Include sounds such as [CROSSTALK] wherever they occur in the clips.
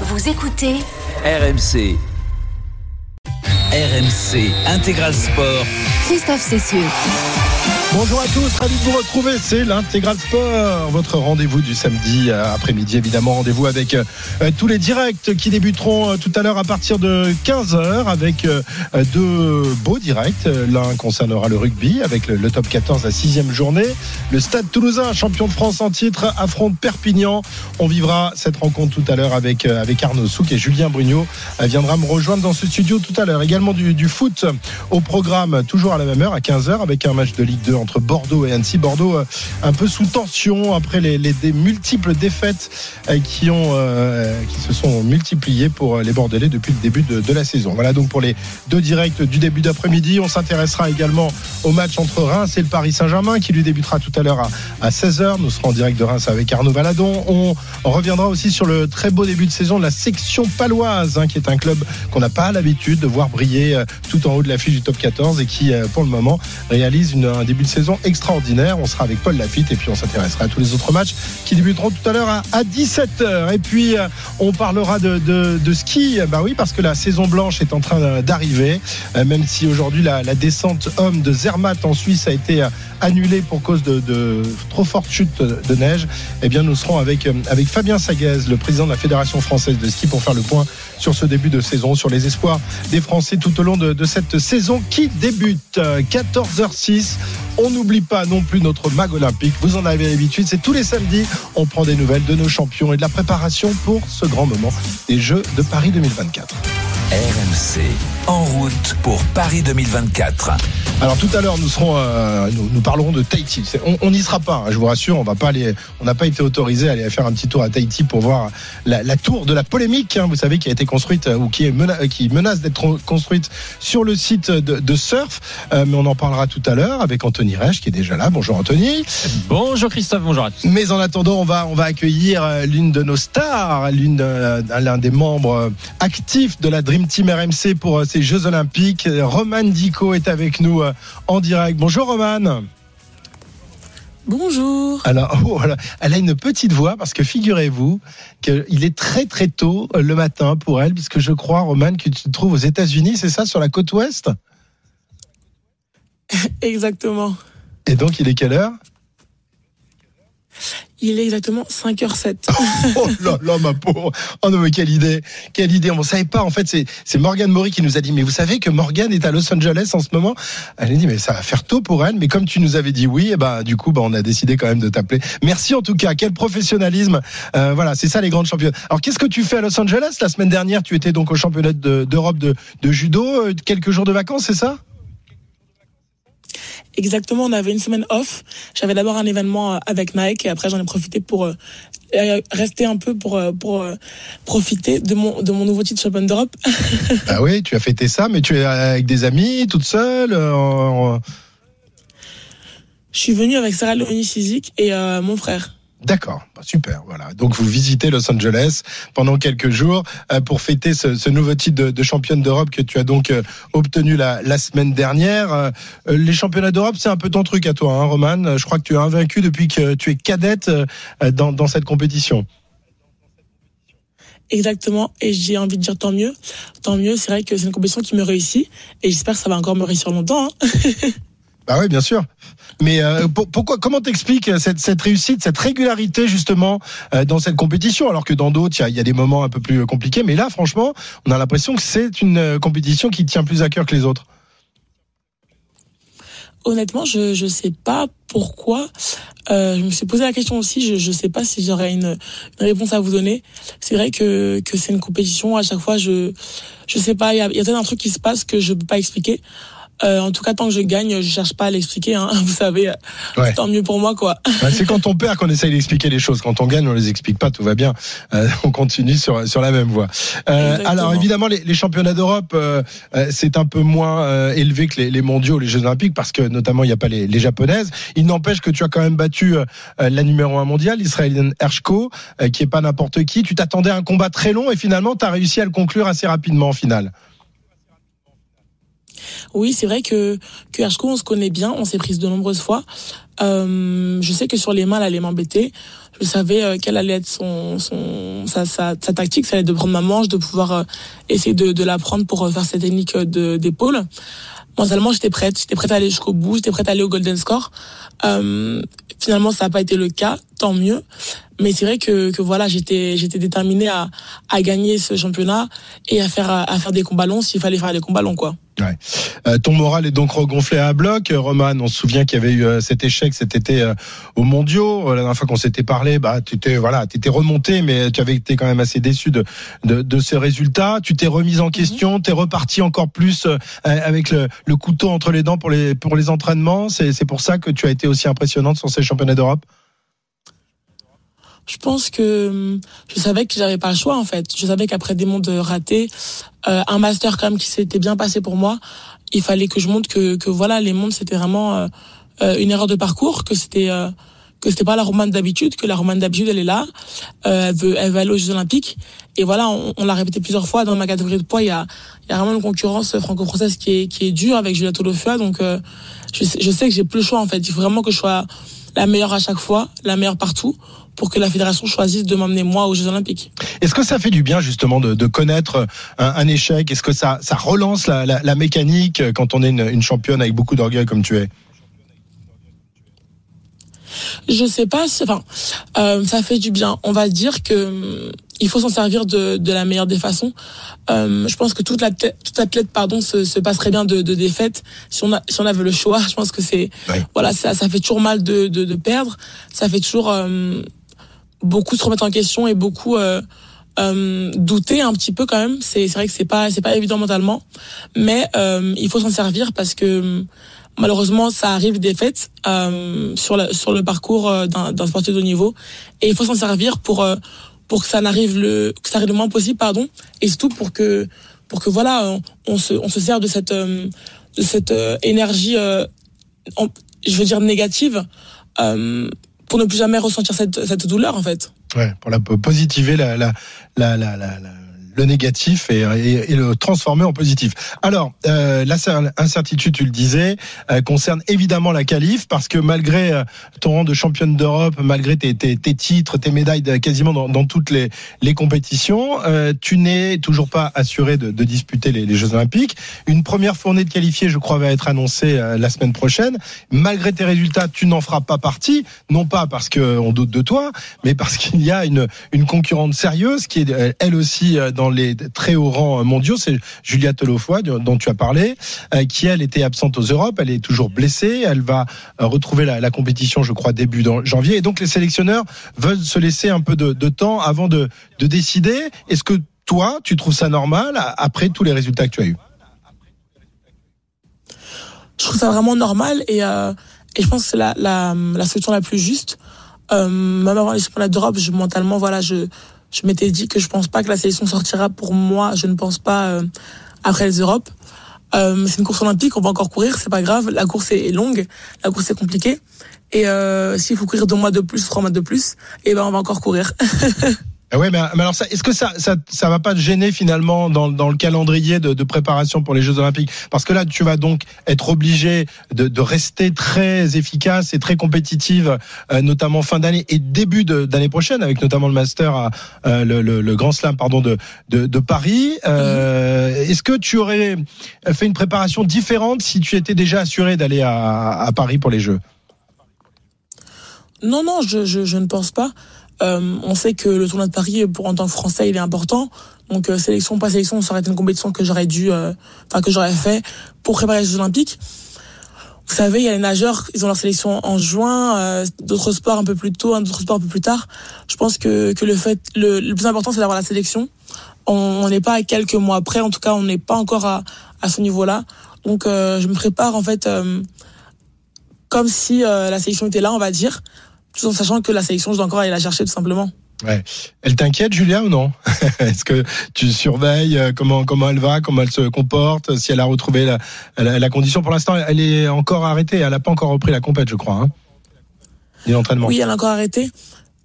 Vous écoutez RMC. RMC Intégral Sport. Christophe Cessieux. Bonjour à tous, ravi de vous retrouver. C'est l'Intégral Sport, votre rendez-vous du samedi euh, après-midi. Évidemment, rendez-vous avec euh, tous les directs qui débuteront euh, tout à l'heure à partir de 15h avec deux beaux directs. L'un concernera le rugby avec le, top 14, la sixième journée. Le Stade Toulousain, champion de France en titre, affronte Perpignan. On vivra cette rencontre tout à l'heure avec, Arnaud Souk et Julien Brugnot viendra me rejoindre dans ce studio tout à l'heure. Également du, foot au programme, toujours à la même heure, à 15h, avec un match de Ligue 2 entre Bordeaux et Annecy. Bordeaux euh, un peu sous tension après les, multiples défaites euh, qui, ont, euh, qui se sont multipliées pour les Bordelais depuis le début de, la saison. Voilà donc pour les deux directs du début d'après-midi. On s'intéressera également au match entre Reims et le Paris Saint-Germain qui lui débutera tout à l'heure à, à 16h. Nous serons en direct de Reims avec Arnaud Valadon. On reviendra aussi sur le très beau début de saison de la section paloise, hein, qui est un club qu'on n'a pas l'habitude de voir briller tout en haut de l'affiche du top 14 et qui, pour le moment, réalise un début de saison extraordinaire. On sera avec Paul Lafitte et puis on s'intéressera à tous les autres matchs qui débuteront tout à l'heure à, à 17h. Et puis, euh, on parlera de, ski. Bah oui, parce que la saison blanche est en train d'arriver, Euh, même si aujourd'hui la, descente homme de Zermatt en Suisse a été euh, annulée pour cause de, trop forte chute de neige. Eh bien, nous serons avec, avec Fabien Saguez, le président de la Fédération française de ski, pour faire le point sur ce début de saison, sur les espoirs des Français tout au long de, cette saison qui débute. Euh, 14h06. On n'oublie pas non plus notre mag olympique. Vous en avez l'habitude. C'est tous les samedis. On prend des nouvelles de nos champions et de la préparation pour ce grand moment des Jeux de Paris 2024. RMC. En route pour Paris 2024. Alors tout à l'heure, nous serons, euh, nous, nous parlerons de Tahiti. On n'y sera pas, hein, je vous rassure. On va pas aller, on n'a pas été autorisé à aller faire un petit tour à Tahiti pour voir la, la tour de la polémique. hein, vous savez qui a été construite euh, ou qui est mena- euh, qui menace d'être construite sur le site de, de surf. Euh, mais on en parlera tout à l'heure avec Anthony Reich qui est déjà là. Bonjour Anthony. Bonjour Christophe, bonjour à tous. Mais en attendant, on va, on va accueillir l'une de nos stars, l'une, l'un des membres actifs de la Dream Team RMC pour euh, ces Jeux Olympiques. Roman Dico est avec nous euh, en direct. Bonjour Roman. Bonjour. Alors, [LAUGHS] oh, voilà. elle a une petite voix parce que figurez-vous qu'il est très très tôt euh, le matin pour elle, puisque je crois, Roman, que tu te trouves aux États-Unis, c'est ça, sur la côte ouest? [LAUGHS] Exactement. Et donc, il est quelle heure? Il est exactement 5h07. [LAUGHS] Oh là là, ma pauvre. Oh non, mais quelle idée. Quelle idée. On ne savait pas. En fait, c'est, Morgane Maury qui nous a dit, mais vous savez que Morgane est à Los Angeles en ce moment? Elle a dit, mais ça va faire tôt pour elle. Mais comme tu nous avais dit oui, et ben, du coup, ben, on a décidé quand même de t'appeler. Merci en tout cas. Quel professionnalisme. Euh, voilà, c'est ça les grandes championnes. Alors, qu'est-ce que tu fais à Los Angeles? La semaine dernière, tu étais donc au championnat de- d'Europe de, de judo. Euh, Quelques jours de vacances, c'est ça? Exactement, on avait une semaine off. J'avais d'abord un événement euh, avec Nike et après j'en ai profité pour euh, euh, rester un peu pour, euh, pour euh, profiter de mon, de mon nouveau titre championne d'Europe. [LAUGHS] Ah oui, tu as fêté ça, mais tu es avec des amis, toute seule, euh, Je suis venue avec Sarah Leonie Sizik et euh, mon frère. D'accord, Bah, super. Voilà. Donc vous visitez Los Angeles pendant quelques jours euh, pour fêter ce, nouveau titre de, championne d'Europe que tu as donc euh, obtenu la, semaine dernière. Euh, les championnats d'Europe, c'est un peu ton truc à toi, hein, Roman. Je crois que tu es invaincu depuis que tu es cadette dans, dans cette compétition. Exactement, et j'ai envie de dire tant mieux. Tant mieux, c'est vrai que c'est une compétition qui me réussit et j'espère que ça va encore me réussir longtemps. hein. [LAUGHS] Bah oui, bien sûr. Mais euh, pour- pourquoi Comment t'expliques cette, cette réussite, cette régularité justement euh, dans cette compétition, alors que dans d'autres il y y a des moments un peu plus compliqués. Mais là, franchement, on a l'impression que c'est une euh, compétition qui tient plus à cœur que les autres. Honnêtement, je je sais pas pourquoi. Euh, je me suis posé la question aussi. Je je sais pas si j'aurais une, une réponse à vous donner. C'est vrai que que c'est une compétition. À chaque fois, je je sais pas. Il y a, y a peut-être un truc qui se passe que je peux pas expliquer. Euh, en tout cas, tant que je gagne, je cherche pas à l'expliquer. Hein, [LAUGHS] vous savez, Ouais. tant mieux pour moi, quoi. Bah, c'est quand on perd qu'on essaye d'expliquer les choses. Quand on gagne, on les explique pas, tout va bien. Euh, on continue sur sur la même voie. Euh, alors évidemment, les, les championnats d'Europe, euh, euh, c'est un peu moins euh, élevé que les, les mondiaux, les Jeux Olympiques, parce que notamment il n'y a pas les, les japonaises. Il n'empêche que tu as quand même battu euh, la numéro un mondiale, l'israélienne Hershko, euh, qui est pas n'importe qui. Tu t'attendais à un combat très long et finalement tu as réussi à le conclure assez rapidement en finale. Oui, c'est vrai que que on se connaît bien, on s'est prise de nombreuses fois. Euh, je sais que sur les mains, elle allait m'embêter. Je savais euh, quelle allait être son, son sa, sa, tactique, ça allait être de prendre ma manche, de pouvoir euh, essayer de, de la prendre pour euh, faire cette technique de d'épaule. Mentalement, j'étais prête, j'étais prête à aller jusqu'au bout, j'étais prête à aller au golden score. Euh, finalement, ça n'a pas été le cas, tant mieux. Mais c'est vrai que, que voilà, j'étais j'étais déterminée à, à gagner ce championnat et à faire à faire des combats longs s'il fallait faire des combats longs, quoi. Ouais. Euh, ton moral est donc regonflé à bloc. Roman, on se souvient qu'il y avait eu euh, cet échec cet été euh, aux Mondiaux. La dernière fois qu'on s'était parlé, bah, tu étais voilà, tu étais remonté, mais tu avais été quand même assez déçu de de, de ces résultats. Tu t'es remise en question, tu es reparti encore plus avec le, le, couteau entre les dents pour les pour les entraînements. C'est c'est pour ça que tu as été aussi impressionnante sur ces championnats d'Europe? Je pense que hum, je savais que j'avais pas le choix en fait. Je savais qu'après des mondes ratés, euh, un master quand même qui s'était bien passé pour moi, il fallait que je montre que, que voilà les mondes c'était vraiment euh, euh, une erreur de parcours, que c'était euh, que c'était pas la romane d'habitude, que la romane d'habitude elle est là, euh, elle veut elle veut aller aux Jeux Olympiques. Et voilà on, on l'a répété plusieurs fois dans ma catégorie de poids il y a il y a vraiment une concurrence franco-française qui est qui est dure avec Julia Tolofua donc je, je sais que j'ai plus le choix en fait. Il faut vraiment que je sois la meilleure à chaque fois, la meilleure partout, pour que la fédération choisisse de m'emmener moi aux Jeux Olympiques. Est-ce que ça fait du bien justement de, de connaître un, un échec? Est-ce que ça, ça relance la, la, la, mécanique quand on est une, une championne avec beaucoup d'orgueil comme tu es? Je sais pas, enfin, euh, ça fait du bien. On va dire que il faut s'en servir de, de la meilleure des façons. Euh, je pense que toute l'athlète, toute athlète pardon, se, se passerait bien de, de défaite si on, a, si on avait le choix. Je pense que c'est oui. voilà, ça, ça fait toujours mal de, de, de perdre. Ça fait toujours euh, beaucoup se remettre en question et beaucoup euh, euh, douter un petit peu quand même. C'est vrai que c'est pas c'est pas évident mentalement, mais euh, il faut s'en servir parce que malheureusement ça arrive des fêtes euh, sur le sur le parcours d'un sportif de haut niveau. Et il faut s'en servir pour pour que ça n'arrive le que ça arrive le moins possible pardon. Et surtout pour que pour que voilà on, se on se sert de cette de cette énergie je veux dire négative pour ne plus jamais ressentir cette cette douleur en fait. Ouais, pour la positiver la la la la, le négatif et, le transformer en positif. Alors, euh, l'incertitude, tu le disais, euh, concerne évidemment la qualif parce que malgré euh, ton rang de championne d'Europe, malgré tes, tes, tes, titres, tes médailles quasiment dans, dans, toutes les, les compétitions, euh, tu n'es toujours pas assuré de, de disputer les, les, Jeux Olympiques. Une première fournée de qualifiés, je crois, va être annoncée euh, la semaine prochaine. Malgré tes résultats, tu n'en feras pas partie, non pas parce qu'on doute de toi, mais parce qu'il y a une, une concurrente sérieuse qui est elle aussi dans les très hauts rangs mondiaux, c'est Julia Telofoy dont tu as parlé, euh, qui elle était absente aux Europes, elle est toujours blessée, elle va euh, retrouver la, compétition, je crois, début janvier, et donc les sélectionneurs veulent se laisser un peu de, temps avant de, de décider. Est-ce que toi, tu trouves ça normal après tous les résultats que tu as eus? Je trouve ça vraiment normal et, euh, je pense que c'est la, solution la plus juste. Euh, même avant les championnats d'Europe, mentalement voilà, je je m'étais dit que je pense pas que la sélection sortira pour moi. Je ne pense pas euh, après les Europes. Euh, c'est une course olympique, on va encore courir, c'est pas grave. La course est longue, la course est compliquée. Et euh, s'il faut courir deux mois de plus, trois mois de plus, et eh ben on va encore courir. [LAUGHS] Ah ouais, mais, mais alors ça, est-ce que ça, ça, ça va pas te gêner finalement dans, dans le calendrier de, préparation pour les Jeux Olympiques? Parce que là, tu vas donc être obligé de, rester très efficace et très compétitive, euh, notamment fin d'année et début d'année prochaine, avec notamment le Master, à, euh, le, le, Grand Slam, pardon, de, de, Paris. Euh. Est-ce que tu aurais fait une préparation différente si tu étais déjà assuré d'aller à, à Paris pour les Jeux? Non, non, je, je ne pense pas. Euh, on sait que le tournoi de Paris, pour en tant que Français, il est important. Donc euh, sélection, pas sélection, ça aurait été une compétition que j'aurais dû, euh, enfin que j'aurais fait pour préparer les Jeux Olympiques. Vous savez, il y a les nageurs, ils ont leur sélection en juin, euh, d'autres sports un peu plus tôt, d'autres sports un peu plus tard. Je pense que, que le fait, le, le plus important, c'est d'avoir la sélection. On n'est pas à quelques mois après, en tout cas, on n'est pas encore à, à ce niveau-là. Donc, euh, je me prépare en fait euh, comme si la sélection était là, on va dire tout en sachant que la sélection, je dois encore aller la chercher tout simplement. Ouais. Elle t'inquiète, Julia, ou non? [LAUGHS] Est-ce que tu surveilles comment comment elle va, comment elle se comporte, si elle a retrouvé la, la, la condition? Pour l'instant, elle est encore arrêtée. Elle n'a pas encore repris la compète, je crois. Hein l'entraînement. Oui, elle a encore arrêté.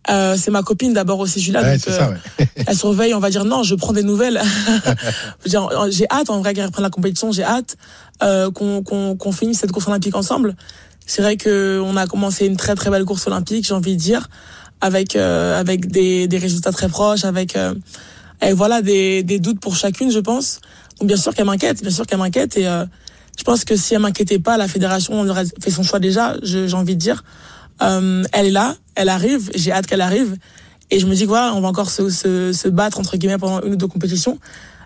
Euh, c'est ma copine d'abord aussi, Julia. Ouais, donc, ça, euh, ouais. [LAUGHS] elle surveille, on va dire non, je prends des nouvelles. [LAUGHS] J'ai hâte en vrai qu'elle reprenne la compétition, j'ai hâte euh, qu'on qu'on qu'on finisse cette course olympique ensemble. C'est vrai que on a commencé une très très belle course olympique, j'ai envie de dire, avec euh, avec des des résultats très proches, avec euh, et voilà des des doutes pour chacune, je pense. Donc bien sûr qu'elle m'inquiète, bien sûr qu'elle m'inquiète et euh, je pense que si elle m'inquiétait pas, la fédération aurait fait son choix déjà, j'ai envie de dire. Euh, elle est là, elle arrive, j'ai hâte qu'elle arrive. Et je me dis que voilà, on va encore se, se, se battre entre guillemets pendant une ou deux compétitions.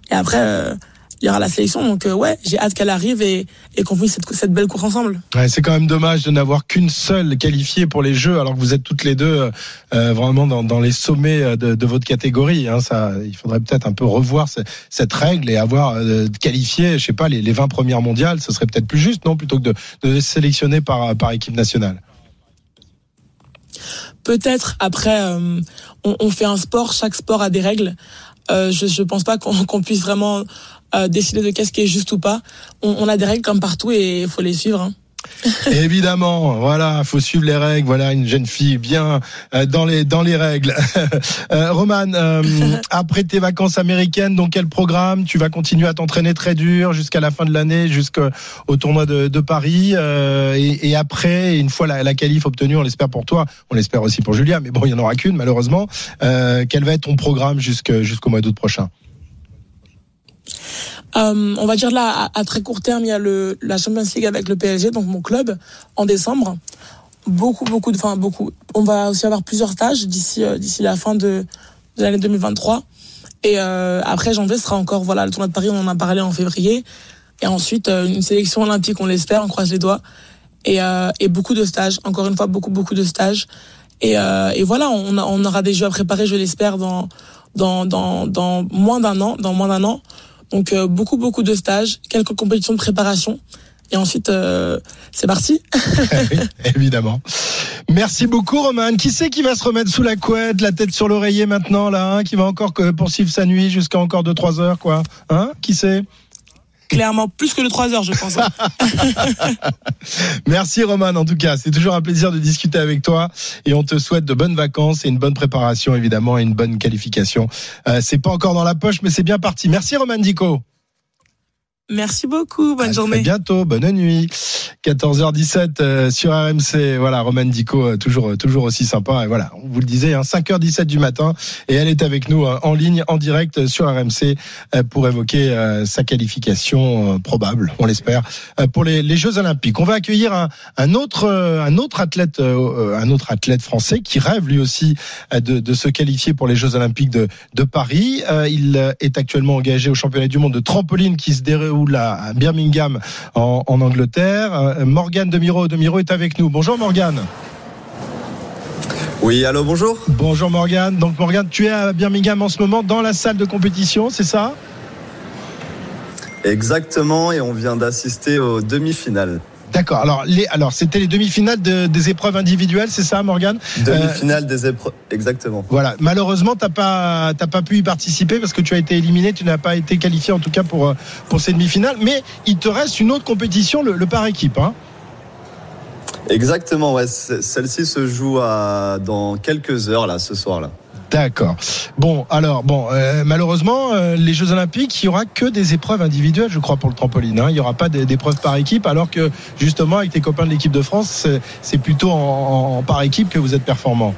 Et après, il y aura la sélection. Donc euh, ouais, j'ai hâte qu'elle arrive et, et qu'on finisse cette, cette belle course ensemble. Ouais, c'est quand même dommage de n'avoir qu'une seule qualifiée pour les Jeux, alors que vous êtes toutes les deux euh, vraiment dans, dans les sommets euh, de, de votre catégorie. Hein. Ça, il faudrait peut-être un peu revoir ce- cette règle et avoir euh, qualifié, je sais pas, les, les 20 premières mondiales. Ce serait peut-être plus juste, non, plutôt que de, sélectionner par, par équipe nationale. Peut-être après, euh, on, on fait un sport, chaque sport a des règles. Euh, je je pense pas qu'on qu'on puisse vraiment euh, décider de qu'est-ce qui est juste ou pas. On, on a des règles comme partout et il faut les suivre. Hein. [LAUGHS] Évidemment, voilà, faut suivre les règles. Voilà, une jeune fille bien euh, dans les dans les règles. [LAUGHS] euh, Roman, euh, [LAUGHS] après tes vacances américaines, donc quel programme Tu vas continuer à t'entraîner très dur jusqu'à la fin de l'année, jusqu'au tournoi de, de Paris, euh, et, et après, une fois la, la qualif obtenue, on l'espère pour toi, on l'espère aussi pour Julia, mais bon, il y en aura qu'une malheureusement. Euh, quel va être ton programme jusqu'au mois d'août prochain? Euh, on va dire là, à, très court terme, il y a le, la Champions League avec le PSG, donc mon club, en décembre. Beaucoup, beaucoup de, enfin beaucoup. On va aussi avoir plusieurs stages d'ici, euh, la fin de, l'année 2023. Et euh, après janvier sera encore, voilà, le tournoi de Paris, on en a parlé en février. Et ensuite une sélection olympique, on l'espère, on croise les doigts. Et, et beaucoup de stages, encore une fois, beaucoup, beaucoup de stages. Et, et voilà, on, aura des jeux à préparer, je l'espère, dans, dans, dans moins d'un an, dans moins d'un an. Donc euh, beaucoup beaucoup de stages, quelques compétitions de préparation et ensuite euh, c'est parti. [LAUGHS] Oui, évidemment. Merci beaucoup, Roman. Qui c'est qui va se remettre sous la couette, la tête sur l'oreiller maintenant, là, hein, qui va encore que- poursuivre sa nuit jusqu'à encore 2-3 heures, quoi Hein? Qui c'est? Clairement plus que de trois heures je pense. hein. [LAUGHS] Merci, Roman, en tout cas. C'est toujours un plaisir de discuter avec toi. Et on te souhaite de bonnes vacances et une bonne préparation, évidemment, et une bonne qualification. Euh, c'est pas encore dans la poche, mais c'est bien parti. Merci, Roman Dico. Merci beaucoup, bonne À journée. Très bientôt, bonne nuit. 14h17 euh, sur RMC. Voilà, Roman Dico, euh, toujours, euh, toujours aussi sympa. Et voilà, on vous le disait, hein, 5h17 du matin. Et elle est avec nous euh, en ligne, en direct sur RMC pour évoquer sa qualification probable, on l'espère, pour les, les Jeux Olympiques. On va accueillir un, un autre, un autre athlète, un autre athlète français qui rêve lui aussi de, de se qualifier pour les Jeux Olympiques de, de Paris. Il est actuellement engagé au championnat du monde de trampoline qui se déroule à à Birmingham en, en Angleterre. Euh, Morgane Demiro, Demiro est avec nous. Bonjour Morgane. Oui, allô, bonjour. Bonjour Morgane. Donc Morgane, tu es à Birmingham en ce moment dans la salle de compétition, c'est ça? Exactement, et on vient d'assister aux demi-finales. D'accord. Alors, les, alors c'était les demi-finales de- des épreuves individuelles, c'est ça, Morgane? Demi-finale des épreuves. Exactement. Voilà. Malheureusement, t'as pas, t'as pas pu y participer parce que tu as été éliminé. Tu n'as pas été qualifié en tout cas pour euh, pour ces demi-finales. Mais il te reste une autre compétition, le, le par équipe. Hein. Exactement, ouais. Celle-ci se joue à, dans quelques heures, là, ce soir-là. D'accord. Bon, alors bon, euh, malheureusement, euh, les Jeux Olympiques, il y aura que des épreuves individuelles, je crois, pour le trampoline. Hein. Il y aura pas d'épreuves par équipe, alors que justement, avec tes copains de l'équipe de France, c'est- plutôt en, par équipe que vous êtes performant.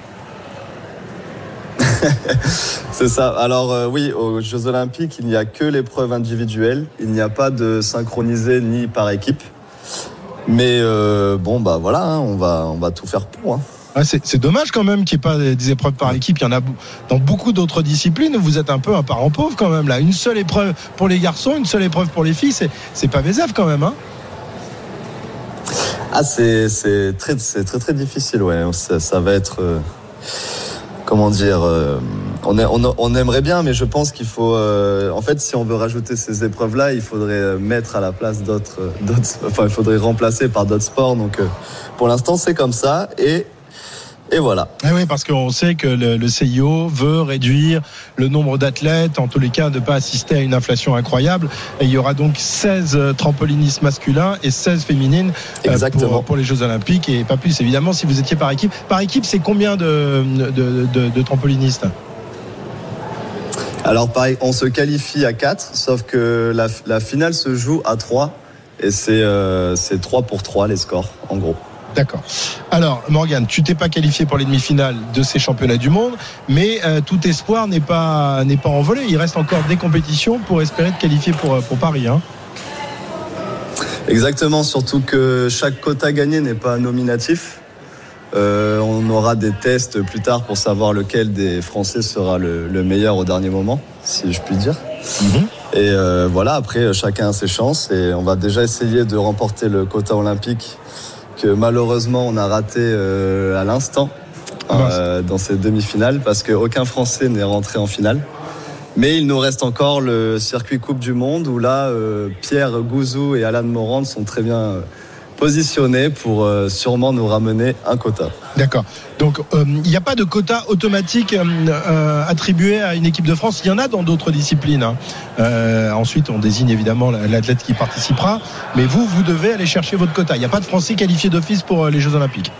[LAUGHS] C'est ça. Alors, euh, oui, aux Jeux Olympiques, il n'y a que l'épreuve individuelle. Il n'y a pas de synchronisé ni par équipe. Mais bon, bah voilà, hein, on, va, on va tout faire pour. hein. C'est dommage quand même qu'il n'y ait pas des, épreuves par équipe. Il y en a dans beaucoup d'autres disciplines vous êtes un peu un parent pauvre quand même là. Une seule épreuve pour les garçons, une seule épreuve pour les filles, c'est pas baisable quand même. Hein Ah, c'est très, très, très difficile, ouais. Ça, va être. euh, comment dire euh, on, aimerait bien, mais je pense qu'il faut. euh, en fait, si on veut rajouter ces épreuves-là, il faudrait mettre à la place d'autres. Enfin, il faudrait remplacer par d'autres sports. Donc, pour l'instant, c'est comme ça. Et Et voilà. Ah oui, parce qu'on sait que le, le, CIO veut réduire le nombre d'athlètes, en tous les cas, ne pas assister à une inflation incroyable. Et il y aura donc 16 trampolinistes masculins et 16 féminines pour, pour, les Jeux Olympiques et pas plus, évidemment, si vous étiez par équipe. Par équipe, c'est combien de, de, de, de trampolinistes? Alors pareil, on se qualifie à 4, sauf que la, la finale se joue à 3 et c'est euh, 3 pour 3 les scores en gros. D'accord. Alors, Morgane, tu t'es pas qualifié pour les demi-finales de ces championnats du monde, mais euh, tout espoir n'est pas n'est pas envolé. Il reste encore des compétitions pour espérer te qualifier pour pour Paris. Hein. Exactement, surtout que chaque quota gagné n'est pas nominatif. Euh, on aura des tests plus tard pour savoir lequel des Français sera le, le meilleur au dernier moment, si je puis dire. Mm-hmm. Et euh, voilà, après, chacun a ses chances et on va déjà essayer de remporter le quota olympique que malheureusement on a raté euh, à l'instant euh, dans ces demi-finales parce qu'aucun Français n'est rentré en finale. Mais il nous reste encore le circuit Coupe du Monde où là, euh, Pierre Gouzou et Alan Morand sont très bien positionnés pour euh, sûrement nous ramener un quota. D'accord. Donc il n'y a pas de quota automatique attribué à une équipe de France. Il y en a dans d'autres disciplines. Hein. ensuite, on désigne évidemment l'athlète qui participera. Mais vous, vous devez aller chercher votre quota. Il n'y a pas de Français qualifiés d'office pour les Jeux Olympiques.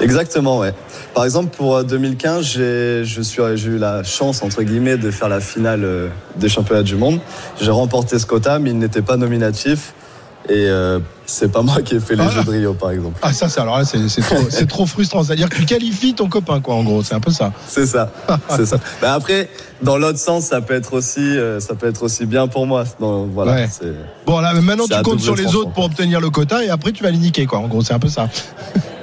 Exactement, ouais. Par exemple, pour 2015, j'ai, je suis, j'ai eu la chance, entre guillemets, de faire la finale euh, des championnats du monde. J'ai remporté ce quota, mais il n'était pas nominatif. Et euh, c'est pas moi qui ai fait les ah. Jeux de Rio, par exemple. Ah, ça, c'est, alors là, c'est, trop, [LAUGHS] trop frustrant. C'est-à-dire que tu qualifies ton copain, quoi, en gros. C'est un peu ça. C'est ça. [LAUGHS] c'est ça. Mais après, dans l'autre sens, ça peut être aussi, euh, ça peut être aussi bien pour moi. Donc, voilà. Ouais. Bon, là, maintenant, tu comptes sur les autres pour obtenir le quota et après, tu vas les niquer, quoi. En gros, c'est un peu ça. [LAUGHS]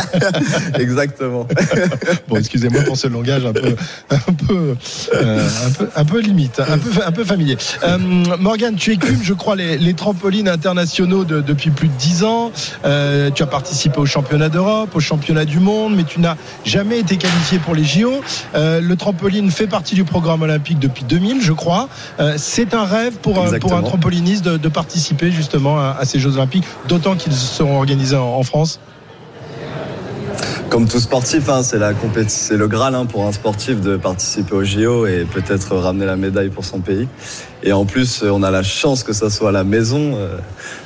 [LAUGHS] Exactement. [LAUGHS] bon, excusez-moi pour ce langage un peu, un peu, euh, un peu, un peu limite, un peu, un peu familier. Euh, Morgane, tu écumes, je crois, les, les trampolines internationaux de, depuis plus de dix ans. Euh, tu as participé au championnat d'Europe, au championnat du monde, mais tu n'as jamais été qualifié pour les JO. Euh, le trampoline fait partie du programme olympique depuis 2000, je crois. Euh, c'est un rêve pour, pour un trampoliniste de, de participer justement à, à, ces Jeux olympiques, d'autant qu'ils seront organisés en, en France? Comme tout sportif, hein, c'est le graal hein, pour un sportif de participer au JO et peut-être ramener la médaille pour son pays. Et en plus, on a la chance que ça soit à la maison euh,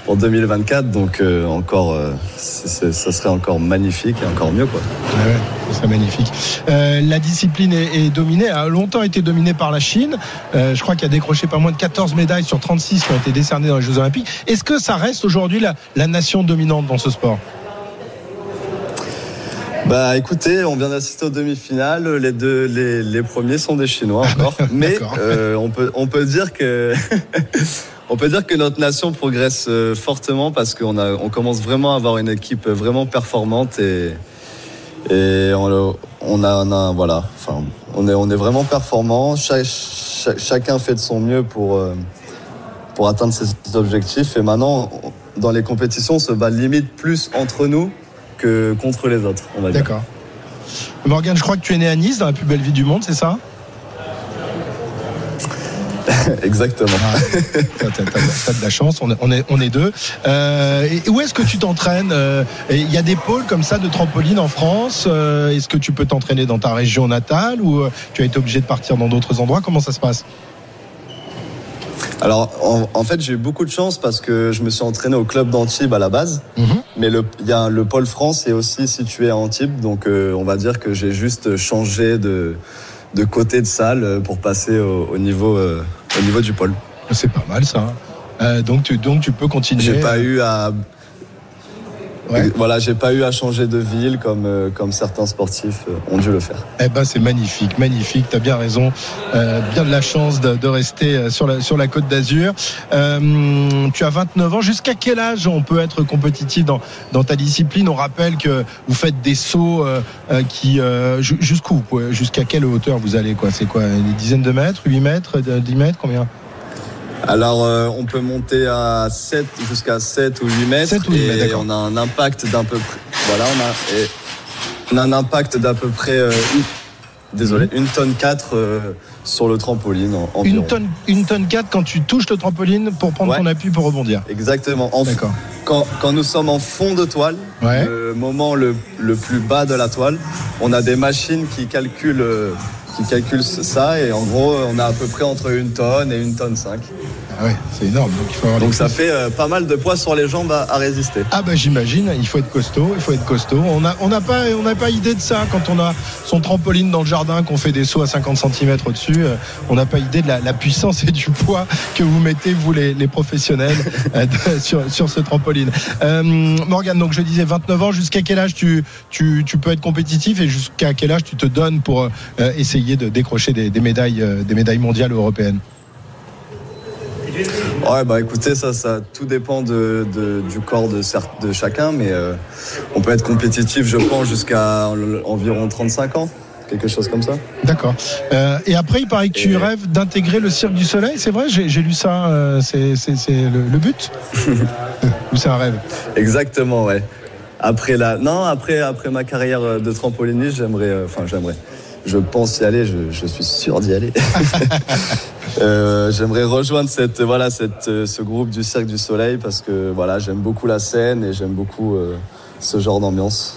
pour 2024, donc euh, encore, euh, ça serait encore magnifique et encore mieux, quoi. Ouais, ce serait magnifique. Euh, la discipline est, est, dominée, a longtemps été dominée par la Chine. Euh, je crois qu'il a décroché pas moins de 14 médailles sur 36 qui ont été décernées dans les Jeux Olympiques. Est-ce que ça reste aujourd'hui la nation dominante dans ce sport? Bah écoutez, on vient d'assister aux demi-finales. Les deux, les, les, premiers sont des Chinois encore, mais euh, on peut on peut dire que [LAUGHS] on peut dire que notre nation progresse euh, fortement parce qu'on a on commence vraiment à avoir une équipe vraiment performante et et on, on a, on a voilà, enfin on est on est vraiment performant. Chaque, chacun fait de son mieux pour euh, pour atteindre ses objectifs. Et maintenant dans les compétitions on se bat limite plus entre nous que contre les autres, on va dire. D'accord. Morgane, je crois que tu es né à Nice, dans la plus belle ville du monde, c'est ça? [LAUGHS] Exactement. Ah, t'as, de la chance, on est, on est, on est deux. Euh, et où est-ce que tu t'entraînes? Euh, Il y a des pôles comme ça de trampoline en France. Euh, est-ce que tu peux t'entraîner dans ta région natale ou tu as été obligé de partir dans d'autres endroits? Comment ça se passe? Alors, en, en fait, j'ai eu beaucoup de chance parce que je me suis entraîné au club d'Antibes à la base. Mm -hmm. Mais le, y a le pôle France est aussi situé à Antibes. Donc, euh, on va dire que j'ai juste changé de, de côté de salle pour passer au, au niveau, euh, au niveau du pôle. C'est pas mal ça. Euh, donc, tu, donc, tu peux continuer. J'ai pas eu à Ouais. Voilà, j'ai pas eu à changer de ville comme, euh, comme certains sportifs euh, ont dû le faire. Eh ben, c'est magnifique, magnifique. Tu as bien raison. Euh, bien de la chance de, de, rester sur la, sur la côte d'Azur. Euh, tu as 29 ans. Jusqu'à quel âge on peut être compétitif dans, dans ta discipline? On rappelle que vous faites des sauts euh, qui. jusqu'où Jusqu'à quelle hauteur vous allez quoi? C'est quoi Des dizaines de mètres 8 mètres 10 mètres Combien? Alors, euh, on peut monter à 7 jusqu'à 7 ou 8 mètres. 7 ou 8 mètres et on a un impact d'un peu près. Voilà, on a, et on a un impact d'à peu près. Euh, une, désolé, une tonne 4 euh, sur le trampoline en. Une tonne, une tonne 4 quand tu touches le trampoline pour prendre Ouais. ton appui pour rebondir. Exactement. En- D'accord. quand, quand nous sommes en fond de toile, Ouais. le moment le, le plus bas de la toile, on a des machines qui calculent, euh, qui calculent ça et en gros on a à peu près entre une tonne et une tonne 5. Ah ouais, c'est énorme. Donc il faut avoir Donc les ça fait euh, pas mal de poids sur les jambes à, à résister. Ah bah j'imagine, il faut être costaud, il faut être costaud. On n'a on pas, on pas idée de ça quand on a son trampoline dans le jardin, qu'on fait des sauts à 50 cm au-dessus. euh, On n'a pas idée de la, la puissance et du poids que vous mettez, vous les, les professionnels, euh, de- sur, sur ce trampoline. Morgane, donc je disais 29 ans, jusqu'à quel âge tu, tu, tu peux être compétitif et jusqu'à quel âge tu te donnes pour essayer de décrocher des, des médailles, des médailles mondiales ou européennes? Ouais bah écoutez ça, ça tout dépend de, de- du corps de, de chacun, mais euh, on peut être compétitif je pense jusqu'à en- environ 35 ans, quelque chose comme ça. D'accord. Euh, et après, il paraît que tu Et- rêves d'intégrer le Cirque du Soleil. C'est vrai, j'ai lu ça. euh, c'est le, le but? [LAUGHS] Ou c'est un rêve? Exactement, ouais. Après la, non, après, après ma carrière de trampoliniste, j'aimerais, euh, enfin, j'aimerais. Je pense y aller. Je, je suis sûr d'y aller. [LAUGHS] Euh, j'aimerais rejoindre cette, voilà, cette, euh, ce groupe du Cirque du Soleil parce que voilà, j'aime beaucoup la scène et j'aime beaucoup euh, ce genre d'ambiance.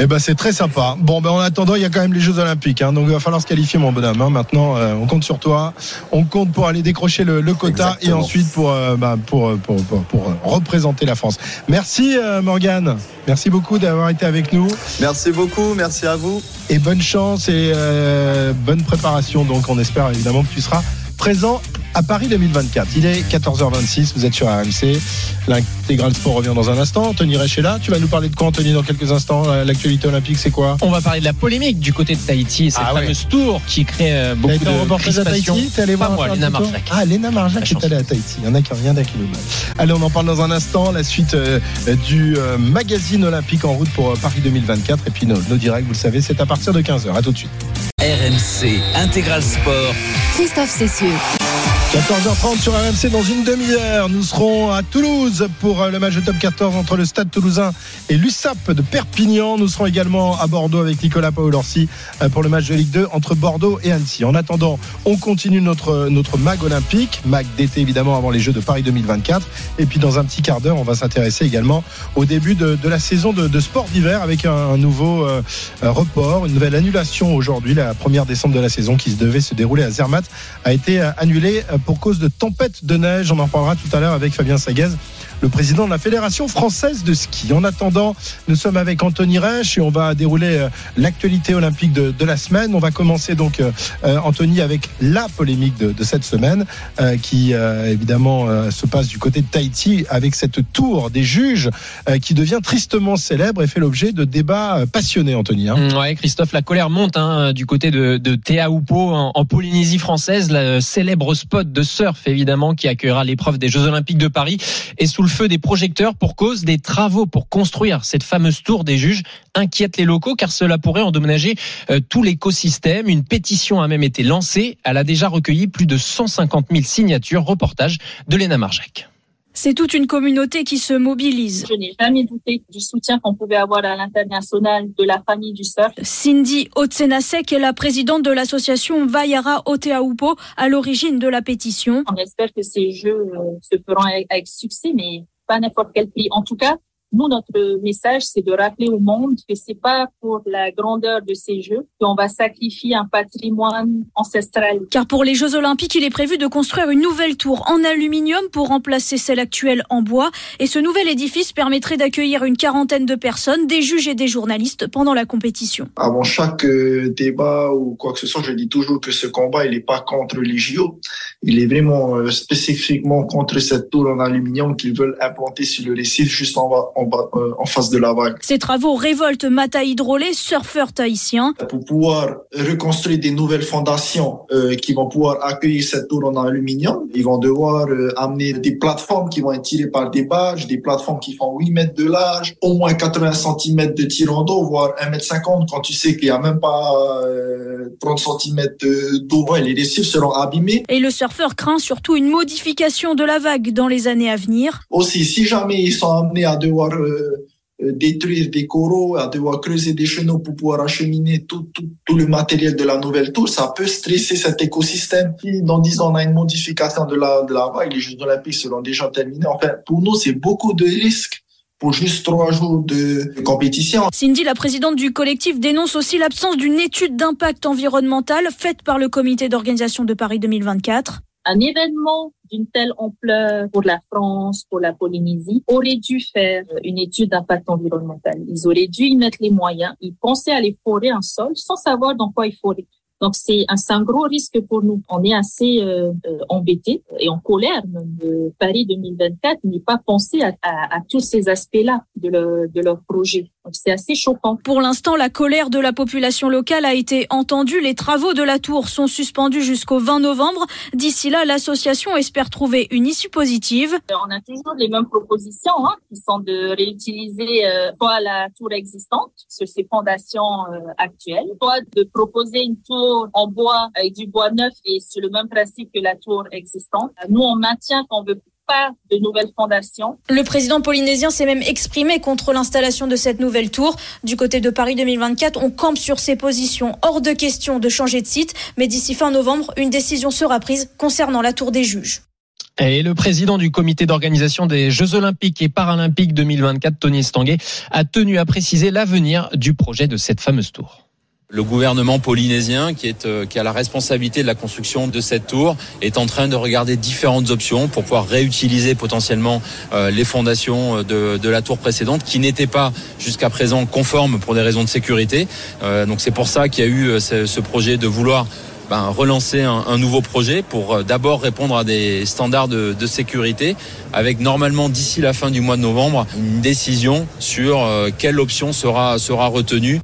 Eh ben, c'est très sympa. Bon, ben, en attendant, il y a quand même les Jeux Olympiques. Hein, donc, il va falloir se qualifier, mon bonhomme. hein. Maintenant, euh, on compte sur toi. On compte pour aller décrocher le, le quota et ensuite pour, euh, bah, pour, pour, pour, pour, euh, représenter la France. Merci, euh, Morgane. Merci beaucoup d'avoir été avec nous. Merci beaucoup, merci à vous. et bonne chance et euh, bonne préparation. Donc, on espère évidemment que tu seras présent à Paris 2024. Il est 14h26, vous êtes sur RMC. L'intégral sport revient dans un instant. Anthony Reich est là. Tu vas nous parler de quoi, Anthony, dans quelques instants? L'actualité olympique, c'est quoi? On va parler de la polémique du côté de Tahiti et cette Ah ouais. fameuse tour qui crée euh, beaucoup été de reportage à crispation. Tahiti T'es allé Pas moi, Léna Marjac. Ah, Léna Marjac est allée à Tahiti. Il y en a qui rien d'un kilomètre. Allez, on en parle dans un instant. La suite euh, du euh, magazine olympique en route pour euh, Paris 2024. Et puis nos, nos directs, vous le savez, c'est à partir de 15h. À tout de suite. RMC Intégral Sport. Christophe Cessieux. 14h30 sur RMC dans une demi-heure. Nous serons à Toulouse pour euh, le match de top 14 entre le Stade Toulousain et l'USAP de Perpignan. Nous serons également à Bordeaux avec Nicolas Paolorsi euh, pour le match de Ligue 2 entre Bordeaux et Annecy. En attendant, on continue notre, notre mag olympique, mag d'été évidemment avant les Jeux de Paris 2024. Et puis dans un petit quart d'heure, on va s'intéresser également au début de, la saison de, sport d'hiver avec un, nouveau euh, report, une nouvelle annulation aujourd'hui. La première décembre de la saison qui se devait se dérouler à Zermatt a été annulée pour cause de tempête de neige. On en parlera tout à l'heure avec Fabien Saguez, le président de la Fédération française de ski. En attendant, nous sommes avec Anthony Reich et on va dérouler euh, l'actualité olympique de, de la semaine. On va commencer donc, euh, euh, Anthony, avec la polémique de, de cette semaine euh, qui euh, évidemment euh, se passe du côté de Tahiti avec cette tour des juges qui devient tristement célèbre et fait l'objet de débats passionnés, Anthony. hein. Mm, Ouais, Christophe, la colère monte hein, du côté de, de Teahupo en, en Polynésie française, le célèbre spot de surf évidemment qui accueillera l'épreuve des Jeux Olympiques de Paris est sous feu des projecteurs pour cause des travaux pour construire cette fameuse tour des juges inquiète les locaux car cela pourrait endommager euh, tout l'écosystème. Une pétition a même été lancée. Elle a déjà recueilli plus de 150 000 signatures. Reportage de Léna Marjac. C'est toute une communauté qui se mobilise. Je n'ai jamais douté du soutien qu'on pouvait avoir à l'international de la famille du surf. Cindy Otsenasek est la présidente de l'association Vaiara Oteaupo, à l'origine de la pétition. On espère que ces jeux euh, se feront avec, avec succès, mais pas n'importe quel prix. En tout cas, nous, notre message, c'est de rappeler au monde que c'est pas pour la grandeur de ces jeux qu'on va sacrifier un patrimoine ancestral. Car pour les Jeux Olympiques, il est prévu de construire une nouvelle tour en aluminium pour remplacer celle actuelle en bois. Et ce nouvel édifice permettrait d'accueillir une quarantaine de personnes, des juges et des journalistes pendant la compétition. Avant chaque euh, débat ou quoi que ce soit, je dis toujours que ce combat, il n'est pas contre les JO. Il est vraiment euh, spécifiquement contre cette tour en aluminium qu'ils veulent implanter sur le récif juste en, bas, en, bas, euh, en face de la vague. Ces travaux révoltent Mata Hydrolé, surfeur tahitien. Pour pouvoir reconstruire des nouvelles fondations euh, qui vont pouvoir accueillir cette tour en aluminium, ils vont devoir euh, amener des plateformes qui vont être tirées par des barges, des plateformes qui font 8 mètres de large, au moins 80 cm de tirant d'eau, voire 1 mètre 50 quand tu sais qu'il n'y a même pas euh, 30 cm d'eau. Ouais, les récifs seront abîmés. Et le surfeur craint surtout une modification de la vague dans les années à venir. Aussi, si jamais ils sont amenés à devoir euh, euh, détruire des coraux, à devoir creuser des chenaux pour pouvoir acheminer tout, tout, tout le matériel de la nouvelle tour, ça peut stresser cet écosystème. Si dans 10 ans on a une modification de la, de la vague, les Jeux Olympiques seront déjà terminés. Enfin, pour nous, c'est beaucoup de risques pour juste trois jours de compétition. Cindy, la présidente du collectif, dénonce aussi l'absence d'une étude d'impact environnemental faite par le comité d'organisation de Paris 2024. Un événement d'une telle ampleur pour la France, pour la Polynésie, aurait dû faire une étude d'impact environnemental. Ils auraient dû y mettre les moyens. Ils pensaient aller forer un sol sans savoir dans quoi ils foraient. Donc c'est un, un, gros risque pour nous. On est assez euh, euh embêtés et en colère même. De Paris 2024 n'est pas pensé à, à, à tous ces aspects-là de, de leur projet. Donc c'est assez choquant. Pour l'instant, la colère de la population locale a été entendue. Les travaux de la tour sont suspendus jusqu'au 20 novembre. D'ici là, l'association espère trouver une issue positive. On a toujours les mêmes propositions hein, qui sont de réutiliser euh, soit la tour existante sur ses fondations euh, actuelles, soit de proposer une tour en bois avec du bois neuf et sur le même principe que la tour existante. Nous, on maintient qu'on veut de nouvelles fondations. Le président polynésien s'est même exprimé contre l'installation de cette nouvelle tour. Du côté de Paris 2024, on campe sur ses positions. Hors de question de changer de site, mais d'ici fin novembre, une décision sera prise concernant la tour des juges. Et le président du comité d'organisation des Jeux Olympiques et Paralympiques 2024, Tony Estanguet, a tenu à préciser l'avenir du projet de cette fameuse tour. Le gouvernement polynésien, euh, qui a la responsabilité de la construction de cette tour, est en train de regarder différentes options pour pouvoir réutiliser potentiellement euh, les fondations de, de, la tour précédente, qui n'étaient pas jusqu'à présent conformes pour des raisons de sécurité. Euh, donc c'est pour ça qu'il y a eu ce, projet de vouloir ben, relancer un, nouveau projet pour d'abord répondre à des standards de, de sécurité, avec normalement d'ici la fin du mois de novembre une décision sur quelle option sera, sera retenue.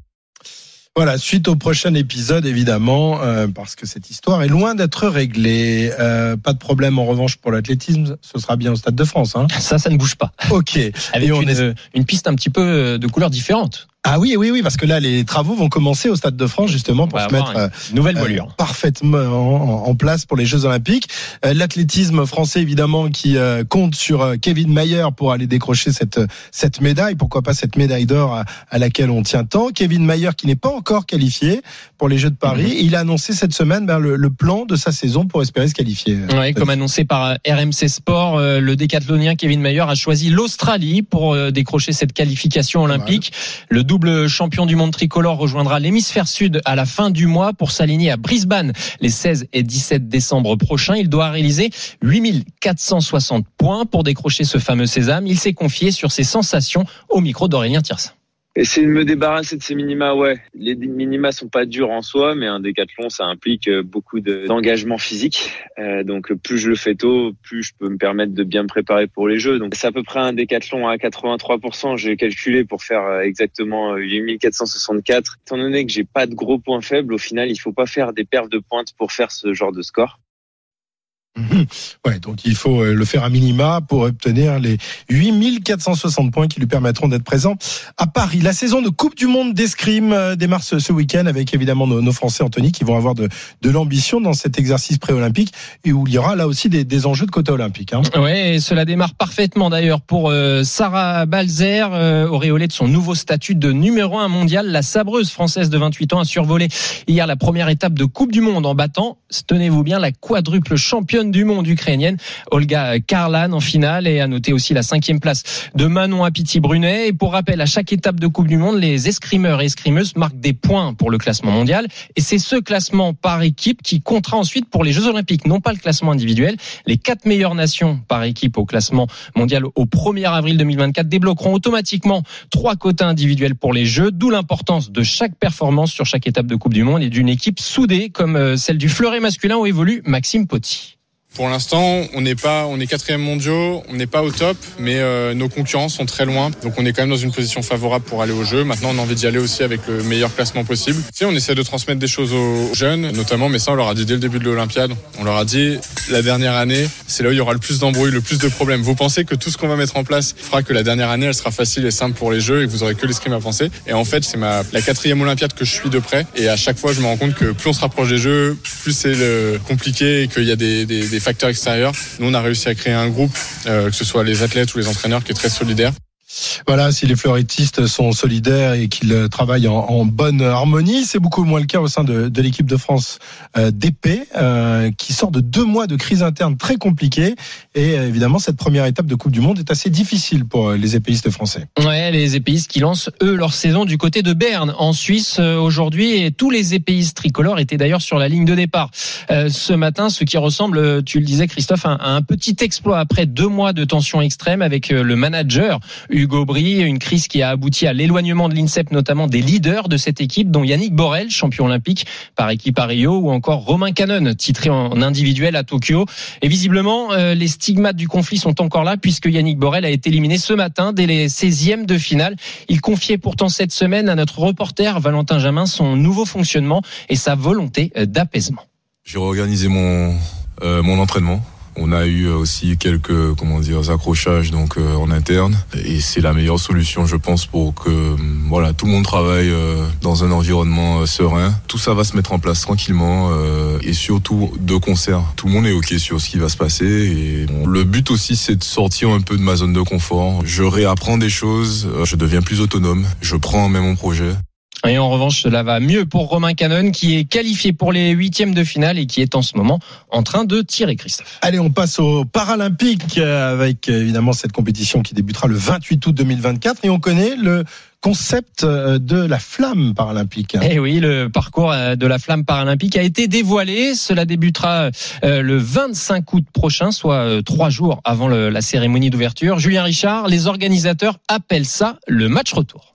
Voilà, suite au prochain épisode, évidemment, euh, parce que cette histoire est loin d'être réglée. Euh, pas de problème, en revanche, pour l'athlétisme, ce sera bien au Stade de France. Hein ça, ça ne bouge pas. Ok. Avec on une, est... une piste un petit peu de couleur différente. Ah oui, oui, oui, parce que là, les travaux vont commencer au Stade de France justement pour se mettre euh, nouvelle voilure euh, parfaitement en, en, place pour les Jeux Olympiques. Euh, L'athlétisme français, évidemment, qui euh, compte sur Kevin Mayer pour aller décrocher cette cette médaille. Pourquoi pas cette médaille d'or à, à, laquelle on tient tant. Kevin Mayer, qui n'est pas encore qualifié pour les Jeux de Paris, mmh. il a annoncé cette semaine ben, le, le, plan de sa saison pour espérer se qualifier. Ouais, comme annoncé par RMC Sport, le décathlonien Kevin Mayer a choisi l'Australie pour décrocher cette qualification olympique. Le double champion du monde tricolore rejoindra l'hémisphère sud à la fin du mois pour s'aligner à Brisbane les 16 et 17 décembre prochains. Il doit réaliser 8460 points pour décrocher ce fameux sésame. Il s'est confié sur ses sensations au micro d'Aurélien Tirsin. Essayer de me débarrasser de ces minima, ouais. Les minima sont pas durs en soi, mais un décathlon, ça implique beaucoup d'engagement physique. Euh, donc plus je le fais tôt, plus je peux me permettre de bien me préparer pour les jeux. Donc c'est à peu près un décathlon à 83%. J'ai calculé pour faire exactement 8464. Étant donné que j'ai pas de gros points faibles, au final, il faut pas faire des perfs de pointe pour faire ce genre de score. Mmh. Ouais, donc il faut le faire à minima pour obtenir les 8460 points qui lui permettront d'être présent à Paris. La saison de Coupe du Monde d'escrime démarre ce, week-end avec évidemment nos, Français, Anthony, qui vont avoir de, l'ambition dans cet exercice pré-olympique et où il y aura là aussi des, enjeux de côté olympique. Hein. Ouais, et cela démarre parfaitement d'ailleurs pour euh, Sarah Balzer, euh, auréolée de son nouveau statut de numéro un mondial. La sabreuse française de 28 ans a survolé hier la première étape de Coupe du Monde en battant, tenez-vous bien, la quadruple championne du monde ukrainienne, Olga Karlan en finale et à noter aussi la cinquième place de Manon Apiti-Brunet. Et pour rappel, à chaque étape de Coupe du Monde, les escrimeurs et escrimeuses marquent des points pour le classement mondial. Et c'est ce classement par équipe qui comptera ensuite pour les Jeux Olympiques, non pas le classement individuel. Les quatre meilleures nations par équipe au classement mondial au 1er avril 2024 débloqueront automatiquement trois quotas individuels pour les Jeux, d'où l'importance de chaque performance sur chaque étape de Coupe du Monde et d'une équipe soudée comme celle du fleuret masculin où évolue Maxime Potti. Pour l'instant, on n'est pas, on est quatrième mondiaux, on n'est pas au top, mais euh, nos concurrents sont très loin, donc on est quand même dans une position favorable pour aller au jeu. Maintenant, on a envie d'y aller aussi avec le meilleur classement possible. Sais, on essaie de transmettre des choses aux jeunes, notamment, mais ça, on leur a dit dès le début de l'Olympiade. On leur a dit la dernière année, c'est là où il y aura le plus d'embrouilles, le plus de problèmes. Vous pensez que tout ce qu'on va mettre en place fera que la dernière année, elle sera facile et simple pour les jeux et que vous aurez que l'escrime à penser? Et en fait, c'est ma la quatrième Olympiade que je suis de près, et à chaque fois, je me rends compte que plus on se rapproche des jeux, plus c'est compliqué et qu'il y a des facteurs extérieurs. Nous, on a réussi à créer un groupe, euh, que ce soit les athlètes ou les entraîneurs, qui est très solidaire. Voilà, si les fleurettistes sont solidaires et qu'ils travaillent en, bonne harmonie, c'est beaucoup moins le cas au sein de, l'équipe de France euh, d'épée, euh, qui sort de deux mois de crise interne très compliquée. Et euh, évidemment, cette première étape de Coupe du Monde est assez difficile pour euh, les épéistes français. Ouais, les épéistes qui lancent, eux, leur saison du côté de Berne, en Suisse, euh, aujourd'hui. Et tous les épéistes tricolores étaient d'ailleurs sur la ligne de départ. ce matin, ce qui ressemble, tu le disais, Christophe, à un petit exploit après deux mois de tension extrême avec le manager Brie, une crise qui a abouti à l'éloignement de l'INSEP, notamment des leaders de cette équipe, dont Yannick Borel, champion olympique par équipe à Rio, ou encore Romain Canon, titré en individuel à Tokyo. Et visiblement, euh, les stigmates du conflit sont encore là, puisque Yannick Borel a été éliminé ce matin dès les 16e de finale. Il confiait pourtant cette semaine à notre reporter Valentin Jamin son nouveau fonctionnement et sa volonté d'apaisement. J'ai réorganisé mon, euh, mon entraînement on a eu aussi quelques comment dire accrochages donc euh, en interne et c'est la meilleure solution je pense pour que mm, voilà tout le monde travaille euh, dans un environnement euh, serein. Tout ça va se mettre en place tranquillement et surtout de concert. Tout le monde est ok sur ce qui va se passer et le but aussi c'est de sortir un peu de ma zone de confort. Je réapprends des choses, je deviens plus autonome, je prends en main mon projet. Et en revanche, cela va mieux pour Romain Canon, qui est qualifié pour les huitièmes de finale et qui est en ce moment en train de tirer Christophe. Allez, on passe aux Paralympiques avec évidemment cette compétition qui débutera le 28 août 2024 et on connaît le concept de la flamme paralympique. Eh oui, le parcours de la flamme paralympique a été dévoilé. Cela débutera le 25 août prochain, soit trois jours avant la cérémonie d'ouverture. Julien Richard, les organisateurs appellent ça le match retour.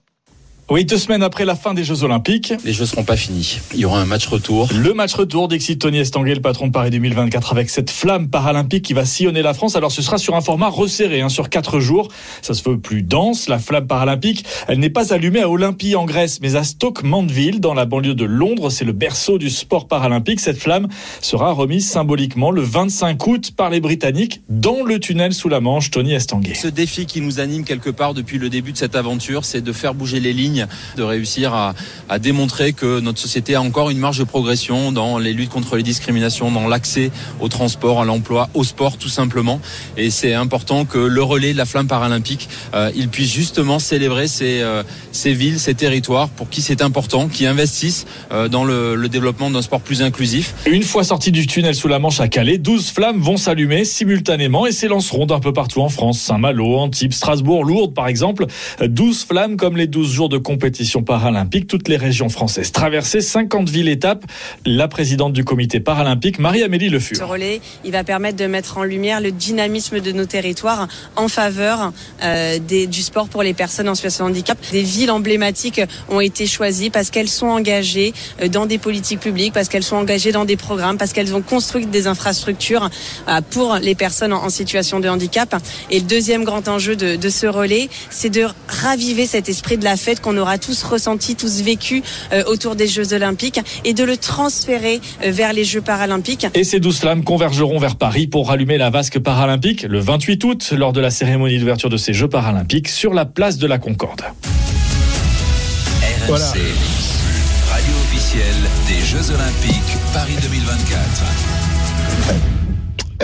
Oui, deux semaines après la fin des Jeux Olympiques. Les Jeux seront pas finis. Il y aura un match retour. Le match retour d'Exit Tony Estanguet, le patron de Paris 2024, avec cette flamme paralympique qui va sillonner la France. Alors ce sera sur un format resserré, hein, sur quatre jours. Ça se veut plus dense. La flamme paralympique, elle n'est pas allumée à Olympie en Grèce, mais à Stoke Mandeville, dans la banlieue de Londres. C'est le berceau du sport paralympique. Cette flamme sera remise symboliquement le 25 août par les Britanniques dans le tunnel sous la Manche. Tony Estanguet. Ce défi qui nous anime quelque part depuis le début de cette aventure, c'est de faire bouger les lignes de réussir à, démontrer que notre société a encore une marge de progression dans les luttes contre les discriminations, dans l'accès au transport, à l'emploi, au sport tout simplement. Et c'est important que le relais de la flamme paralympique, euh, il puisse justement célébrer ces, euh, ces villes, ces territoires pour qui c'est important, qui investissent euh, dans le, le développement d'un sport plus inclusif. Une fois sortis du tunnel sous la Manche à Calais, 12 flammes vont s'allumer simultanément et s'élanceront d'un peu partout en France. Saint-Malo, Antibes, Strasbourg, Lourdes par exemple. 12 flammes comme les 12 jours de compétition paralympique, toutes les régions françaises traversées, 50 villes étapes. La présidente du comité paralympique, Marie-Amélie Le Fur. Ce relais, il va permettre de mettre en lumière le dynamisme de nos territoires en faveur euh, du sport pour les personnes en situation de handicap. Des villes emblématiques ont été choisies parce qu'elles sont engagées euh, dans des politiques publiques, parce qu'elles sont engagées dans des programmes, parce qu'elles ont construit des infrastructures euh, pour les personnes en, en, situation de handicap. Et le deuxième grand enjeu de, de ce relais, c'est de raviver cet esprit de la fête qu'on aura tous ressenti, tous vécu euh, autour des Jeux Olympiques et de le transférer euh, vers les Jeux Paralympiques. Et ces douze flammes convergeront vers Paris pour rallumer la vasque paralympique le 28 août lors de la cérémonie d'ouverture de ces Jeux Paralympiques sur la place de la Concorde. RMC, voilà. radio officielle des Jeux Olympiques Paris 2024.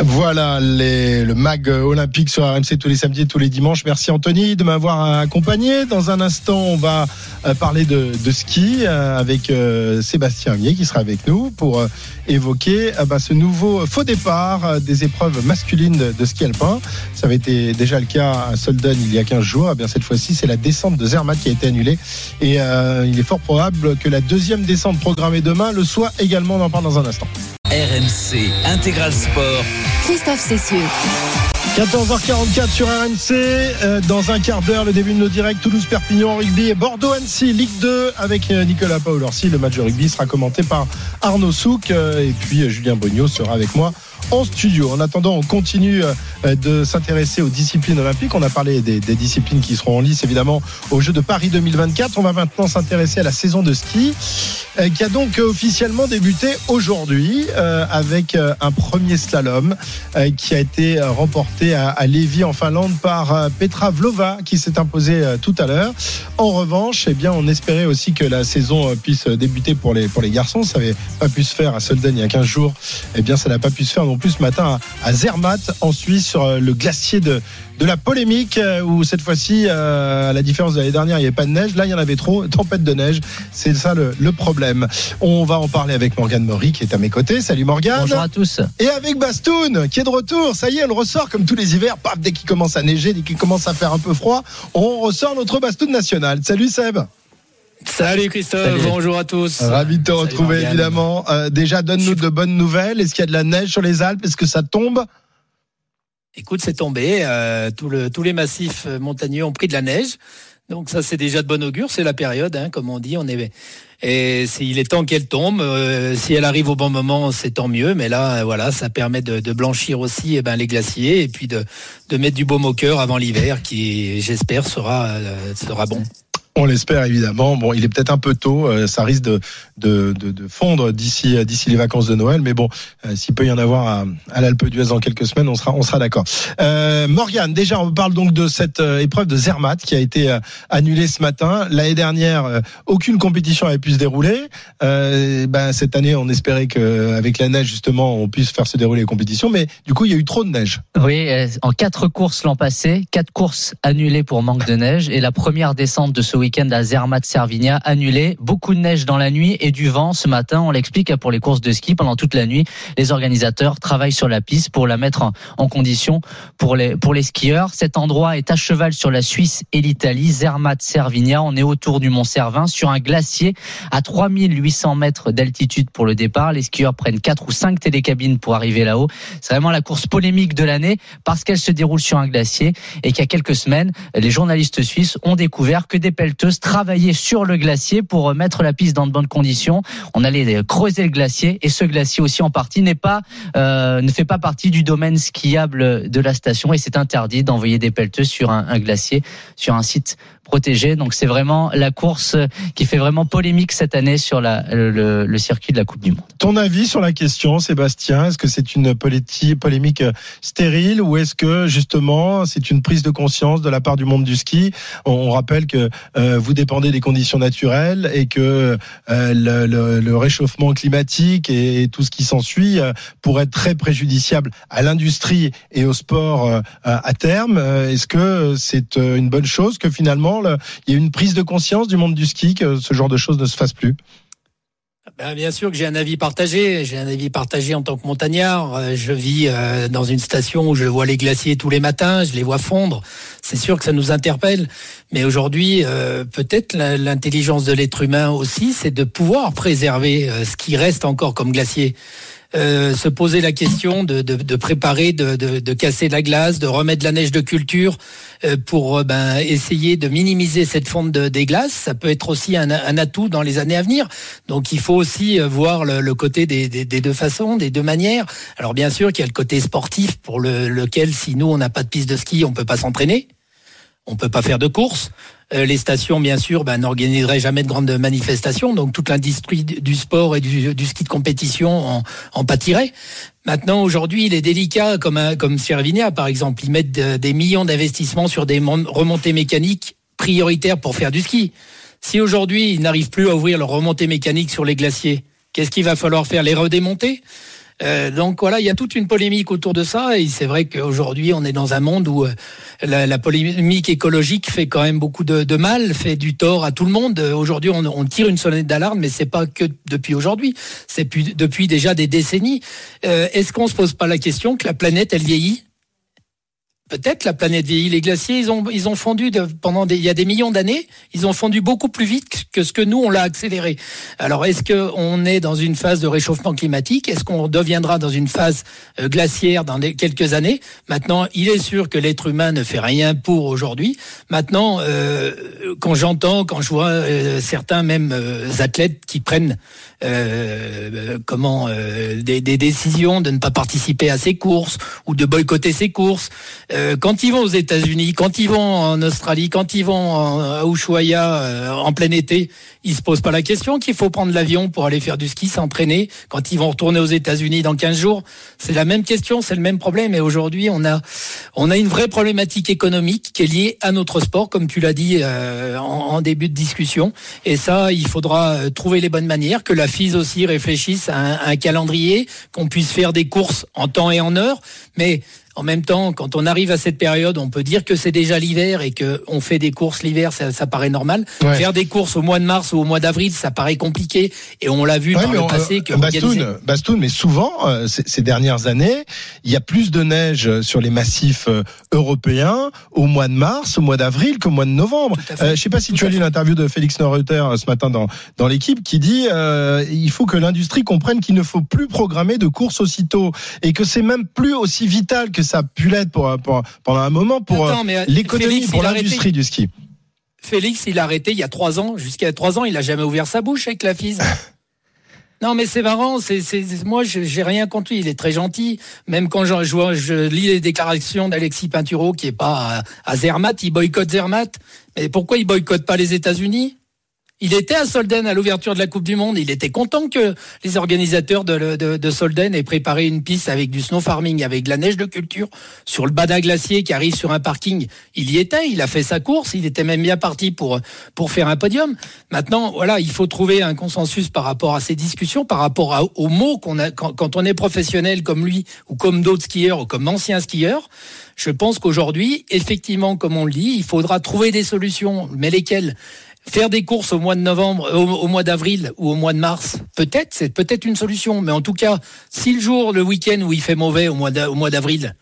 Voilà les, le mag olympique sur RMC tous les samedis et tous les dimanches. Merci Anthony de m'avoir accompagné. Dans un instant, on va parler de, de ski avec Sébastien Amier qui sera avec nous pour évoquer bah, ce nouveau faux départ des épreuves masculines de, de, ski alpin. Ça avait été déjà le cas à Solden il y a 15 jours. Eh bien cette fois-ci, c'est la descente de Zermatt qui a été annulée et euh, il est fort probable que la deuxième descente programmée demain le soit également. On en parle dans un instant. RMC Intégral Sport. Christophe Cessieux. 14h44 sur RMC. Euh, dans un quart d'heure, le début de nos directs Toulouse-Perpignan rugby et Bordeaux-Annecy, Ligue 2 avec Nicolas Paolorsi. Le match de rugby sera commenté par Arnaud Souk euh, et puis Julien Bogno sera avec moi en studio. En attendant, on continue de s'intéresser aux disciplines olympiques. On a parlé des, disciplines qui seront en lice, évidemment, aux Jeux de Paris 2024. On va maintenant s'intéresser à la saison de ski, euh, qui a donc officiellement débuté aujourd'hui euh, avec euh, un premier slalom qui a été remporté à, à Lévis, en Finlande, par Petra Vlova, qui s'est imposée tout à l'heure. En revanche, eh bien, on espérait aussi que la saison puisse débuter pour les, pour les garçons. Ça n'avait pas pu se faire à Solden il y a 15 jours. Eh bien, ça n'a pas pu se faire non plus ce matin à Zermatt en Suisse sur euh, le glacier de, de la polémique euh, où cette fois-ci, euh, à la différence de l'année dernière, il n'y avait pas de neige. Là, il y en avait trop. Tempête de neige. C'est ça le, le problème. On va en parler avec Morgane Maury qui est à mes côtés. Salut Morgane. Bonjour à tous. Et avec Bastoun qui est de retour. Ça y est, elle ressort comme tous les hivers. Paf, dès qu'il commence à neiger, dès qu'il commence à faire un peu froid, on ressort notre Bastoun national. Salut Seb. Salut Christophe, Salut. bonjour à tous. Ravi de te retrouver évidemment. Euh, déjà, donne-nous de bonnes nouvelles. Est-ce qu'il y a de la neige sur les Alpes? Est-ce que ça tombe? Écoute, c'est tombé. euh, tout le- tous les massifs euh, montagneux ont pris de la neige. Donc ça, c'est déjà de bon augure. C'est la période, hein, comme on dit. On est et c'est- il est temps qu'elle tombe. Euh, si elle arrive au bon moment, c'est tant mieux. Mais là, euh, voilà, ça permet de, de blanchir aussi eh ben, les glaciers et puis de, de mettre du baume au cœur avant l'hiver, qui, j'espère, sera euh, sera bon. On l'espère évidemment. Bon, il est peut-être un peu tôt. euh, ça risque de, de, de, fondre d'ici d'ici les vacances de Noël. Mais bon, euh, s'il peut y en avoir à, à l'Alpe d'Huez dans quelques semaines, on sera on sera d'accord. Euh, Morgane, déjà, on parle donc de cette euh, épreuve de Zermatt qui a été euh, annulée ce matin. L'année dernière, euh, aucune compétition avait pu se dérouler. Euh, ben cette année, on espérait que avec la neige justement, on puisse faire se dérouler les compétitions. Mais du coup, il y a eu trop de neige. Oui, euh, en quatre courses l'an passé, quatre courses annulées pour manque de neige et la première descente de ce week-end à Zermatt-Servigna annulée. Beaucoup de neige dans la nuit du vent ce matin. On l'explique pour les courses de ski pendant toute la nuit. Les organisateurs travaillent sur la piste pour la mettre en, condition pour les pour les skieurs. Cet endroit est à cheval sur la Suisse et l'Italie. Zermatt-Servigna. On est autour du Mont Cervin sur un glacier à 3800 mètres d'altitude pour le départ. Les skieurs prennent quatre ou cinq télécabines pour arriver là-haut. C'est vraiment la course polémique de l'année parce qu'elle se déroule sur un glacier et qu'il y a quelques semaines, les journalistes suisses ont découvert que des pelleteuses travaillaient sur le glacier pour mettre la piste dans de bonnes conditions. On allait creuser le glacier et ce glacier aussi en partie n'est pas euh, ne fait pas partie du domaine skiable de la station et c'est interdit d'envoyer des pelleteuses sur un, un glacier sur un site protégé. Donc c'est vraiment la course qui fait vraiment polémique cette année sur la, le, le circuit de la Coupe du Monde. Ton avis sur la question, Sébastien? Est-ce que c'est une polémique stérile ou est-ce que justement c'est une prise de conscience de la part du monde du ski? On on rappelle que euh, vous dépendez des conditions naturelles et que euh, le, le- le réchauffement climatique et, et tout ce qui s'ensuit euh, pourrait être très préjudiciable à l'industrie et au sport euh, à terme. Euh, Est-ce que c'est euh, une bonne chose que finalement il y ait une prise de conscience du monde du ski que ce genre de choses ne se fasse plus Ben, bien sûr que j'ai un avis partagé. J'ai un avis partagé en tant que montagnard. Euh, Je vis euh, dans une station où je vois les glaciers tous les matins, je les vois fondre. C'est sûr que ça nous interpelle. Mais aujourd'hui, euh, peut-être l'intelligence de l'être humain aussi, c'est de pouvoir préserver ce qui reste encore comme glacier. Euh, se poser la question de, de, préparer, de, de, casser la glace, de remettre la neige de culture euh, pour euh, ben, essayer de minimiser cette fonte de, des glaces. Ça peut être aussi un, atout dans les années à venir. Donc il faut aussi voir le, côté des, des, des deux façons, des deux manières. Alors bien sûr qu'il y a le côté sportif pour le, lequel si nous on n'a pas de piste de ski, on peut pas s'entraîner, on peut pas faire de course. Euh, les stations, bien sûr, ben, n'organiseraient jamais de grandes manifestations, donc toute l'industrie du sport et du, ski de compétition en, en pâtirait. Maintenant, aujourd'hui, il est délicat, comme, comme par exemple. Ils mettent de- des millions d'investissements sur des mon- remontées mécaniques prioritaires pour faire du ski. Si aujourd'hui, ils n'arrivent plus à ouvrir leurs remontées mécaniques sur les glaciers, qu'est-ce qu'il va falloir faire? Les redémonter? Euh, donc voilà, il y a toute une polémique autour de ça et c'est vrai qu'aujourd'hui on est dans un monde où euh, la, polémique écologique fait quand même beaucoup de, mal, fait du tort à tout le monde. Euh, Aujourd'hui on, tire une sonnette d'alarme, mais c'est pas que depuis aujourd'hui, c'est pu- depuis déjà des décennies. Est-ce qu'on se pose pas la question que la planète elle vieillit? Peut-être la planète vieillit. Les glaciers, ils ont, ils ont fondu de, pendant des, il y a des millions d'années. Ils ont fondu beaucoup plus vite que ce que nous on l'a accéléré. Alors, est-ce que on est dans une phase de réchauffement climatique? Est-ce qu'on deviendra dans une phase euh, glaciaire dans les- quelques années? Maintenant, il est sûr que l'être humain ne fait rien pour aujourd'hui. Maintenant, euh, quand j'entends, quand je vois euh, certains même euh, athlètes qui prennent euh, comment euh, des, des décisions de ne pas participer à ces courses ou de boycotter ces courses. Euh, quand ils vont aux États-Unis, quand ils vont en Australie, quand ils vont à Ushuaia euh, en plein été, ils se posent pas la question qu'il faut prendre l'avion pour aller faire du ski, s'entraîner. Quand ils vont retourner aux États-Unis dans 15 jours, c'est la même question, c'est le même problème. Et aujourd'hui, on a on a une vraie problématique économique qui est liée à notre sport, comme tu l'as dit euh, en, en, début de discussion. Et ça, il faudra euh, trouver les bonnes manières, que la FIS aussi réfléchisse à un, à un calendrier, qu'on puisse faire des courses en temps et en heure. Mais en même temps, quand on arrive à cette période, on peut dire que c'est déjà l'hiver et que on fait des courses l'hiver, ça, ça, paraît normal. Ouais. Faire des courses au mois de mars ou au mois d'avril, ça paraît compliqué. Et on l'a vu Ouais, par le on- passé que euh, Bastoun, organiser- Bastoun, mais souvent, euh, ces, ces dernières années, il y a plus de neige sur les massifs euh, européens au mois de mars, au mois d'avril qu'au mois de novembre. Euh, je sais pas si tu as lu l'interview de Félix Neureuther euh, ce matin dans, dans l'équipe qui dit euh, il faut que l'industrie comprenne qu'il ne faut plus programmer de courses aussitôt et que c'est même plus aussi vital que ça a pu l'être pour, pour- pendant un moment pour euh, euh, l'économie, Félix, pour l'industrie du ski. Félix, il a arrêté il y a trois ans. Jusqu'à trois ans, il a jamais ouvert sa bouche avec la FIS. [LAUGHS] Non, mais c'est marrant. C'est, moi, je- j'ai rien contre lui. Il est très gentil. Même quand je, je, lis les déclarations d'Alexis Pinturo, qui est pas à, à Zermatt, il boycotte Zermatt. Mais pourquoi il boycotte pas les États-Unis? Il était à Solden à l'ouverture de la Coupe du Monde. Il était content que les organisateurs de, Solden aient préparé une piste avec du snow farming, avec de la neige de culture sur le bas d'un glacier qui arrive sur un parking. Il y était, il a fait sa course, il était même bien parti pour faire un podium. Maintenant, voilà, il faut trouver un consensus par rapport à ces discussions, par rapport aux mots quand, quand on est professionnel comme lui ou comme d'autres skieurs ou comme anciens skieurs. Je pense qu'aujourd'hui, effectivement, comme on le dit, il faudra trouver des solutions, mais lesquelles? Faire des courses au mois de novembre, au, au mois d'avril ou au mois de mars, peut-être, c'est peut-être une solution. Mais en tout cas, si le jour, le week-end où il fait mauvais au mois d'avril,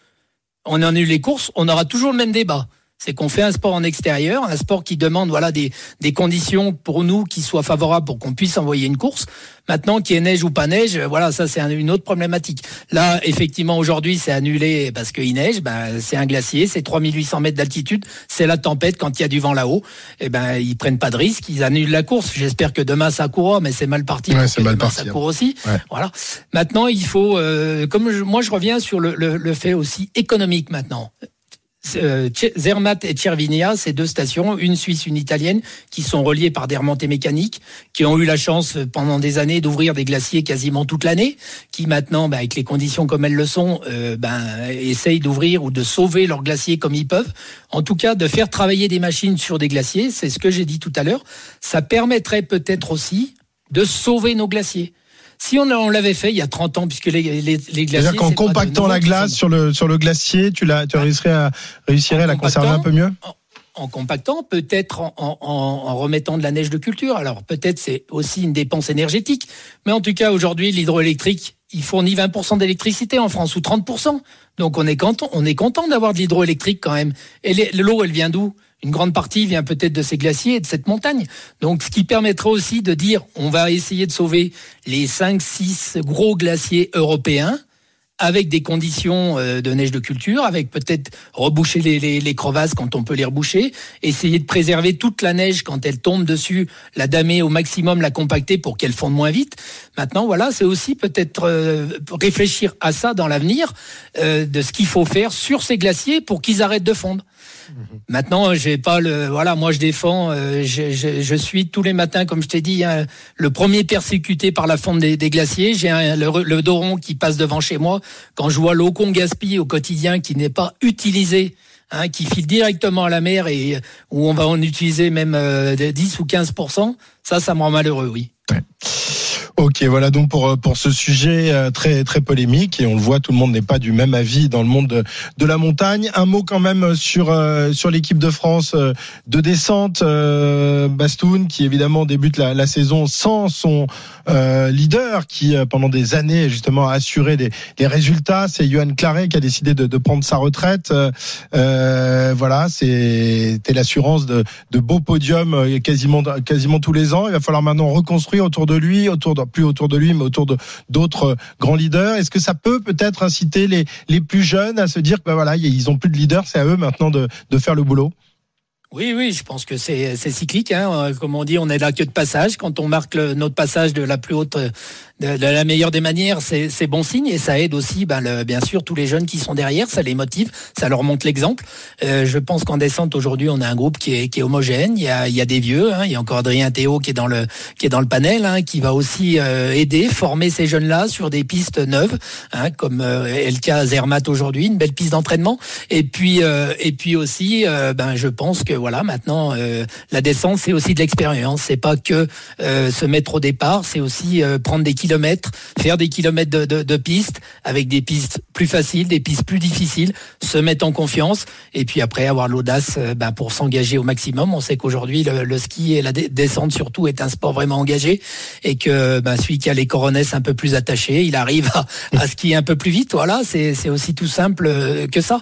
on annule les courses, on aura toujours le même débat. C'est qu'on fait un sport en extérieur, un sport qui demande voilà des, des conditions pour nous qui soient favorables pour qu'on puisse envoyer une course. Maintenant, qu'il y ait neige ou pas neige, voilà, ça c'est un- une autre problématique. Là, effectivement, aujourd'hui, c'est annulé parce qu'il neige. Ben, c'est un glacier, c'est 3800 mètres d'altitude, c'est la tempête quand il y a du vent là-haut. Et ben, ils prennent pas de risque, ils annulent la course. J'espère que demain ça courra, mais c'est mal parti. Ouais, c'est mal demain, parti, Ça hein. court aussi. Ouais. Voilà. Maintenant, il faut, euh, comme je- moi, je reviens sur le, le, le fait aussi économique maintenant. Euh, Zermatt et Cervinia, ces deux stations, une suisse, une italienne, qui sont reliées par des remontées mécaniques, qui ont eu la chance euh, pendant des années d'ouvrir des glaciers quasiment toute l'année, qui maintenant, bah, avec les conditions comme elles le sont, euh, ben, essayent d'ouvrir ou de sauver leurs glaciers comme ils peuvent. En tout cas, de faire travailler des machines sur des glaciers, c'est ce que j'ai dit tout à l'heure. Ça permettrait peut-être aussi de sauver nos glaciers. Si on, on l'avait fait il y a 30 ans, puisque les, les, les glaciers... C'est-à-dire qu'en compactant la glace sur le, sur le glacier, tu, la, tu réussirais à, réussirais à la conserver un peu mieux? En compactant, peut-être en, en- en- en remettant de la neige de culture. Alors peut-être c'est aussi une dépense énergétique, mais en tout cas aujourd'hui l'hydroélectrique, il fournit 20% d'électricité en France ou 30%. Donc on est content, on est content d'avoir de l'hydroélectrique quand même. Et l'eau, elle vient d'où? Une grande partie vient peut-être de ces glaciers et de cette montagne. Donc ce qui permettrait aussi de dire, on va essayer de sauver les 5-6 gros glaciers européens avec des conditions euh, de neige de culture, avec peut-être reboucher les crevasses quand on peut les reboucher, essayer de préserver toute la neige quand elle tombe dessus, la damer au maximum, la compacter pour qu'elle fonde moins vite. Maintenant, voilà, c'est aussi peut-être euh, réfléchir à ça dans l'avenir, euh, de ce qu'il faut faire sur ces glaciers pour qu'ils arrêtent de fondre. Maintenant, j'ai pas le voilà, moi je défends, euh, je, suis tous les matins, comme je t'ai dit, hein, le premier persécuté par la fonte des, glaciers. J'ai le, Doron qui passe devant chez moi. Quand je vois l'eau qu'on gaspille au quotidien, qui n'est pas utilisée, hein, qui file directement à la mer et où on va en utiliser même euh, de 10 ou 15% ça, ça me rend malheureux, oui. Ok, voilà donc pour euh, pour ce sujet euh, très très polémique et on le voit, tout le monde n'est pas du même avis dans le monde de, la montagne. Un mot quand même sur euh, sur l'équipe de France de descente, euh, Bastoun, qui évidemment débute la, la saison sans son euh, leader, qui pendant des années justement a assuré les, les résultats. C'est Johan Claret qui a décidé de, de prendre sa retraite. Voilà, c'était l'assurance de, de beaux podiums quasiment quasiment tous les ans. Il va falloir maintenant reconstruire autour de lui, autour de, plus autour de lui, mais autour de d'autres euh, grands leaders. Est-ce que ça peut peut-être inciter les plus jeunes à se dire que bah voilà, ils ont plus de leader, c'est à eux maintenant de faire le boulot? Oui, oui, je pense que c'est cyclique. Hein. Euh, Comme on dit, on est là que de passage. Quand on marque notre passage de la plus haute, euh, de, la meilleure des manières, c'est bon signe et ça aide aussi, ben, le- bien sûr, tous les jeunes qui sont derrière. Ça les motive, ça leur montre l'exemple. Euh, je pense qu'en descente aujourd'hui, on a un groupe qui est, qui est homogène. Il y a, il y a des vieux. Hein. Il y a encore Adrien Théo qui est dans le qui est dans le panel, hein, qui va aussi euh, aider, former ces jeunes-là sur des pistes neuves, hein, comme euh, à Zermatt aujourd'hui, une belle piste d'entraînement. Et puis euh, et puis aussi, ben je pense que voilà, maintenant euh, la descente c'est aussi de l'expérience. C'est pas que euh, se mettre au départ, c'est aussi euh, prendre des kilomètres, faire des kilomètres de, de, de pistes avec des pistes plus faciles, des pistes plus difficiles, se mettre en confiance et puis après avoir l'audace ben, pour s'engager au maximum. On sait qu'aujourd'hui le, ski et la descente surtout est un sport vraiment engagé et que ben, celui qui a les coronesses un peu plus attachées, il arrive à, à skier un peu plus vite. Voilà, c'est aussi tout simple que ça.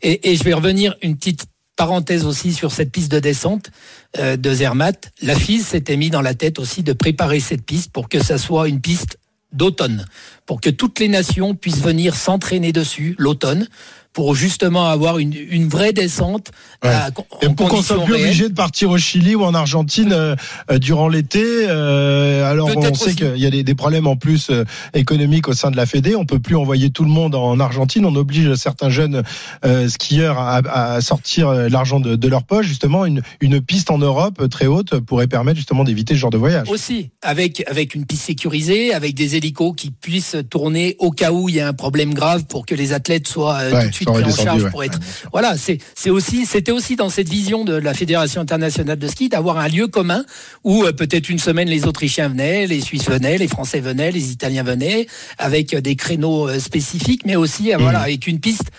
Et je vais revenir une petite parenthèse aussi sur cette piste de descente euh, de Zermatt. La FIS s'était mis dans la tête aussi de préparer cette piste pour que ça soit une piste d'automne, pour que toutes les nations puissent venir s'entraîner dessus l'automne, pour justement avoir une, une vraie descente à- Et pour qu'on soit plus obligé de partir au Chili ou en Argentine euh, euh, durant l'été, euh, alors on sait qu'il y a des, des problèmes en plus économiques au sein de la Fédé. On peut plus envoyer tout le monde en Argentine. On oblige certains jeunes euh, skieurs à, à sortir l'argent de, de leur poche. Justement, une, une piste en Europe très haute pourrait permettre justement d'éviter ce genre de voyage. Aussi, avec, avec une piste sécurisée, avec des hélicos qui puissent tourner au cas où il y a un problème grave pour que les athlètes soient Ouais, tout de suite soient pris en redescendus, charge ouais. pour être. Voilà, c'est c'est aussi c'était aussi dans cette vision de la Fédération internationale de ski d'avoir un lieu commun où euh, peut-être une semaine les Autrichiens venaient, les Suisses venaient, les Français venaient, les Italiens venaient, avec euh, des créneaux euh, spécifiques, mais aussi euh, voilà avec une piste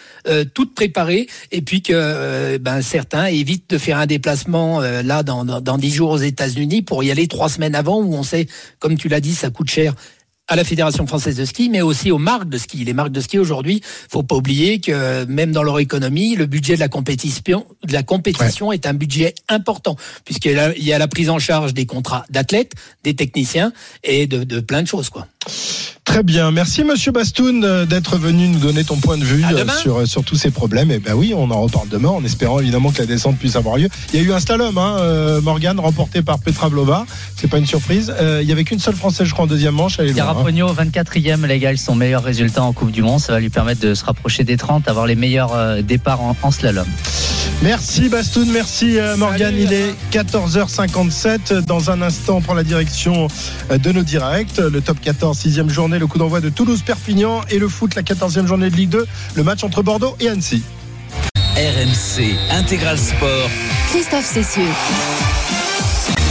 toute préparée et puis que ben certains évitent de faire un déplacement là dans dans dans dix jours aux États-Unis pour y aller trois semaines avant où on sait, comme tu l'as dit, ça coûte cher à la Fédération française de ski, mais aussi aux marques de ski. Les marques de ski aujourd'hui, faut pas oublier que même dans leur économie, le budget de la compétition, de la compétition est un budget important, puisqu'il y a la- il y a la prise en charge des contrats d'athlètes, des techniciens et de, de plein de choses, quoi. Très bien, merci Monsieur Bastoun euh, d'être venu nous donner ton point de vue euh, sur, euh, sur tous ces problèmes. Et ben oui, on en reparle demain en espérant évidemment que la descente puisse avoir lieu. Il y a eu un slalom, hein, euh, Morgan, remporté par Petra Vlova. C'est pas une surprise. Euh, il y avait qu'une seule Française, je crois, en deuxième manche. Hein. Garapogno, 24e, les gars, son meilleur résultat en Coupe du Monde. Ça va lui permettre de se rapprocher des 30, avoir les meilleurs euh, départs en, en slalom. Merci Bastoun, merci euh, Morgan. Il est 14h57. Dans un instant, on prend la direction de nos directs. Le top 14, sixième journée, le coup d'envoi de Toulouse-Perpignan et le foot, la 14e journée de Ligue 2, le match entre Bordeaux et Annecy. RMC Intégral Sport. Christophe Cessieux.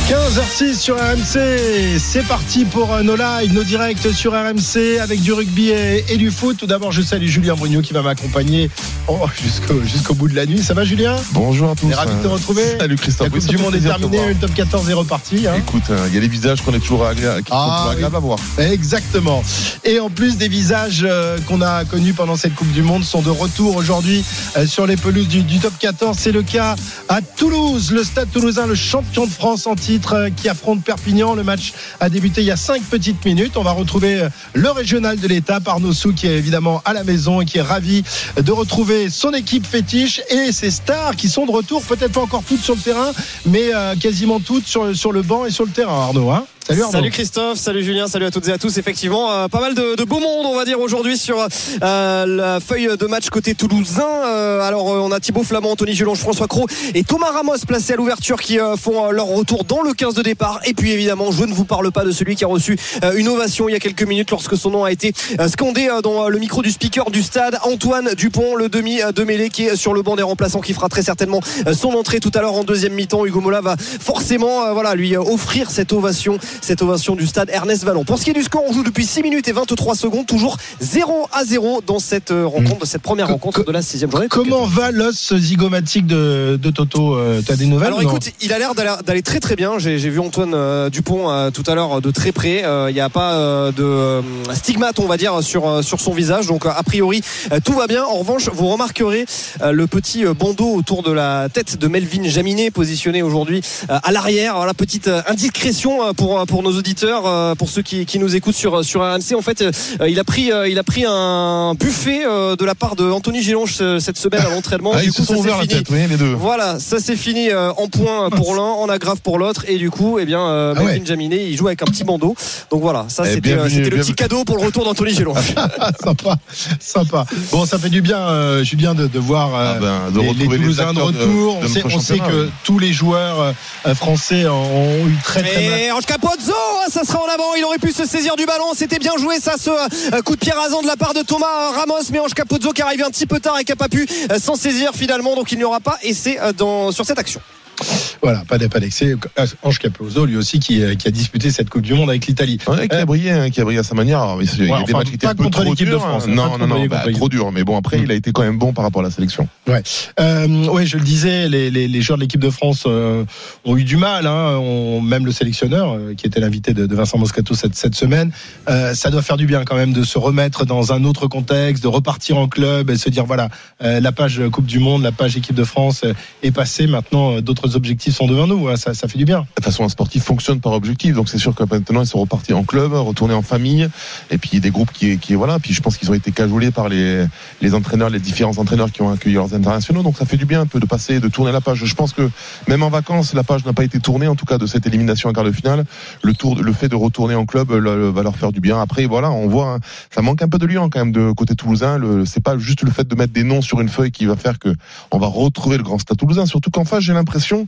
15h06 sur RMC, c'est parti pour euh, nos lives, nos directs sur RMC avec du rugby et, et du foot. Tout d'abord, je salue Julien Brugnot qui va m'accompagner oh, [LAUGHS] jusqu'au bout de la nuit. Ça va Julien? Bonjour à tous. On est ravis de te retrouver. Salut Christophe. La Coupe Oui, du Monde est terminée, le top 14 est reparti. hein. Écoute, euh, il y a des visages qu'on est toujours agréables, Ah, oui. agréables à voir. Exactement. Et en plus des visages euh, qu'on a connus pendant cette Coupe du Monde sont de retour aujourd'hui euh, sur les pelouses du, du top 14. C'est le cas à Toulouse, le Stade Toulousain, le champion de France en qui affronte Perpignan. Le match a débuté il y a cinq petites minutes. On va retrouver euh, le régional de l'étape, Arnaud Sou, qui est évidemment à la maison et qui est ravi de retrouver son équipe fétiche et ses stars qui sont de retour, peut-être pas encore toutes sur le terrain, mais euh, quasiment toutes sur, sur le banc et sur le terrain, Arnaud. Hein Salut Christophe, salut Julien, salut à toutes et à tous. Effectivement, euh, pas mal de, de beau monde, on va dire aujourd'hui sur euh, la feuille de match côté toulousain. Euh, alors euh, on a Thibaut Flamand, Anthony Gelonge, François Cros et Thomas Ramos placés à l'ouverture qui euh, font leur retour dans le 15 de départ. Et puis évidemment, je ne vous parle pas de celui qui a reçu une ovation il y a quelques minutes lorsque son nom a été scandé dans le micro du speaker du stade, Antoine Dupont, le demi de mêlée qui est sur le banc des remplaçants, qui fera très certainement son entrée tout à l'heure en deuxième mi-temps. Hugo Mola va forcément voilà lui offrir cette ovation, cette ovation du stade Ernest Vallon. Pour ce qui est du score, on joue depuis 6 minutes et 23 secondes, toujours 0 à 0 dans cette euh, rencontre, de cette première rencontre de la sixième journée. Comment va l'os zygomatique de, de Toto euh, T'as des nouvelles Alors écoute, il a l'air d'aller- très très bien. J'ai vu Antoine euh, Dupont tout à l'heure de très près. Il n'y a pas de stigmate, on va dire, sur sur son visage. Donc a priori tout va bien. En revanche, vous remarquerez le petit bandeau autour de la tête de Melvin Jaminet, positionné aujourd'hui à l'arrière. Voilà petite indiscrétion pour pour pour nos auditeurs, euh, pour ceux qui, qui nous écoutent sur sur RMC. En fait, euh, il a pris euh, il a pris un buffet euh, de la part de Anthony euh, cette semaine à l'entraînement. Ah, du coup, ça fini. tête, oui, les deux. Voilà, ça c'est fini euh, en point pour l'un, en aggrave pour l'autre, et du coup, eh bien, euh, Ah ouais. Jaminet, il joue avec un petit bandeau. Donc voilà, ça Eh, c'était euh, le petit cadeau pour le retour d'Anthony Gilonche. [LAUGHS] sympa, sympa. Bon, ça fait du bien, euh, Julien, de, de voir euh, Ah ben, de les, les Toulousains de retour. de on sait, on que tous les joueurs euh, français ont eu très très mal. Et Ange Capozzo, hein, ça sera en avant. Il aurait pu se saisir du ballon. C'était bien joué, ça, ce euh, coup de pied rasant de la part de Thomas Ramos. Mais Ange Capozzo qui est arrivé un petit peu tard et qui n'a pas pu euh, s'en saisir finalement. Donc il n'y aura pas essai euh, dans, sur cette action. Voilà, pas, d'excès. Euh, Ange Capozzo, lui aussi, qui, euh, qui a disputé cette Coupe du Monde avec l'Italie. Ouais, qui a brillé, hein, qui a brillé à sa manière. Alors, Il y a Ouais, des enfin, matchs qui étaient pas un peu contre trop l'équipe de France, hein. hein, Non, non, non, bah, trop dur. Mais bon, après, il a été quand même bon par rapport à la sélection. Ouais, euh, ouais, je le disais, les, les, les joueurs de l'équipe de France euh, ont eu du mal. Hein, même le sélectionneur, euh, qui était l'invité de, de Vincent Moscato cette, cette semaine, euh, ça doit faire du bien quand même de se remettre dans un autre contexte, de repartir en club et se dire voilà, euh, la page Coupe du Monde, la page équipe de France euh, est passée. Maintenant, euh, d'autres objectifs sont devant nous. hein, ça, fait du bien. De toute façon, un sportif fonctionne par objectif. Donc, c'est sûr que maintenant, ils sont repartis en club, retournés en famille. Et puis, des groupes qui, voilà. Puis, je pense qu'ils ont été cajolés par les, entraîneurs, les différents entraîneurs qui ont accueilli leurs internationaux. Donc, ça fait du bien un peu de passer, de tourner la page. Je pense que même en vacances, la page n'a pas été tournée, en tout cas, de cette élimination en quart de finale. Le tour, le fait de retourner en club va leur faire du bien. Après, voilà, on voit, hein, ça manque un peu de lion quand même de côté toulousain. C'est pas juste le fait de mettre des noms sur une feuille qui va faire que on va retrouver le grand stade toulousain. Surtout qu'en face, j'ai l'impression réaction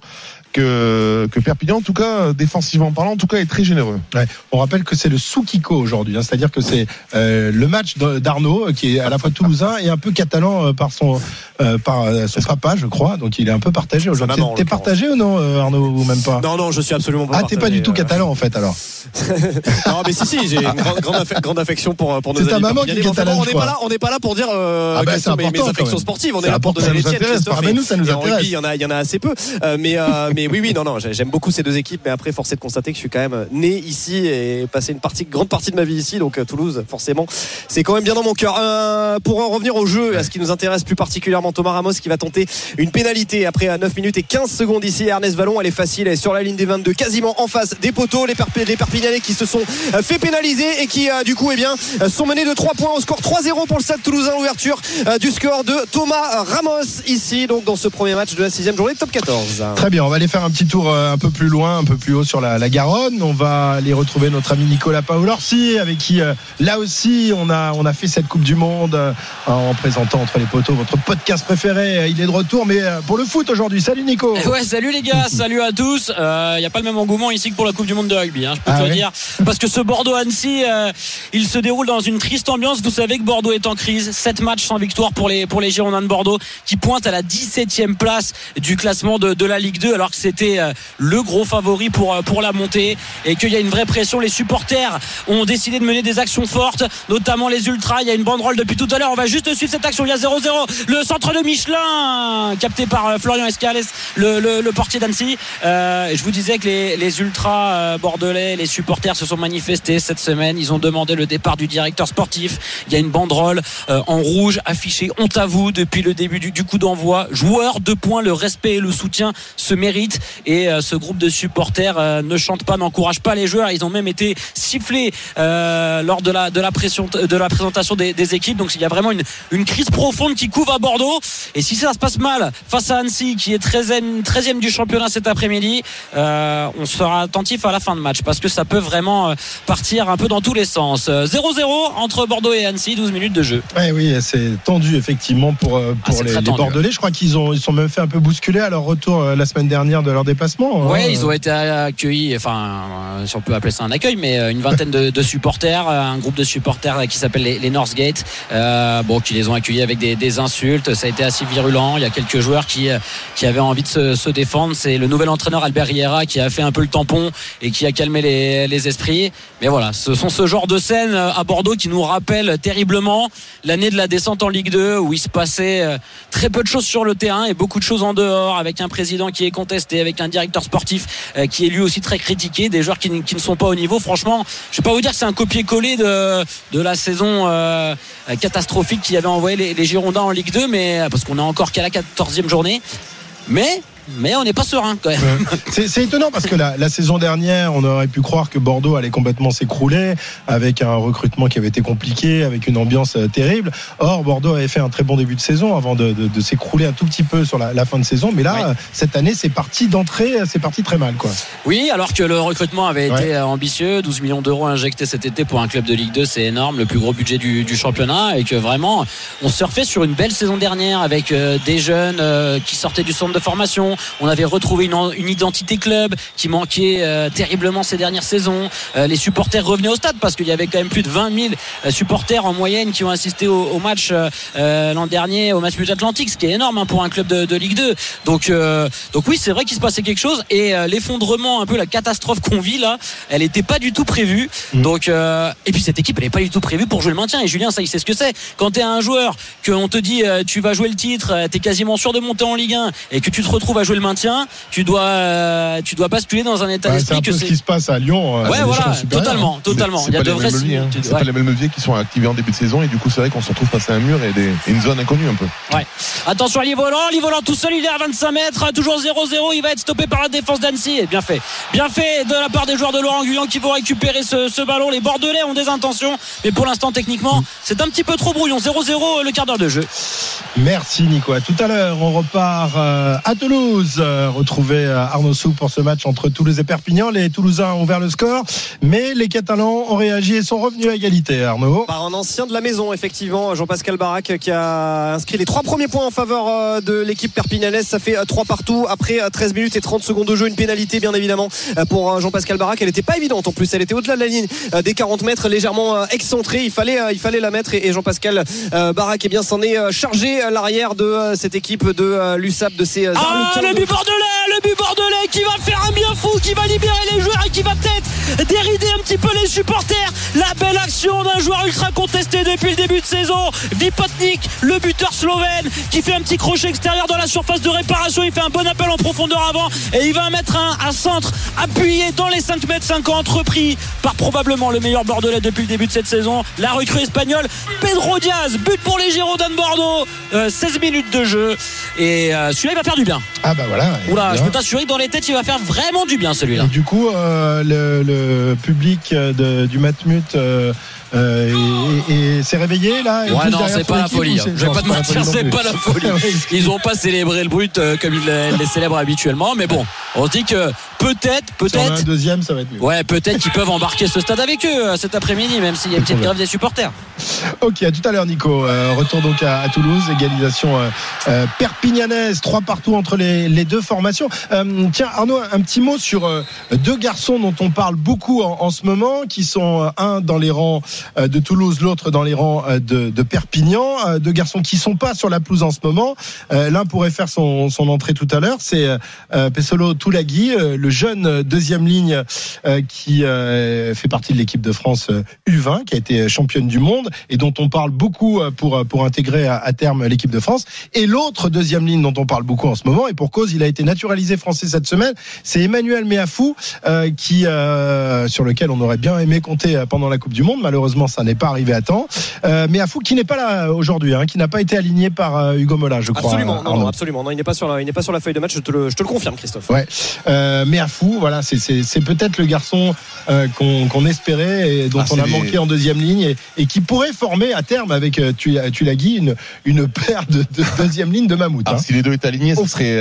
que, que Perpignan, en tout cas, défensivement parlant, en tout cas, est très généreux. Ouais. On rappelle que c'est le Soukiko aujourd'hui, hein, c'est-à-dire que c'est euh, le match d'Arnaud euh, qui est à la fois toulousain et un peu catalan euh, par son euh, par son papa, je crois. Donc il est un peu partagé aujourd'hui. T'es partagé ou non, euh, Arnaud, ou même pas? Non, non, je suis absolument pas. Ah, t'es pas du tout catalan en fait alors. [LAUGHS] non, mais si, si, j'ai une grande, grande, affe- grande affection pour, pour nos C'est ta amis maman qui est catalane, on n'est pas là, on n'est pas là pour dire euh, Ah bah, mes, mes affections sportives. On est là pour donner les nous tiennes. Christophe. Parle-nous, ça nous intéresse. il y en a, il y en a assez peu. Mais, [LAUGHS] oui, oui, non, non, j'aime beaucoup ces deux équipes. Mais après, force est de constater que je suis quand même né ici et passé une partie, grande partie de ma vie ici. Donc euh, Toulouse, forcément, c'est quand même bien dans mon cœur. Euh, pour en revenir au jeu, à ce qui nous intéresse plus particulièrement, Thomas Ramos qui va tenter une pénalité après à 9 minutes et 15 secondes ici. Ernest Vallon, elle est facile, elle est sur la ligne des 22, quasiment en face des poteaux. Les, Perp- les Perpignanais qui se sont euh, fait pénaliser et qui, euh, du coup, eh bien, euh, sont menés de 3 points au score 3-0 pour le Stade Toulousain. L'ouverture euh, du score de Thomas Ramos ici, donc dans ce premier match de la sixième journée de Top 14. Très bien, on va aller faire un petit tour euh, un peu plus loin, un peu plus haut sur la, la Garonne. On va aller retrouver notre ami Nicolas Paolorsi, avec qui euh, là aussi on a on a fait cette Coupe du Monde euh, en présentant entre les poteaux votre podcast préféré. Euh, Il est de retour, mais euh, pour le foot aujourd'hui. Salut Nico. Ouais, salut les gars, salut à tous. Il n'y a pas le même engouement ici que pour la Coupe du Monde de rugby, hein, je peux Ah te ouais le dire. Parce que ce Bordeaux-Annecy, euh, il se déroule dans une triste ambiance. Vous savez que Bordeaux est en crise. 7 matchs sans victoire pour les, pour les Girondins de Bordeaux qui pointent à la 17e place du classement de, de la Ligue 2 alors que c'était euh, le gros favori pour, euh, pour la montée et qu'il y a une vraie pression. Les supporters ont décidé de mener des actions fortes, notamment les ultras. Il y a une banderole depuis tout à l'heure. On va juste suivre cette action. Il y a 0-0. Le centre de Michelin, capté par euh, Florian Escales, le, le, portier d'Annecy. Je vous disais que les, les ultras bordelais, les supporters se sont manifestés cette semaine. Ils ont demandé le départ du directeur sportif. Il y a une banderole en rouge affichée honte à vous depuis le début du, du coup d'envoi. Joueurs, deux points, le respect et le soutien se méritent. Et euh, ce groupe de supporters euh, ne chante pas, n'encourage pas les joueurs. Ils ont même été sifflés euh, lors de la, de la, pression, de la présentation des, des équipes. Donc il y a vraiment une, une crise profonde qui couvre à Bordeaux. Et si ça se passe mal face à Annecy, qui est 13e, 13e du championnat cet après-midi, on sera attentif à la fin de match parce que ça peut vraiment partir un peu dans tous les sens. Euh, 0-0 entre Bordeaux et Annecy, 12 minutes de jeu. Ouais, oui, c'est tendu effectivement pour, euh, pour les, tendu, Bordelais. Je crois qu'ils ont ils sont même fait un peu bousculer à leur retour la semaine dernière de leur déplacement. hein. Ouais, ils ont été accueillis, enfin, euh, si on peut appeler ça un accueil, mais euh, une vingtaine de, supporters, euh, un groupe de supporters qui s'appelle les, Northgate, bon, qui les ont accueillis avec des, insultes. Ça a été assez virulent. Il y a quelques joueurs qui, qui avaient envie de se, défendre. C'est le nouvel entraîneur Albert Riera qui a fait un peu le tampon et qui a calmé les, les esprits. Mais voilà, ce sont ce genre de scènes à Bordeaux qui nous rappellent terriblement l'année de la descente en Ligue 2 où il se passait très peu de choses sur le terrain et beaucoup de choses en dehors avec un président qui est contesté, avec un directeur sportif euh, qui est lui aussi très critiqué, des joueurs qui, ne sont pas au niveau. Franchement, je vais pas vous dire que c'est un copier-coller de, la saison euh, catastrophique qui avait envoyé les, les Girondins en Ligue 2, mais parce qu'on est encore qu'à la 14e journée. Mais mais on n'est pas serein quand même. C'est c'est étonnant parce que la, la saison dernière, on aurait pu croire que Bordeaux allait complètement s'écrouler avec un recrutement qui avait été compliqué, avec une ambiance euh, terrible. Or, Bordeaux avait fait un très bon début de saison avant de, de- de s'écrouler un tout petit peu sur la, la fin de saison. Mais là, cette année, c'est parti d'entrée, c'est parti très mal, quoi. Oui, alors que le recrutement avait Ouais. été euh, ambitieux, 12 millions d'euros injectés cet été pour un club de Ligue 2, c'est énorme, le plus gros budget du, du championnat, et que vraiment, on surfait sur une belle saison dernière avec euh, des jeunes euh, qui sortaient du centre de formation. On avait retrouvé une, en- une identité club qui manquait euh, terriblement ces dernières saisons. Euh, les supporters revenaient au stade parce qu'il y avait quand même plus de 20 000 euh, supporters en moyenne qui ont assisté au, au match euh, l'an dernier, au match But Atlantique, ce qui est énorme hein, pour un club de, de Ligue 2. Donc, donc oui, c'est vrai qu'il se passait quelque chose et l'effondrement, un peu la catastrophe qu'on vit là, elle n'était pas du tout prévue. Donc, euh, et puis cette équipe, elle n'est pas du tout prévue pour jouer le maintien. Et Julien, ça, il sait ce que c'est. Quand tu es un joueur, qu'on te dit tu vas jouer le titre, tu es quasiment sûr de monter en Ligue 1 et que tu te retrouves à jouer le maintien, tu dois, euh, tu dois basculer dans un état c'est d'esprit que peu ce c'est. qui se passe à Lyon. euh, Ouais, voilà, totalement, totalement. C'est Il y a de vrais leviers, hein. C'est pas les mêmes leviers qui sont activés en début de saison et du coup c'est vrai qu'on se retrouve face à un mur et, des- et une zone inconnue un peu. Ouais. Attention à Livolant, Livolant tout seul, il est à 25 mètres, toujours 0-0, il va être stoppé par la défense d'Annecy. Et bien fait. Bien fait de la part des joueurs de Laurent Guyan qui vont récupérer ce, ce ballon. Les Bordelais ont des intentions, mais pour l'instant, techniquement, c'est un petit peu trop brouillon. 0-0 le quart d'heure de jeu. Merci Nico. À tout à l'heure, on repart euh, à Toulouse. Euh, retrouver euh, Arnaud Souk pour ce match entre Toulouse et Perpignan. Les Toulousains ont ouvert le score, mais les Catalans ont réagi et sont revenus à égalité. Arnaud. Par un ancien de la maison, effectivement, Jean-Pascal Barak qui a inscrit les trois premiers points en faveur euh, de l'équipe perpignanaise. Ça fait trois partout après euh, 13 minutes et 30 secondes de jeu. Une pénalité, bien évidemment, pour Jean-Pascal Barak. Elle n'était pas évidente en plus. Elle était au-delà de la ligne des 40 mètres, légèrement excentrée. Il fallait, il fallait la mettre et Jean-Pascal Barak eh bien, s'en est chargé à l'arrière de cette équipe de l'USAP, de ses Ah, Arlequins le but bordelais, le but bordelais qui va faire un bien fou, qui va libérer les joueurs et qui va peut-être dérider un petit peu les supporters. La belle action d'un joueur ultra contesté depuis le début de saison. Vipotnik, le buteur slovène, qui fait un petit crochet extérieur dans la surface de réparation. Il fait un bon appel en profondeur avant et il va mettre un à centre appuyé dans les 5 mètres 50 repris par probablement le meilleur bordelais depuis le début de cette saison. La recrue espagnole, Pedro Diaz, but pour les Girondins de Bordeaux. Euh, 16 minutes de jeu et euh, celui-là il va faire du bien. Ah bah voilà. Oula, Bien. je peux t'assurer que dans les têtes, il va faire vraiment du bien celui-là. Et du coup, euh, le, le public de- du Matmut euh, euh, et, et- et s'est réveillé là et Ouais, non, c'est pas la folie. hein. Je vais pas te mentir, c'est pas la folie. [LAUGHS] Ils ont pas célébré le brut euh, comme ils le- les célèbrent habituellement, mais bon, on se dit que peut-être, peut-être. deuxième, ça va être mieux. Ouais, peut-être qu'ils peuvent embarquer ce stade avec eux cet après-midi, même s'il y a une petite grève des supporters. Ok, à tout à l'heure, Nico. Euh, retour donc à, à Toulouse, égalisation perpignanaise, trois partout entre les, les deux formations. Euh, tiens, Arnaud, un petit mot sur euh, deux garçons dont on parle beaucoup en, ce moment, qui sont euh, un dans les rangs de Toulouse, l'autre dans les rangs de, Perpignan. Deux garçons qui sont pas sur la pelouse en ce moment. L'un pourrait faire son, entrée tout à l'heure, c'est Pesolo Toulagui, le jeune deuxième ligne qui fait partie de l'équipe de France euh, U20, qui a été championne du monde et dont on parle beaucoup pour pour intégrer à, à terme l'équipe de France. Et l'autre deuxième ligne dont on parle beaucoup en ce moment, et pour cause, il a été naturalisé français cette semaine, c'est Emmanuel Meafou, euh, qui euh, sur lequel on aurait bien aimé compter euh, pendant la Coupe du Monde. Malheureusement, ça n'est pas arrivé à temps. Euh, Meafou qui n'est pas là aujourd'hui, hein, qui n'a pas été aligné par euh, Hugo Mola, je crois. Absolument, non, absolument. Non, il n'est pas sur la, il n'est pas sur la feuille de match. Je te le, je te le confirme, Christophe. Ouais, euh, mais à fou, voilà, c'est c'est c'est peut-être le garçon euh, qu'on qu'on espérait et dont Ah, on a manqué en deuxième ligne et, et qui pourrait former à terme avec Tula- Tulagi une une paire de, de deuxième ligne de mammouth. Alors, hein. si les deux étaient alignés, ça serait,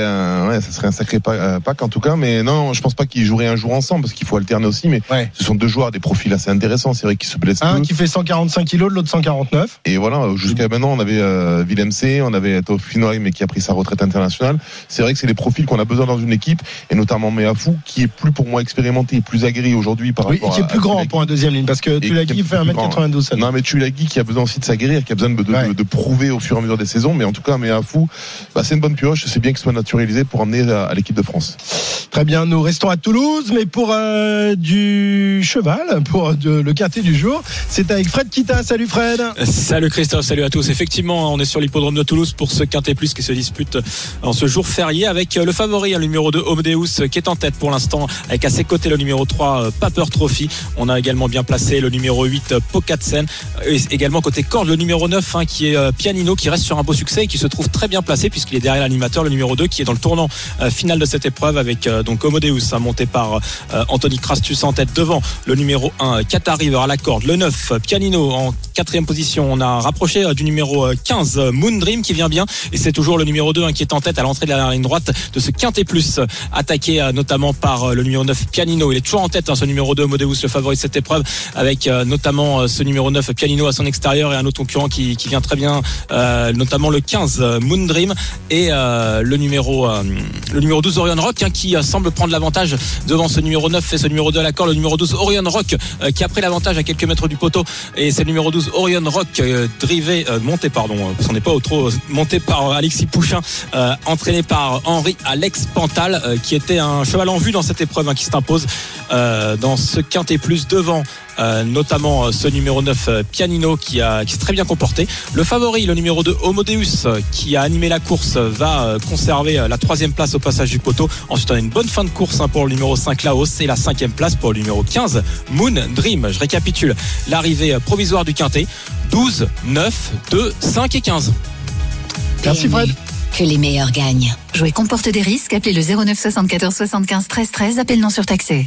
ouais, ça serait un sacré pa- euh, pack en tout cas. Mais non, je pense pas qu'ils joueraient un jour ensemble parce qu'il faut alterner aussi. Mais Ouais. ce sont deux joueurs, des profils assez intéressants. C'est vrai qu'ils se blessent Un qui fait 145 kilos, l'autre 149. Et voilà, jusqu'à maintenant, on avait euh, Willem C, on avait Tofinoy, mais qui a pris sa retraite internationale. C'est vrai que c'est les profils qu'on a besoin dans une équipe, et notamment Meafou, qui est plus pour moi expérimenté, plus aguerri aujourd'hui par Oui, rapport qui est plus à grand pour un deuxième ligne parce que Tulagi fait plus grand. 1m92. ça. Non, mais Tulagi qui a besoin aussi de s'aguerrir, qui a besoin de, de, Ouais. de prouver au fur et à mesure des saisons. Mais en tout cas, Meafou, bah, c'est une bonne pioche. C'est bien qu'il soit pour emmener à, à l'équipe de France. Très bien, nous restons à Toulouse, mais pour euh, du cheval, pour de- le quintet du jour, C'est avec Fred Kita. Salut Fred. Salut Christophe, salut à tous. Effectivement, on est sur l'hippodrome de Toulouse pour ce Quintet Plus qui se dispute en ce jour férié avec le favori, le numéro 2, Homedeus, qui est en tête pour l'instant, avec à ses côtés le numéro 3, Paper Trophy. On a également bien placé le numéro 8, Pocatsen. Et également côté corde, le numéro 9, hein, qui est Pianino, qui reste sur un beau succès et qui se trouve très bien placé puisqu'il est derrière l'animateur, le numéro 2, qui est dans tournant euh, final de cette épreuve avec euh, donc Homodeus, hein, monté par euh, Anthony Crastus en tête devant le numéro 1, Qatar River à la corde, le 9, Pianino en quatrième position. On a rapproché du numéro 15, Moon Dream, qui vient bien. Et c'est toujours le numéro 2 hein, qui est en tête à l'entrée de la ligne droite de ce quintet plus, attaqué notamment par le numéro 9, Pianino. Il est toujours en tête, ce numéro 2, Homodeus, le favori de cette épreuve, avec notamment ce numéro 9, Pianino à son extérieur et un autre concurrent qui, qui vient très bien, notamment le 15, Moon Dream et le numéro le numéro 12 Orion Rock hein, qui semble prendre l'avantage devant ce numéro 9 et ce numéro 2 à l'accord le numéro 12 Orion Rock euh, qui a pris l'avantage à quelques mètres du poteau. Et c'est le numéro 12 Orion Rock euh, drivé euh, monté pardon monté par Alexis Pouchin entraîné par Henri Alex Pantal qui était un cheval en vue dans cette épreuve hein, qui s'impose dans ce quintet plus devant euh, notamment euh, ce numéro 9 euh, Pianino qui, a, qui s'est très bien comporté. Le favori, le numéro 2 Homodeus qui a animé la course va conserver la troisième place au passage du poteau. Ensuite on a une bonne fin de course hein, pour le numéro 5 Laos et la cinquième place pour le numéro 15 Moon Dream. Je récapitule l'arrivée provisoire du quintet 12, 9, 2, 5 et 15. Merci Fred. Que les meilleurs gagnent. Jouer comporte des risques. Appelez le 09 74 75 13 13. Appel non surtaxé.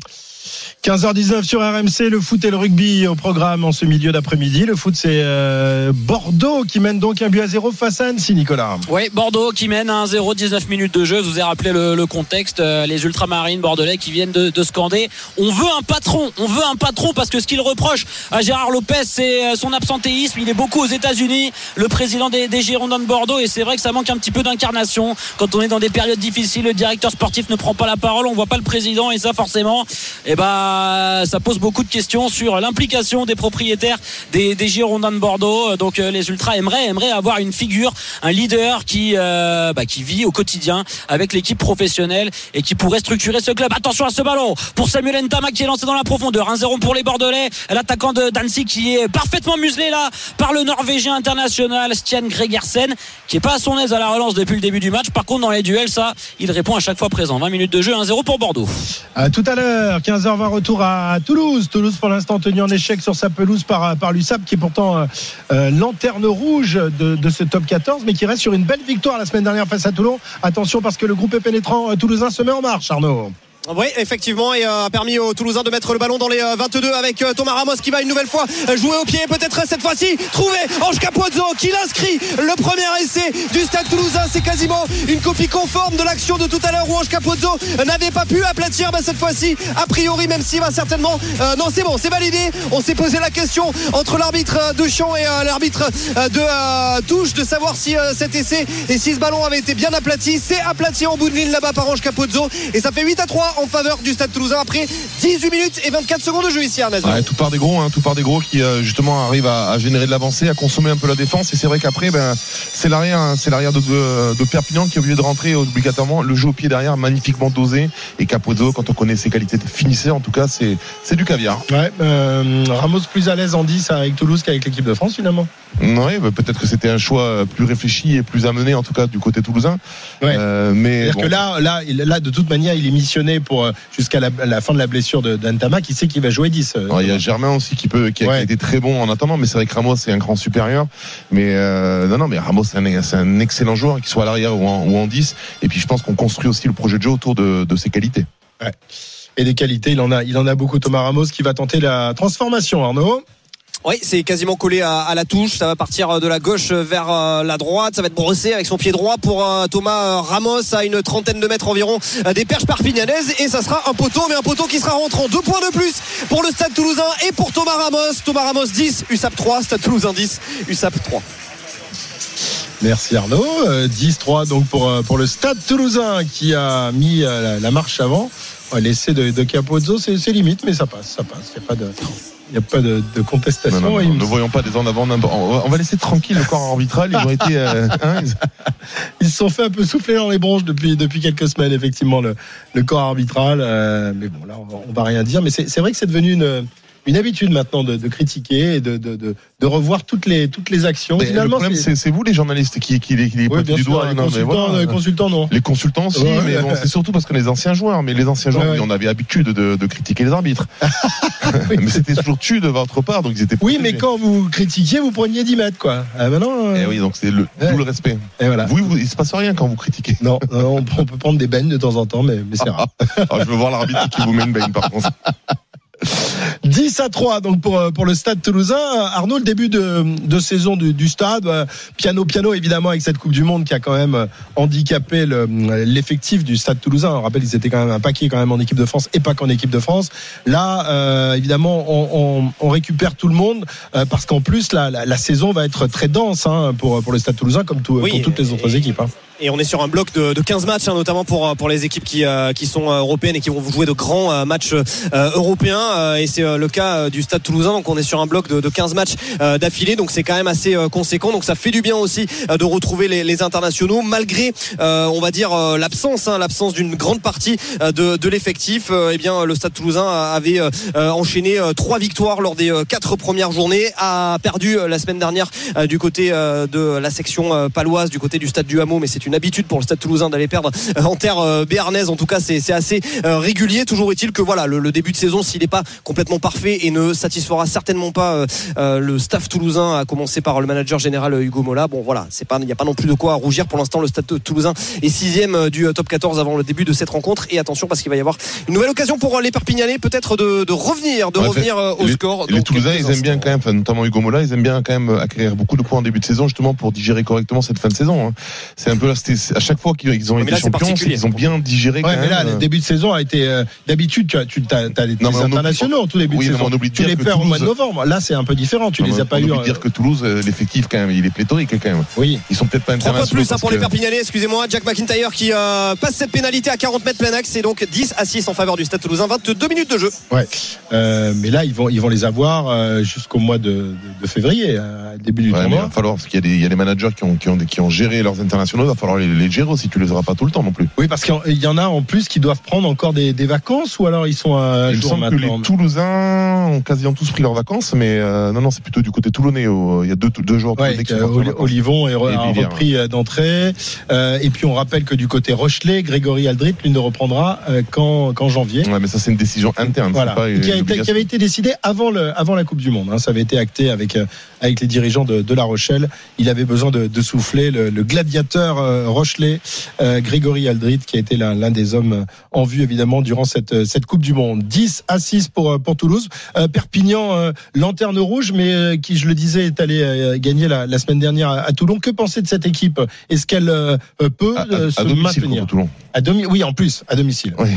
15h19 sur RMC, le foot et le rugby au programme en ce milieu d'après-midi. Le foot, c'est euh, Bordeaux qui mène donc un but à zéro face à Annecy, Nicolas. Oui, Bordeaux qui mène un 0, 19 minutes de jeu. Je vous ai rappelé le, contexte. Euh, les ultramarines bordelais qui viennent de, scander. On veut un patron, on veut un patron parce que ce qu'il reproche à Gérard Lopez, c'est euh, son absentéisme. Il est beaucoup aux États-Unis, le président des, Girondins de Bordeaux, et c'est vrai que ça manque un petit peu d'incarnation. Quand on est dans des périodes difficiles, le directeur sportif ne prend pas la parole, on voit pas le président, et ça, forcément, eh ben, ça pose beaucoup de questions sur l'implication des propriétaires des, Girondins de Bordeaux. Donc euh, les Ultras aimeraient, aimeraient avoir une figure, un leader qui, euh, bah, qui vit au quotidien avec l'équipe professionnelle et qui pourrait structurer ce club. Attention à ce ballon pour Samuel Ntama qui est lancé dans la profondeur. 1-0 pour les Bordelais. L'attaquant de Dancy qui est parfaitement muselé là par le Norvégien international Stian Gregersen qui est pas à son aise à la relance depuis le début du match. Par contre dans les duels ça, il répond à chaque fois présent. 20 minutes de jeu, 1-0 pour Bordeaux. À tout à l'heure, 15h20 retour à Toulouse. Toulouse pour l'instant tenu en échec sur sa pelouse par, l'USAP qui est pourtant euh, euh, lanterne rouge de, ce top 14 mais qui reste sur une belle victoire la semaine dernière face à Toulon. Attention parce que le groupe est pénétrant toulousain se met en marche Arnaud. Oui, effectivement, et a permis aux Toulousains de mettre le ballon dans les 22 avec Thomas Ramos qui va une nouvelle fois jouer au pied, peut-être cette fois-ci trouver Ange Capozzo qui l'inscrit le premier essai du Stade Toulousain. C'est quasiment une copie conforme de l'action de tout à l'heure où Ange Capozzo n'avait pas pu aplatir bah, cette fois-ci, a priori, même s'il va certainement. non, c'est bon, c'est validé. On s'est posé la question entre l'arbitre de Champ et l'arbitre de touche de savoir si cet essai et si ce ballon avait été bien aplati. C'est aplati en bout de ligne là-bas par Ange Capozzo et ça fait 8 à 3 en faveur du Stade Toulousain après 18 minutes et 24 secondes de jeu ici Arnaz. tout part des gros, hein, tout part des gros qui euh, justement arrivent à, générer de l'avancée, à consommer un peu la défense. Et c'est vrai qu'après, ben, c'est l'arrière, hein, c'est l'arrière de, de, Perpignan qui est obligé de rentrer obligatoirement. Le jeu au pied derrière, magnifiquement dosé. Et Capozzo, quand on connaît ses qualités de finisseur, en tout cas, c'est, c'est du caviar. Ouais, euh, Ramos plus à l'aise en 10 avec Toulouse qu'avec l'équipe de France finalement. Oui, bah, peut-être que c'était un choix plus réfléchi et plus amené en tout cas du côté toulousain. Euh, mais que là, là, là, de toute manière, il est missionné pour euh, jusqu'à la, fin de la blessure d'Antama, qui sait qu'il va jouer 10. Euh, il y a Germain aussi qui peut, qui a, été très bon en attendant, mais c'est vrai que Ramos c'est un grand supérieur. Mais non, non, mais Ramos c'est un, excellent joueur, qu'il soit à l'arrière ou en, 10. Et puis je pense qu'on construit aussi le projet de jeu autour de, ses qualités. Et des qualités, il en a, il en a beaucoup. Thomas Ramos qui va tenter la transformation, Arnaud. Oui, c'est quasiment collé à, la touche. Ça va partir de la gauche vers euh, la droite. Ça va être brossé avec son pied droit pour euh, Thomas Ramos à une trentaine de mètres environ euh, des perches perpignanaises. Et ça sera un poteau, mais un poteau qui sera rentrant. Deux points de plus pour le Stade Toulousain et pour Thomas Ramos. Thomas Ramos 10, USAP 3, Stade Toulousain 10, USAP 3. Merci Arnaud. 10-3 donc pour, pour le Stade Toulousain qui a mis la, marche avant. L'essai de, de Capozzo, c'est limite, mais ça passe, ça passe. Il n'y a pas de. Il n'y a pas de, contestation. ne voyons pas des en avant. On va laisser tranquille le corps arbitral. Ils ont été. Euh, [LAUGHS] hein, ils... se sont fait un peu souffler dans les bronches depuis, depuis quelques semaines, effectivement, le, le corps arbitral. Euh, mais bon, là, on va, va rien dire. Mais c'est vrai que c'est devenu une une habitude maintenant de, de critiquer et de, de, de, de revoir toutes les, toutes les actions. Mais le Finalement, problème, c'est vous les journalistes qui, qui, les- qui les Oui, du sûr, doigt. les Non, consultants, voilà. les consultants, non. Les consultants Ouais. mais bon, c'est surtout parce que les anciens joueurs, mais les anciens joueurs, on avait l'habitude de, critiquer les arbitres. [LAUGHS] mais c'était toujours tu de votre part, donc ils étaient Oui, mais quand vous critiquiez, vous preniez 10 mètres, quoi. Ah, maintenant. euh, Eh oui, donc c'est le, tout le respect. Et voilà. Vous, vous, il se passe rien quand vous critiquez. Non, non, on, on peut prendre des baignes de temps en temps, mais, mais c'est [LAUGHS] rare. Alors, je veux voir l'arbitre qui vous met une baigne, par contre. [LAUGHS] 10 à 3 donc pour, euh, pour le stade toulousain. Arnaud, le début de, de saison du, du stade, euh, piano piano évidemment avec cette Coupe du Monde qui a quand même euh, handicapé le- l'effectif du stade toulousain. On rappelle, ils étaient quand même un paquet quand même en équipe de France et pas qu'en équipe de France. Là, euh, évidemment, on, on, on récupère tout le monde euh, parce qu'en plus la, la, la saison va être très dense hein, pour, pour le stade toulousain comme tout, Oui, pour toutes les autres équipes. hein. Et on est sur un bloc de, de 15 matchs, hein, notamment pour, pour les équipes qui, euh, qui sont euh, européennes et qui vont jouer de grands euh, matchs euh, européens. euh, et c'est euh, le cas euh, du Stade Toulousain. Donc on est sur un bloc de, de 15 matchs euh, d'affilée. Donc c'est quand même assez euh, conséquent. Donc ça fait du bien aussi euh, de retrouver les, les internationaux, malgré, euh, on va dire, euh, l'absence, hein, l'absence d'une grande partie euh, de, de l'effectif. Euh, eh bien, le Stade Toulousain avait euh, euh, enchaîné euh, trois victoires lors des euh, quatre premières journées. A perdu euh, la semaine dernière euh, du côté euh, de la section euh, paloise, du côté du Stade du Hameau. Mais c'est une habitude pour le Stade Toulousain d'aller perdre euh, en terre euh, béarnaise. En tout cas, c'est assez euh, régulier. Toujours est-il que voilà, le, le début de saison, s'il n'est pas complètement parfait et ne satisfera certainement pas euh, le staff toulousain, à commencer par le manager général Hugo Mola. Bon, voilà, c'est pas, il n'y a pas non plus de quoi rougir. Pour l'instant, le Stade Toulousain est sixième du top 14 avant le début de cette rencontre. Et attention, parce qu'il va y avoir une nouvelle occasion pour les Perpignanais, peut-être de, de revenir, de Ouais, revenir au les, score. Les Toulousains, ils aiment bien quand même, enfin, notamment Hugo Mola, ils aiment bien quand même acquérir beaucoup de points en début de saison, justement pour digérer correctement cette fin de saison. hein. C'est un peu là, c'était- à chaque fois qu'ils ont Mais été là, champions, qu'ils ont bien digéré Ouais, quand mais là, le début de saison a été. euh, D'habitude, tu as, tu as, t'as des Non, mais on oublie- internationaux en tout début oui, de mais saison. on oublie de tu dire les que perds au mois de novembre. Là, c'est un peu différent. Tu Non, les mais as pas on eu. oublie de euh, dire que Toulouse, euh, l'effectif quand même, il est pléthorique quand même. Oui. Ils sont peut-être pas Trois de internationaux. plus hein, parce pour les que- Perpignanais, excusez-moi. Jack McIntyre qui euh, passe cette pénalité à 40 mètres plein axe. C'est donc 10 à 6 en faveur du Stade Toulousain. 22 minutes de jeu. Ouais. Mais là, ils vont, ils vont les avoir jusqu'au mois de, février, début du mais il tournoi. va falloir, parce qu'il y, a des- managers qui ont, qui, ont, qui ont géré leurs internationaux, il va falloir les, les gérer aussi, tu les auras pas tout le temps non plus. Oui, parce qu'il y en a en plus qui doivent prendre encore des, des vacances ou alors ils sont à Il jour semble que maintenant. les Toulousains ont quasiment tous pris leurs vacances, mais euh, non, non, c'est plutôt du côté toulonnais. au- Il y a deux, deux joueurs Ouais, qui que vacances. Olivon est re- Et a repris euh, d'entrée. Euh, et puis on rappelle que du côté Rochelet, Grégory Aldrit, lui ne reprendra euh, qu'en janvier. Ouais, mais ça, c'est une décision interne. Voilà. pas qui, a été, qui avait été décidé avant, le, avant la Coupe du Monde. hein. Ça avait été acté avec, euh, avec les dirigeants de, de La Rochelle. Il avait besoin de, de souffler le, le gladiateur euh, Rochelet, euh, Grégory Aldrit, qui a été l'un des hommes en vue évidemment durant cette, euh, cette Coupe du Monde. 10 à 6 pour, euh, pour Toulouse. Euh, Perpignan, euh, lanterne rouge, mais euh, qui, je le disais, est allé euh, gagner la, la semaine dernière à, à Toulon. Que penser de cette équipe? Est-ce qu'elle euh, peut À- à- à se domicile maintenir? à demi, Oui, en plus, à domicile. Oui.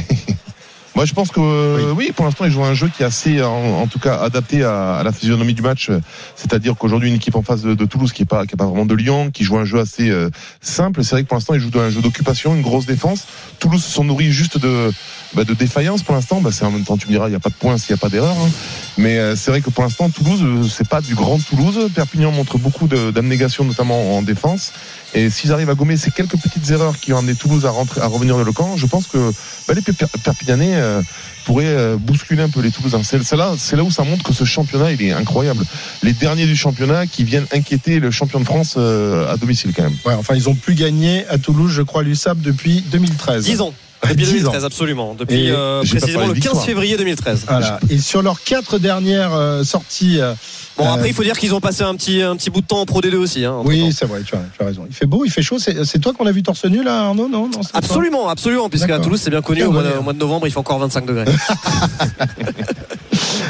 Moi, je pense que euh, oui, pour l'instant, ils jouent un jeu qui est assez, en, en tout cas, adapté à, à la physionomie du match. C'est-à-dire qu'aujourd'hui, une équipe en face de, de Toulouse qui est pas, qui est pas vraiment de Lyon, qui joue un jeu assez euh, simple. C'est vrai que pour l'instant, ils jouent un jeu d'occupation, une grosse défense. Toulouse se sont nourris juste de, bah, de défaillance pour l'instant. Bah, c'est en même temps, tu me diras, il n'y a pas de points s'il n'y a pas d'erreur. hein. Mais euh, c'est vrai que pour l'instant, Toulouse, euh, c'est pas du grand Toulouse. Perpignan montre beaucoup d'abnégation, notamment en défense. Et s'ils arrivent à gommer ces quelques petites erreurs qui ont amené Toulouse à rentrer, à revenir dans le camp, je pense que bah, les Per- Perpignanais euh, pourraient euh, bousculer un peu les Toulousains. C'est c'est là, c'est là où ça montre que ce championnat, il est incroyable. Les derniers du championnat qui viennent inquiéter le champion de France euh, à domicile quand même. Ouais, enfin, ils ont plus gagné à Toulouse, je crois, l'USAP depuis 2013. 10 ans. Depuis 10 ans. 2013, absolument. Depuis Et euh, précisément le de 15 victoire. février 2013. Voilà. Et sur leurs quatre dernières euh, sorties. euh, Bon, euh, après, il faut dire qu'ils ont passé un petit, un petit bout de temps en Pro D2 aussi. Hein. Oui, c'est vrai, tu as, tu as raison. Il fait beau, il fait chaud. C'est c'est toi qu'on a vu torse nu là, Arnaud Non, non Absolument, absolument, puisqu'à. Toulouse, c'est bien connu, au mois, de, au mois de novembre, il fait encore 25 degrés. [LAUGHS]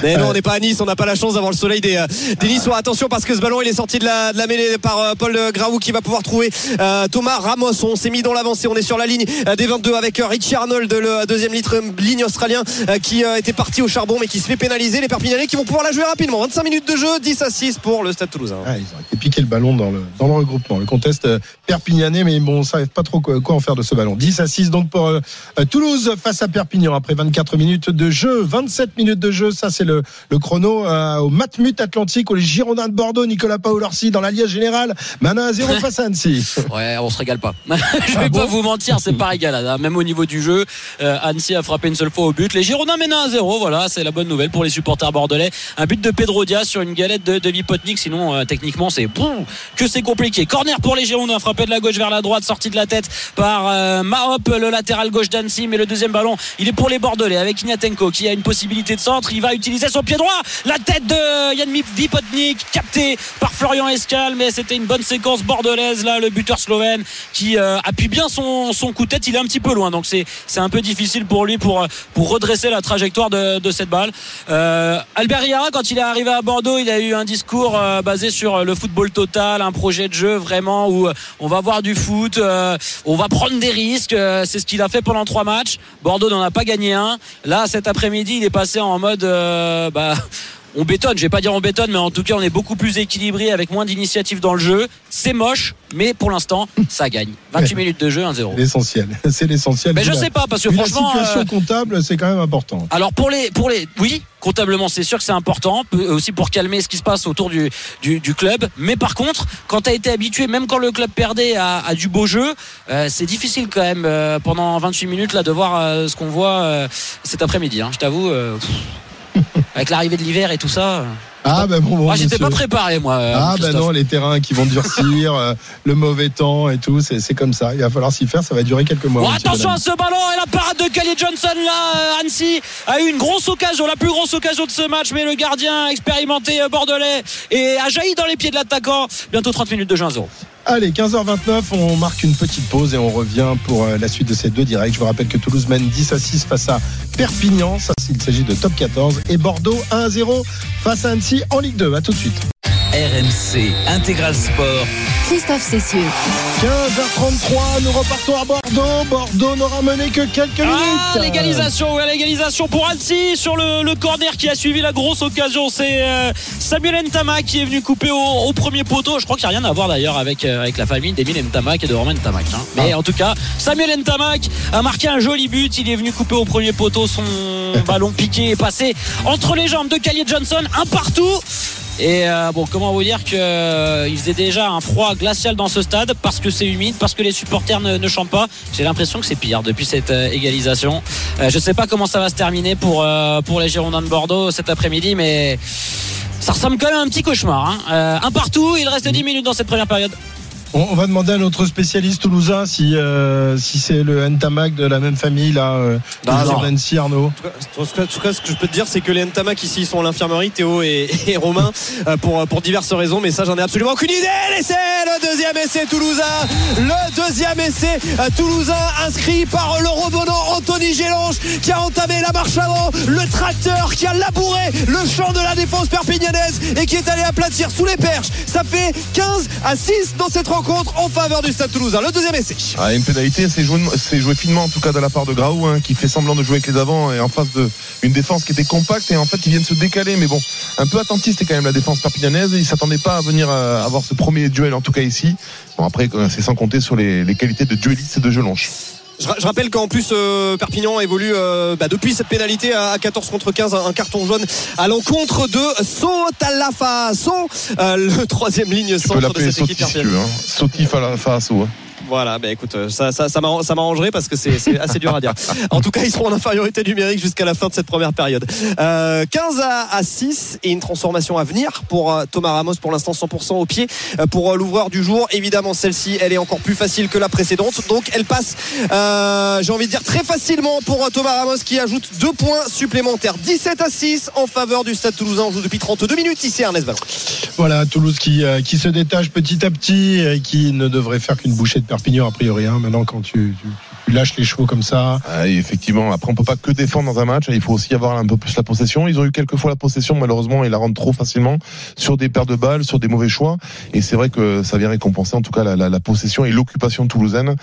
Mais non, on n'est pas à Nice, on n'a pas la chance d'avoir le soleil des, euh, des Niçois. Attention parce que ce ballon il est sorti de la, mêlée par euh, Paul Graou qui va pouvoir trouver euh, Thomas Ramos. On s'est mis dans l'avancée, on est sur la ligne euh, des 22 avec euh, Richie Arnold, le deuxième litre, ligne australien euh, qui euh, était parti au charbon mais qui se fait pénaliser. Les Perpignanais qui vont pouvoir la jouer rapidement. 25 minutes de jeu, 10 à 6 pour le Stade Toulousain. Ils ont été piquer le ballon dans le, regroupement. Le conteste euh, perpignanais, mais bon, on ne savait pas trop quoi, en faire de ce ballon. 10 à 6 donc pour euh, euh, Toulouse face à Perpignan après 24 minutes de jeu. 27 minutes de jeu, ça c'est le chrono euh, au Matmut Atlantique, où les Girondins de Bordeaux, Nicolas Paolorsi dans l'Alliage Général, maintenant à 0 [LAUGHS] face à Annecy. Ouais, on se régale pas. [LAUGHS] Je vais Ah pas bon vous mentir, c'est pas régalade. hein. Même au niveau du jeu, euh, Annecy a frappé une seule fois au but. Les Girondins mènent 1-0. Voilà, c'est la bonne nouvelle pour les supporters bordelais. Un but de Pedro Diaz sur une galette de, de Vipotnik. Sinon, euh, techniquement, c'est que c'est compliqué. Corner pour les Girondins, frappé de la gauche vers la droite, sorti de la tête par euh, Mahop, le latéral gauche d'Annecy. Mais le deuxième ballon, il est pour les Bordelais avec Ignatenko qui a une possibilité de centre. Il va utiliser son pied droit. La tête de Yann Vipotnik, capté par Florian Escal. Mais c'était une bonne séquence bordelaise là, le buteur slovène qui euh, appuie bien son, son coup de tête. Il est un petit peu loin, donc c'est un peu difficile pour lui pour pour redresser la trajectoire de, de cette balle. Euh, Albert Riara, quand il est arrivé à Bordeaux, il a eu un discours euh, basé sur le football total, un projet de jeu vraiment où on va voir du foot, on va prendre des risques. c'est ce qu'il a fait pendant trois matchs. Bordeaux n'en a pas gagné un. Là, cet après-midi, il est passé en mode bah, on bétonne, je vais pas dire on bétonne, mais en tout cas on est beaucoup plus équilibré avec moins d'initiative dans le jeu. C'est moche, mais pour l'instant ça gagne. [LAUGHS] 28 minutes de jeu, 1-0. L'essentiel, [LAUGHS] c'est l'essentiel. Mais je la- sais pas, parce que vu la franchement, situation euh, comptable, c'est quand même important. Alors pour les pour les oui comptablement c'est sûr que c'est important aussi pour calmer ce qui se passe autour du du, du club mais par contre quand tu as été habitué même quand le club perdait à, à du beau jeu euh, c'est difficile quand même euh, pendant 28 minutes là de voir euh, ce qu'on voit euh, cet après-midi hein, je t'avoue euh, avec l'arrivée de l'hiver et tout ça. Ah ben bon, bon, moi j'étais monsieur. pas préparé moi euh, Ah ben non, les terrains qui vont durcir, [LAUGHS] euh, le mauvais temps et tout, c'est c'est comme ça. Il va falloir s'y faire, ça va durer quelques mois. Attention à ce ballon et la parade de Kelly Johnson là euh, Annecy a eu une grosse occasion la plus grosse occasion de ce match mais le gardien expérimenté bordelais et a jailli dans les pieds de l'attaquant bientôt 30 minutes de jeu 1-0 Allez, 15h29, on marque une petite pause et on revient pour euh, la suite de ces deux directs. Je vous rappelle que Toulouse mène 10 à 6 face à Perpignan, ça il s'agit de top 14, et Bordeaux 1 à 0 face à Annecy en Ligue 2. À tout de suite. RMC Intégral Sport. Christophe Cessieux. 15h33, nous repartons à Bordeaux. Bordeaux n'aura mené que quelques Ah, minutes. l'égalisation, ouais, l'égalisation pour Annecy sur le, le corner qui a suivi la grosse occasion. C'est euh, Samuel Ntama qui est venu couper au, au premier poteau. Je crois qu'il n'y a rien à voir d'ailleurs avec, euh, avec la famille d'Emile Ntamak et de Romain Ntamak. hein. Mais en tout cas, Samuel Ntamak a marqué un joli but. Il est venu couper au premier poteau. Son [LAUGHS] ballon piqué est passé entre les jambes de Callier Johnson, un partout. Et euh, bon, comment vous dire que euh, faisait déjà un froid glacial dans ce stade parce que c'est humide, parce que les supporters ne, ne chantent pas. J'ai l'impression que c'est pire depuis cette euh, égalisation. Je sais pas comment ça va se terminer pour les Girondins de Bordeaux cet après-midi, mais ça ressemble quand même à un petit cauchemar. hein. Un partout, il reste 10 minutes dans cette première période. On, on va demander à notre spécialiste toulousain si, euh, si c'est le Ntamak de la même famille, là, euh. D'Annecy, Arnaud. En tout cas, en tout cas, ce que je peux te dire, c'est que les Ntamak ici ils sont à l'infirmerie, Théo et, [LAUGHS] et Romain, euh, pour, pour diverses raisons. Mais ça, j'en ai absolument aucune idée. L'essai, le deuxième essai toulousain. Le deuxième essai euh, toulousain inscrit par le revenant Anthony Gélange qui a entamé la marche avant. Le tracteur qui a labouré le champ de la défense perpignanaise et qui est allé aplatir sous les perches. Ça fait 15 à 6 dans cette rencontre en faveur du Stade toulousain. Le deuxième essai. Ah, une pénalité, c'est joué, finement en tout cas de la part de Graou, hein, qui fait semblant de jouer avec les avants et en face de une défense qui était compacte et en fait ils viennent se décaler. Mais bon, un peu attentiste quand même la défense perpignanaise. Ils s'attendaient pas à venir euh, avoir ce premier duel en tout cas ici. Bon après euh, c'est sans compter sur les, qualités de dueliste de Gelonche. Je, ra- je rappelle qu'en plus euh, Perpignan évolue euh, bah, depuis cette pénalité à, à 14 contre 15 un, un carton jaune à l'encontre de Sotalafa Son euh, le troisième ligne centre de cette équipe si tu veux. Hein. Voilà, bah écoute, euh, ça, ça, ça m'arr- ça m'arrangerait parce que c'est assez dur à dire. En tout cas, ils seront en infériorité numérique jusqu'à la fin de cette première période. Euh, 15 à, à 6 et une transformation à venir pour euh, Thomas Ramos pour l'instant 100% au pied euh, pour euh, l'ouvreur du jour. Évidemment, celle-ci, elle est encore plus facile que la précédente, donc elle passe, euh, j'ai envie de dire très facilement pour euh, Thomas Ramos qui ajoute deux points supplémentaires. 17 à 6 en faveur du Stade Toulousain. On joue depuis 32 minutes ici Ernest. Voilà, Toulouse qui, euh, se détache petit à petit et qui ne devrait faire qu'une bouchée de Perpignan a priori. hein. Maintenant, quand tu, lâches les chevaux comme ça. Ah, effectivement, après on peut pas que défendre dans un match, il faut aussi avoir un peu plus la possession. Ils ont eu quelques fois la possession, malheureusement, ils la rendent trop facilement sur des paires de balles, sur des mauvais choix. Et c'est vrai que ça vient récompenser en tout cas la possession et l'occupation toulousaine.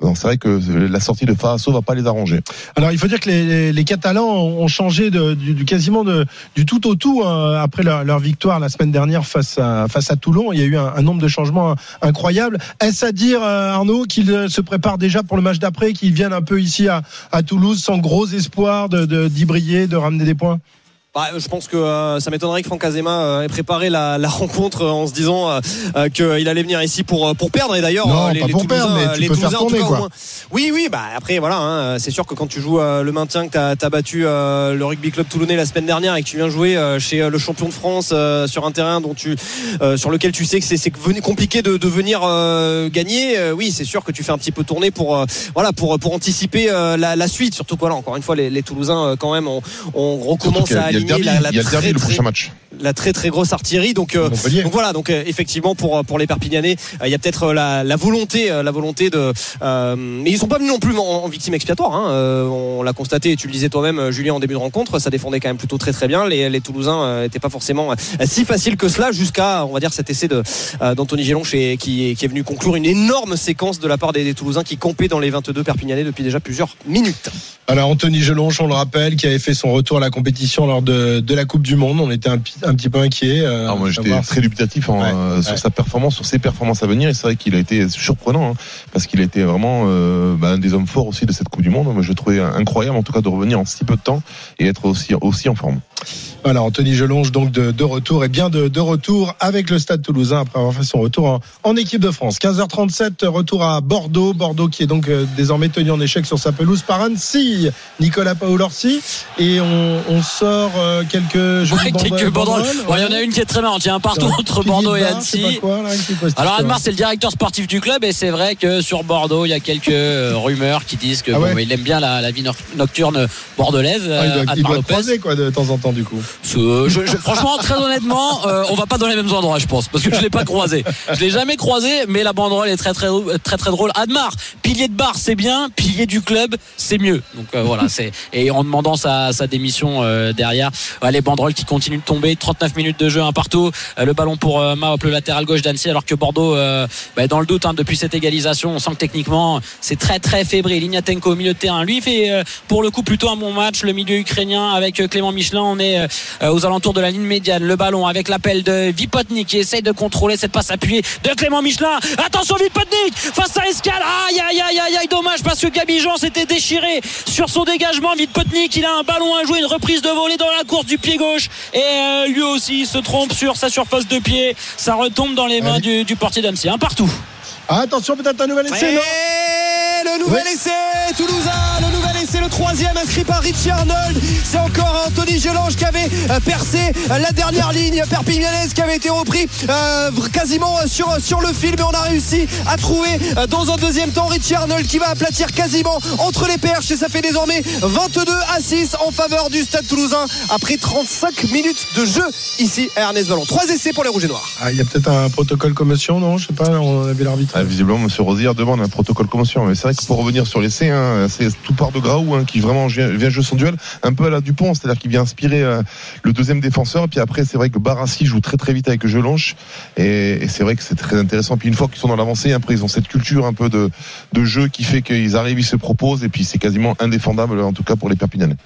Donc c'est vrai que la sortie de Farasso va pas les arranger. Alors, il faut dire que les, les- les Catalans ont changé de, du, du quasiment de, du tout au tout hein, après leur, leur victoire la semaine dernière face à, face à Toulon. Il y a eu un, un nombre de changements incroyables. Est-ce à dire, euh, Arnaud, qu'ils euh, se préparent déjà pour le match d'après, qu'ils viennent un peu ici à, à Toulouse sans gros espoir de, de, d'y briller, de ramener des points? Bah, je pense que euh, ça m'étonnerait que Franck Azema euh, ait préparé la, la rencontre euh, en se disant euh, euh, qu'il allait venir ici pour pour perdre. Et d'ailleurs, euh, les, Toulousains, perdre, mais euh, tu les peux faire Toulousains, en tout cas, au quoi. moins. Oui, oui. Bah après, voilà. hein, c'est sûr que quand tu joues euh, le maintien, que t'as as battu euh, le rugby club toulonnais la semaine dernière et que tu viens jouer euh, chez euh, le champion de France euh, sur un terrain dont tu euh, sur lequel tu sais que c'est compliqué de, de venir euh, gagner. euh, oui, c'est sûr que tu fais un petit peu tourner pour euh, voilà pour pour anticiper euh, la, la suite. Surtout que voilà, encore une fois, les, les Toulousains euh, quand même on, on recommence à aligner la, la il y a le derby très, le très- prochain match. la très très grosse artillerie donc, euh, donc voilà donc euh, effectivement pour pour les Perpignanais euh, il y a peut-être euh, la, la volonté euh, la volonté de euh, mais ils sont pas venus non plus en, en victime expiatoire hein. Euh, on l'a constaté et tu le disais toi-même euh, Julien en début de rencontre ça défendait quand même plutôt très très bien les, les Toulousains euh, étaient pas forcément euh, si faciles que cela jusqu'à on va dire cet essai de euh, d'Anthony Gélonche et qui, qui est venu conclure une énorme séquence de la part des, des Toulousains qui campaient dans les 22 Perpignanais depuis déjà plusieurs minutes Alors Anthony Gelonche, on le rappelle, qui avait fait son retour à la compétition lors de, de la Coupe du Monde. On était un, petit peu inquiet. euh, Ah, moi, j'étais très dubitatif en, Ouais, euh, sur sa performance, sur ses performances à venir. Et c'est vrai qu'il a été surprenant, hein, parce qu'il a été vraiment euh, bah, un des hommes forts aussi de cette Coupe du Monde. Moi, je le trouvais incroyable, en tout cas, de revenir en si peu de temps et être aussi, aussi en forme. Voilà, Anthony Gelonge donc de, de retour et bien de, de retour avec le Stade Toulousain après avoir fait son retour en, en équipe de France. 15h37, retour à Bordeaux. Bordeaux qui est donc désormais tenu en échec sur sa pelouse par Annecy. Nicolas Paolorsi. Et on, on sort euh, quelques jolies Ouais, quelques banderoles. Il y en a une qui est très marrante. Il y a un partout entre Bordeaux de et Annecy. quoi, là, Alors Admar, c'est le directeur sportif du club et c'est vrai que sur Bordeaux, il y a quelques euh, rumeurs qui disent que Ah ouais bon, il aime bien la, la vie noc- nocturne bordelaise. Ah, il euh, doit, il Admar doit croiser quoi de temps en temps du coup. Ce- je- je- franchement, très honnêtement, euh, on va pas dans les mêmes endroits, je pense, parce que je l'ai pas croisé. Je l'ai jamais croisé, mais la banderole est très très très très drôle. Admar, pilier de bar, c'est bien, pilier du club, c'est mieux. Donc euh, voilà, c'est et en demandant sa, sa démission euh, derrière, les banderoles qui continuent de tomber. 39 minutes de jeu, un partout. Euh, le ballon pour Maop, le latéral gauche d'Annecy, alors que Bordeaux, bah, dans le doute, hein, depuis cette égalisation, on sent que techniquement c'est très très fébrile. Ignatenko au milieu de terrain, lui fait pour le coup plutôt un bon match. Le milieu ukrainien avec Clément Michelin, on est aux alentours de la ligne médiane. Le ballon avec l'appel de Vipotnik qui essaye de contrôler cette passe appuyée de Clément Michelin. Attention Vipotnik face à Escal. Aïe aïe aïe aïe aïe dommage parce que Gabi Jean s'était déchiré sur son dégagement. Vipotnik il a un ballon à jouer, une reprise de volée dans la course du pied gauche et euh, lui aussi il se trompe sur sa surface de pied. Ça retombe dans les mains du, du portier d'Annecy. Un partout. Ah, attention, peut-être un nouvel essai, non Et le nouvel essai Toulousain, le nouvel essai, le troisième inscrit par Richie Arnold. C'est encore Anthony Gelange qui avait euh, percé euh, la dernière ligne perpignanaise qui avait été repris euh, quasiment sur, sur le fil. Mais on a réussi à trouver dans un deuxième temps Richie Arnold qui va aplatir quasiment entre les perches. Et ça fait désormais 22 à 6 en faveur du Stade Toulousain après 35 minutes de jeu ici à Ernest Vallon. Trois essais pour les Rouges et Noirs. Ah, il y a peut-être un protocole commotion, non? Je sais pas, on avait l'arbitre. Ah, visiblement, M. Rosière demande un protocole commotion. Mais c'est vrai que pour revenir sur l'essai, hein, c'est tout part de Graou hein, qui vraiment vient, jouer son duel un peu à la Dupont, c'est-à-dire qu'il vient inspirer euh, le deuxième défenseur. Et puis après, c'est vrai que Barassi joue très très vite avec Gelonche. Et, et c'est vrai que c'est très intéressant. Puis une fois qu'ils sont dans l'avancée, après ils ont cette culture un peu de, de jeu qui fait qu'ils arrivent, ils se proposent. Et puis c'est quasiment indéfendable, en tout cas pour les Perpignanais.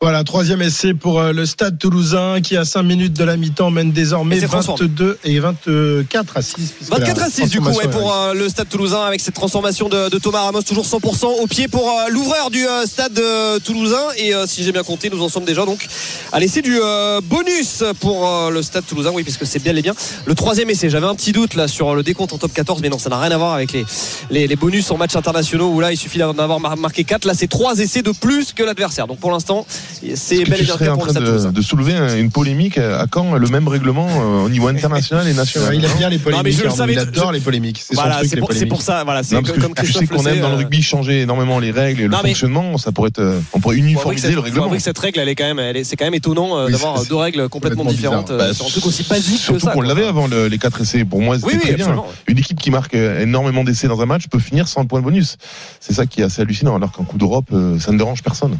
Voilà, troisième essai pour euh, le Stade Toulousain qui à 5 minutes de la mi-temps mène désormais Et c'est transformé. 22 et 24 à 6. puisque 24 la à 6 du coup ouais, pour euh, le stade toulousain avec cette transformation de, de Thomas Ramos toujours 100% au pied pour euh, l'ouvreur du euh, stade toulousain. Et si j'ai bien compté nous en sommes déjà donc à l'essai du bonus pour le stade toulousain. Oui puisque c'est bien les bien le troisième essai. J'avais un petit doute là sur le décompte en top 14 mais non ça n'a rien à voir avec les, les, les bonus en matchs internationaux où là il suffit d'en avoir mar- marqué 4 là c'est trois essais de plus que l'adversaire. Donc pour l'instant c'est bel et bien en train de, soulever un- une polémique à quand le même règlement euh, au niveau [LAUGHS] international et national Ouais, il aime bien les Non, mais je polémiques. le Arnaud, savais, il adore je- les polémiques. C'est Voilà, c'est pour, ça voilà c'est comme que tu sais qu'on aime dans le euh, rugby changer énormément les règles et le Non, fonctionnement. Ça pourrait être, euh, on pourrait uniformiser le règlement. que cette règle, elle est quand même, c'est quand même étonnant Oui, d'avoir deux règles complètement différentes Bah, sur un truc aussi basique que ça. qu'on l'avait avant le- les quatre essais. Pour moi, c'était Oui, oui, très bien. Une équipe qui marque énormément d'essais dans un match peut finir sans le point de bonus. C'est ça qui est assez hallucinant. Alors qu'en Coupe d'Europe, ça ne dérange personne.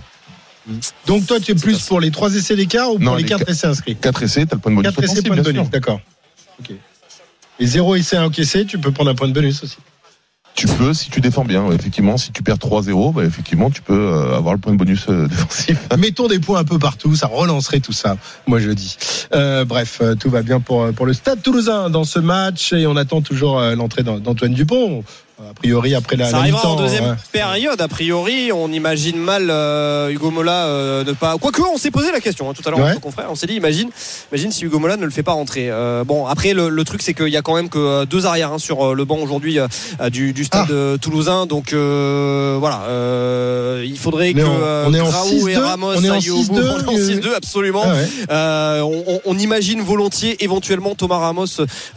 Donc toi, tu es plus pour les 3 essais d'écart ou pour Non, les les 4 quatre- essais inscrits Quatre essais, t'as le point de bonus. 4 essais, point de bonus, d'accord. Et 0 essai encaissé, tu peux prendre un point de bonus aussi. Tu peux, si tu défends bien, effectivement. Si tu perds 3-0, bah, effectivement, tu peux euh, avoir le point de bonus euh, [LAUGHS] défensif. Mettons des points un peu partout, ça relancerait tout ça, moi je dis. Euh, bref, tout va bien pour, pour le Stade toulousain dans ce match et on attend toujours l'entrée d'An- d'Antoine Dupont. A priori après la. Ça la arrivera en mi-temps, deuxième ouais. période, a priori. On imagine mal euh, Hugo Mola euh, ne pas. Quoique, on s'est posé la question hein, tout à l'heure Ouais. entre confrères. On s'est dit, imagine, imagine si Hugo Mola ne le fait pas rentrer. Euh, bon, après, le, le truc, c'est qu'il y a quand même que deux arrières hein, sur le banc aujourd'hui du, du stade Ah. toulousain. Donc, voilà. il faudrait est que on est et 6-2, Ramos on est en aillent au bout. 6-2, On est en euh, 6-2, absolument. Ah ouais. On, imagine volontiers éventuellement Thomas Ramos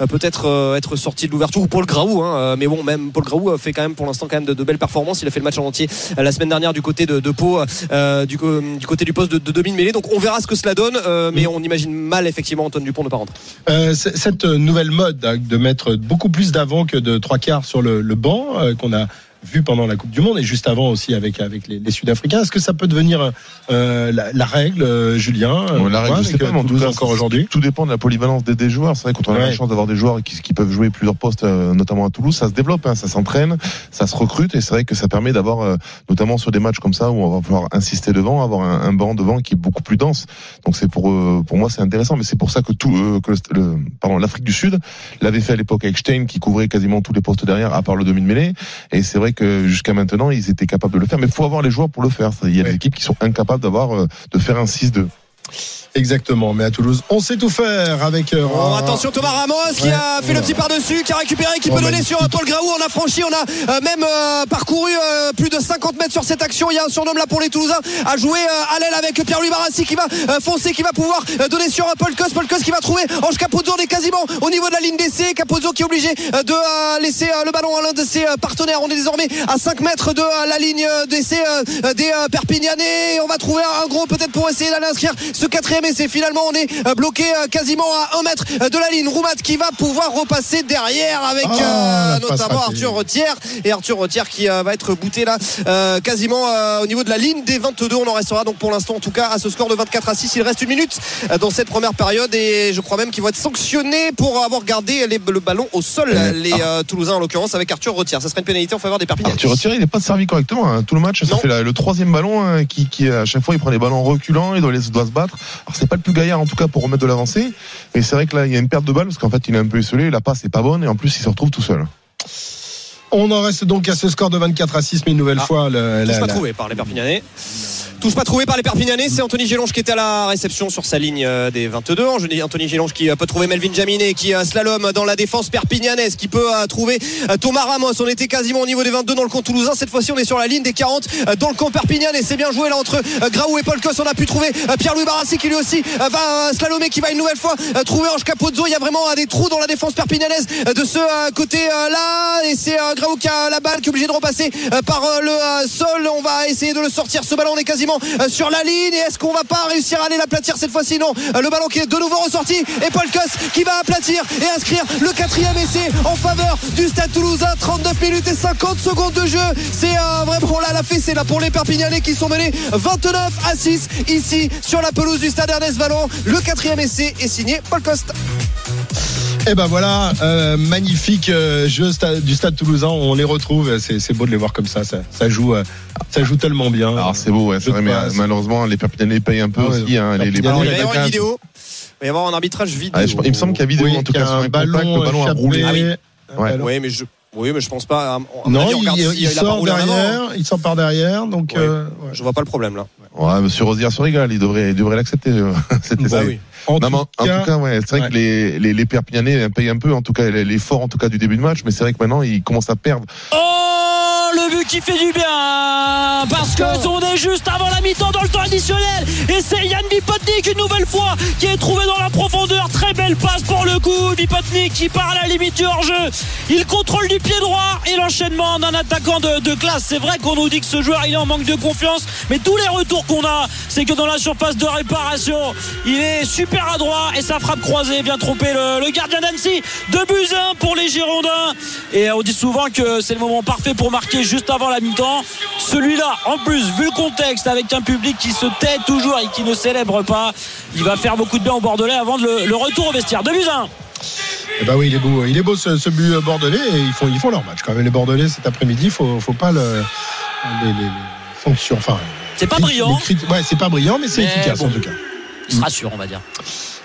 peut-être être sorti de l'ouverture ou Paul Graou hein, mais bon même Paul Graou euh, fait quand même pour l'instant quand même de, de belles performances. Il a fait le match en entier euh, la semaine dernière du côté de, de Pau euh, du, côté du poste de, de demi-mêlée donc on verra ce que cela donne euh, mais on imagine mal effectivement Antoine Dupont ne pas rentrer. Euh, cette nouvelle mode hein, de mettre beaucoup plus d'avant que de trois quarts sur le, le banc qu'on a vu pendant la Coupe du Monde et juste avant aussi avec avec les, les Sud-Africains. Est-ce que ça peut devenir euh, la, la règle, euh, Julien euh, Bon, la règle, je sais pas, mais en tout cas, encore aujourd'hui. Tout dépend de la polyvalence des, des joueurs. C'est vrai quand on a la chance d'avoir des joueurs qui, qui peuvent jouer plusieurs postes, euh, notamment à Toulouse, ça se développe, hein, ça s'entraîne, ça se recrute, et c'est vrai que ça permet d'avoir, euh, notamment sur des matchs comme ça où on va pouvoir insister devant, avoir un, un banc devant qui est beaucoup plus dense. Donc c'est pour euh, pour moi c'est intéressant, mais c'est pour ça que tout euh, que le, le- pardon l'Afrique du Sud l'avait fait à l'époque avec Stein qui couvrait quasiment tous les postes derrière, à part le demi de mêlée. Et c'est vrai que jusqu'à maintenant ils étaient capables de le faire, mais il faut avoir les joueurs pour le faire. Il y a des équipes qui sont incapables d'avoir euh, de faire un 6-2. Exactement, mais à Toulouse, on sait tout faire avec. euh, Bon, un- attention Thomas Ramos qui Ouais. a fait le petit par-dessus, qui a récupéré, qui Oh, peut donner sur Paul Graou. On a franchi, on a euh, même euh, parcouru euh, plus de 50 mètres sur cette action. Il y a un surnom là pour les Toulousains à jouer à l'aile avec Pierre-Louis Barassi qui va foncer, qui va pouvoir donner sur Paul Cos. Paul Cos qui va trouver Ange Capozzo. On est quasiment au niveau de la ligne d'essai. Capozzo qui est obligé de laisser le ballon à l'un de ses partenaires. On est désormais à 5 mètres de la ligne d'essai des Perpignanais. On va trouver un gros peut-être pour essayer d'aller inscrire ce quatrième essai. Finalement, on est euh, bloqué euh, quasiment à 1 mètre euh, de la ligne. Roumat qui va pouvoir repasser derrière avec Ah, euh, passe notamment. Arthur Retière et Arthur Retière qui euh, va être bouté là euh, quasiment au niveau de la ligne des 22 on en restera donc pour l'instant en tout cas à ce score de 24 à 6 il reste une minute dans cette première période et je crois même qu'ils vont être sanctionnés pour avoir gardé les- le ballon au sol les euh, Toulousains en l'occurrence avec Arthur Retière ça serait une pénalité en faveur des Perpignanais Arthur Retière, il n'est pas servi correctement. hein. Tout le match, ça Non. fait la- le troisième ballon hein, qui, qui, à chaque fois, il prend les ballons reculants, il doit se battre. Alors, c'est pas le plus gaillard, en tout cas, pour remettre de l'avancée. Mais c'est vrai que là, il y a une perte de balle parce qu'en fait, il est un peu isolé, la passe est pas bonne et en plus, il se retrouve tout seul. On en reste donc à ce score de 24 à 6, mais une nouvelle Ah. fois. le- touche la- pas la- trouvé par les Perpignanais touche pas trouvé par les Perpignanais. C'est Anthony Gélonge qui était à la réception sur sa ligne euh, des 22 ans je dis Anthony Gélonge qui euh, peut trouver Melvin Jaminet qui euh, slalom dans la défense perpignanaise qui peut trouver Thomas Ramos. On était quasiment au niveau des 22 dans le camp toulousain. Cette fois-ci on est sur la ligne des 40 euh, dans le camp perpignanais. C'est bien joué là entre Graou et Paul Cos on a pu trouver Pierre-Louis Barassi qui lui aussi va slalomer qui va une nouvelle fois trouver Ange Capozzo. Il y a vraiment des trous dans la défense perpignanaise de ce euh, côté euh, là. Et c'est Graou qui a la balle qui est obligé de repasser par le sol. On va essayer de le sortir. Ce ballon on est quasiment euh, sur la ligne. Et est-ce qu'on va pas réussir à aller l'aplatir cette fois-ci non. Euh, le ballon qui est de nouveau ressorti. Et Paul Cos qui va aplatir et inscrire le quatrième essai en faveur du Stade Toulousain. 39 minutes et 50 secondes de jeu. C'est euh, vraiment là la fessée là pour les Perpignanais qui sont menés 29 à 6 ici sur la pelouse du Stade Ernest Vallon. Le quatrième essai est signé Paul Coste Et ben voilà, euh, magnifique euh, jeu du Stade Toulousain. On les retrouve. C'est c'est beau de les voir comme ça. Ça, ça joue, euh, ça joue tellement bien. Alors, c'est beau, ouais, c'est vrai, mais euh, malheureusement, les Perpignanais payent un peu Ah ouais, aussi. Hein, les, les ballons, il va y avoir une vidéo il va y avoir un arbitrage vidéo Ah, je- il me semble qu'il y a vidéo Oui, en tout cas sur un un contact, ballon le ballon a roulé. Ah oui. Ouais. oui mais je oui mais je pense pas à Non, avis, il, regarde il sort derrière. Il sort par derrière. Donc, Ouais. euh, je vois pas le problème là Ouais, Monsieur Rosière se régale, il devrait, il devrait l'accepter. euh, [LAUGHS] Cet Bah oui. en, Non, en, tout en cas, tout cas, ouais, c'est vrai ouais. que les, les, les Perpignanais payent un peu, en tout cas, l'effort en tout cas du début de match, mais c'est vrai que maintenant ils commencent à perdre. Oh, le but qui fait du bien Parce que on est juste avant la mi-temps dans le temps additionnel. Et c'est Yann Bipotnik une nouvelle fois qui est trouvé dans la profondeur. Très belle passe pour le coup. Bipotnik qui part à la limite du hors-jeu. Il contrôle du pied droit et l'enchaînement d'un attaquant de, de classe. C'est vrai qu'on nous dit que ce joueur il est en manque de confiance Mais tous les retours qu'on a c'est que dans la surface de réparation Il est super adroit et sa frappe croisée vient tromper le, le gardien d'Annecy. 2 buts 1 pour les Girondins. Et on dit souvent que c'est le moment parfait pour marquer juste avant la mi-temps. Celui-là, en plus, vu le contexte, avec un public qui se tait toujours et qui ne célèbre pas, il va faire beaucoup de bien au Bordelais avant de le, le retour au vestiaire. 2 buts 1. Eh ben oui, il est beau. Il est beau ce, ce but euh, bordelais. Et ils font, ils font leur match quand même. Les Bordelais cet après-midi, faut, faut pas le, les, les- les sanctions. Enfin, C'est pas brillant. Ouais, c'est pas brillant, mais c'est efficace bon. en tout cas. Il se rassure, on va dire.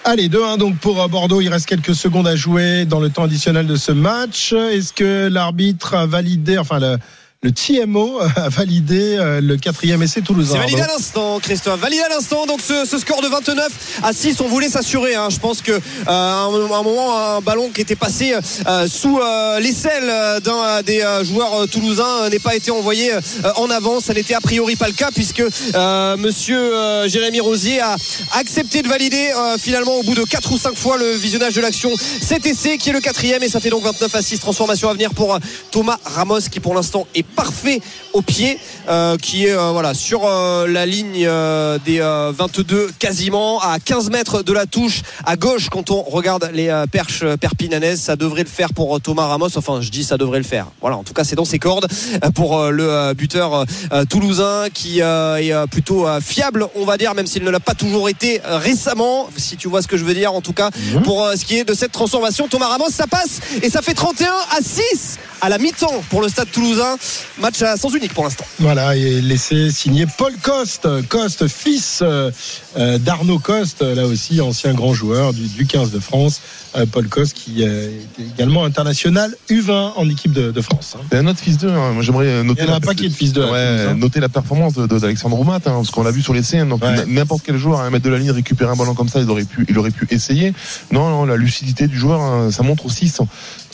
Allez, 2-1 donc pour euh, Bordeaux. Il reste quelques secondes à jouer dans le temps additionnel de ce match. Est-ce que l'arbitre a validé, enfin le, le TMO [LAUGHS] a validé euh, le quatrième essai toulousain C'est validé à Arnaud l'instant, Christophe. Validé à l'instant. Donc ce, ce score de 29 à 6, on voulait s'assurer. hein. Je pense que euh, à un, à un moment, un ballon qui était passé euh, sous euh, l'aisselle d'un des joueurs toulousains n'est pas été envoyé en avant. Ça n'était a priori pas le cas puisque Monsieur Jérémy Rosier a accepté de valider finalement au bout de 4 ou 5 fois le visionnage de l'action cet essai qui est le quatrième et ça fait donc 29 à 6. Transformation à venir pour Thomas Ramos qui pour l'instant est parfait au pied, euh, qui est euh, voilà sur euh, la ligne euh, des euh, 22 quasiment à 15 mètres de la touche à gauche quand on regarde les euh, perches euh, perpignanaises. Ça devrait le faire pour euh, Thomas Ramos. Enfin, je dis ça devrait le faire. Voilà, en tout cas, c'est dans ses cordes euh, pour euh, le euh, buteur euh, toulousain qui euh, est euh, plutôt euh, fiable, on va dire, même s'il ne l'a pas toujours été euh, récemment. Si tu vois ce que je veux dire, en tout cas, pour euh, ce qui est de cette transformation, Thomas Ramos, ça passe et ça fait 31 à 6 à la mi-temps pour le Stade Toulousain. Match à sens unique pour l'instant. Voilà, et l'essai signé Paul Coste, Coste, fils euh, euh, d'Arnaud Coste, là aussi ancien grand joueur du, du 15 de France. Euh, Paul Coste qui est également international U20 en équipe de, de France. hein. C'est un autre fils d'eux. hein. Moi, j'aimerais noter. Il y en a la- pas qui est de fils d'eux, à Ouais, Toulouse, hein. noter la performance de- de- d'Alexandre Roumat, hein, parce qu'on l'a vu sur les scènes. Donc, n'importe quel joueur à un mètre de la ligne récupérer un ballon comme ça, il aurait pu, il aurait pu essayer. Non, non, la lucidité du joueur, hein, ça montre aussi. son-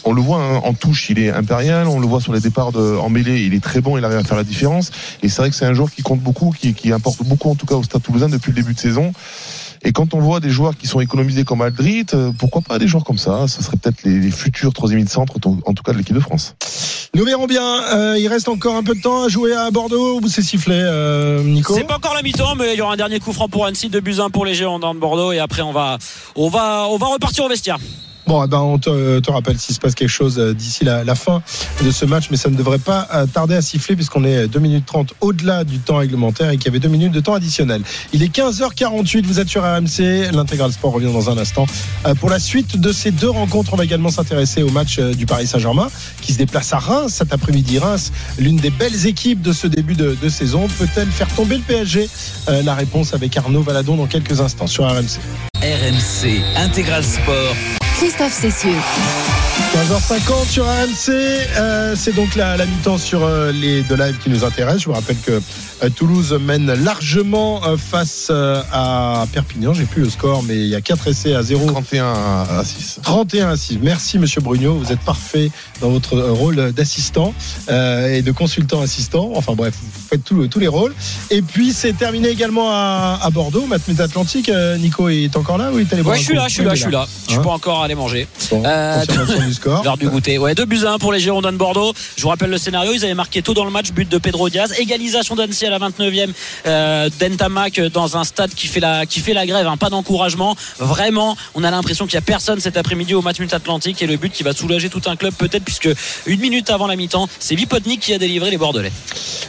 on le voit hein, en touche, il est impérial. On le voit sur les départs de, en mêlée, il est très bon. Il arrive à faire la différence. Et c'est vrai que c'est un joueur qui compte beaucoup, qui, qui apporte beaucoup, en tout cas au Stade Toulousain depuis le début de saison. Et quand on voit des joueurs qui sont économisés comme Aldrit, euh, pourquoi pas des joueurs comme ça? Ce serait peut-être les, les futurs troisième de centre, en tout cas de l'équipe de France. Nous verrons bien. Euh, il reste encore un peu de temps à jouer à Bordeaux ou c'est sifflé, euh, Nico? C'est pas encore la mi-temps, mais il y aura un dernier coup franc pour Annecy, 2 buts 1 pour les Géants de Bordeaux, et après on va, on va, on va repartir au vestiaire. Bon, eh ben, on te, te rappelle s'il se passe quelque chose euh, d'ici la, la fin de ce match, mais ça ne devrait pas euh, tarder à siffler puisqu'on est 2 minutes 30 au-delà du temps réglementaire et qu'il y avait 2 minutes de temps additionnel. Il est 15h48, vous êtes sur RMC, l'intégral sport revient dans un instant. Euh, pour la suite de ces deux rencontres, on va également s'intéresser au match du Paris Saint-Germain qui se déplace à Reims cet après-midi. Reims, l'une des belles équipes de ce début de, de saison, peut-elle faire tomber le PSG La réponse avec Arnaud Valadon dans quelques instants sur RMC. RMC Intégral Sport. Christophe Cessieux. 15h50 sur AMC, euh, c'est donc la, la mi-temps sur euh, les deux lives qui nous intéressent. Je vous rappelle que euh, Toulouse mène largement euh, face euh, à Perpignan. J'ai plus le score, mais il y a 4 essais à 0. 31 à 6. 31 à 6. Merci Monsieur Brugnot, vous êtes parfait dans votre rôle d'assistant euh, et de consultant assistant. Enfin bref, vous faites tout- tous les rôles. Et puis c'est terminé également à, à Bordeaux, Matmut Atlantique. Euh, Nico est encore là ou il est allé boire Ouais, je suis là, je suis là, je suis là. Je suis Hein pas encore allé manger. Bon, Euh, [LAUGHS] score. Du goûter. Ouais, 2 buts à 1 pour les Girondins de Bordeaux. Je vous rappelle le scénario. Ils avaient marqué tôt dans le match, but de Pedro Diaz. Égalisation d'Annecy à la 29e. Euh, D'Entamac dans un stade qui fait la, grève. hein. Pas d'encouragement. Vraiment, on a l'impression qu'il y a personne cet après-midi au Matmut Atlantique. Et le but qui va soulager tout un club, peut-être, puisque une minute avant la mi-temps, c'est Vipotnik qui a délivré les Bordelais.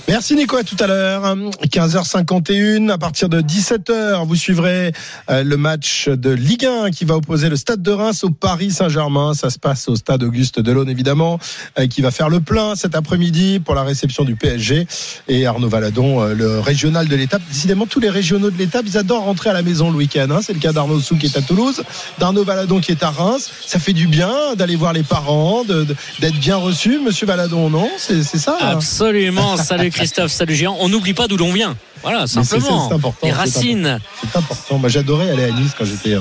Merci Nico, à tout à l'heure. 15h51, à partir de 17h, vous suivrez euh, le match de Ligue 1 qui va opposer le Stade de Reims au Paris Saint-Germain. Ça se passe au Stade Auguste Delaune évidemment, euh, qui va faire le plein cet après-midi pour la réception du PSG. Et Arnaud Valadon, euh, le régional de l'étape. Décidément, tous les régionaux de l'étape, ils adorent rentrer à la maison le week-end. hein. C'est le cas d'Arnaud Sou qui est à Toulouse, d'Arnaud Valadon qui est à Reims. Ça fait du bien d'aller voir les parents, d'être bien reçu. Monsieur Valadon, non? C'est c'est ça hein? Absolument. Salut Christophe, salut Géant. On n'oublie pas d'où l'on vient. Voilà, simplement. c'est important, les racines. C'est important. Moi, j'adorais aller à Nice quand j'étais euh,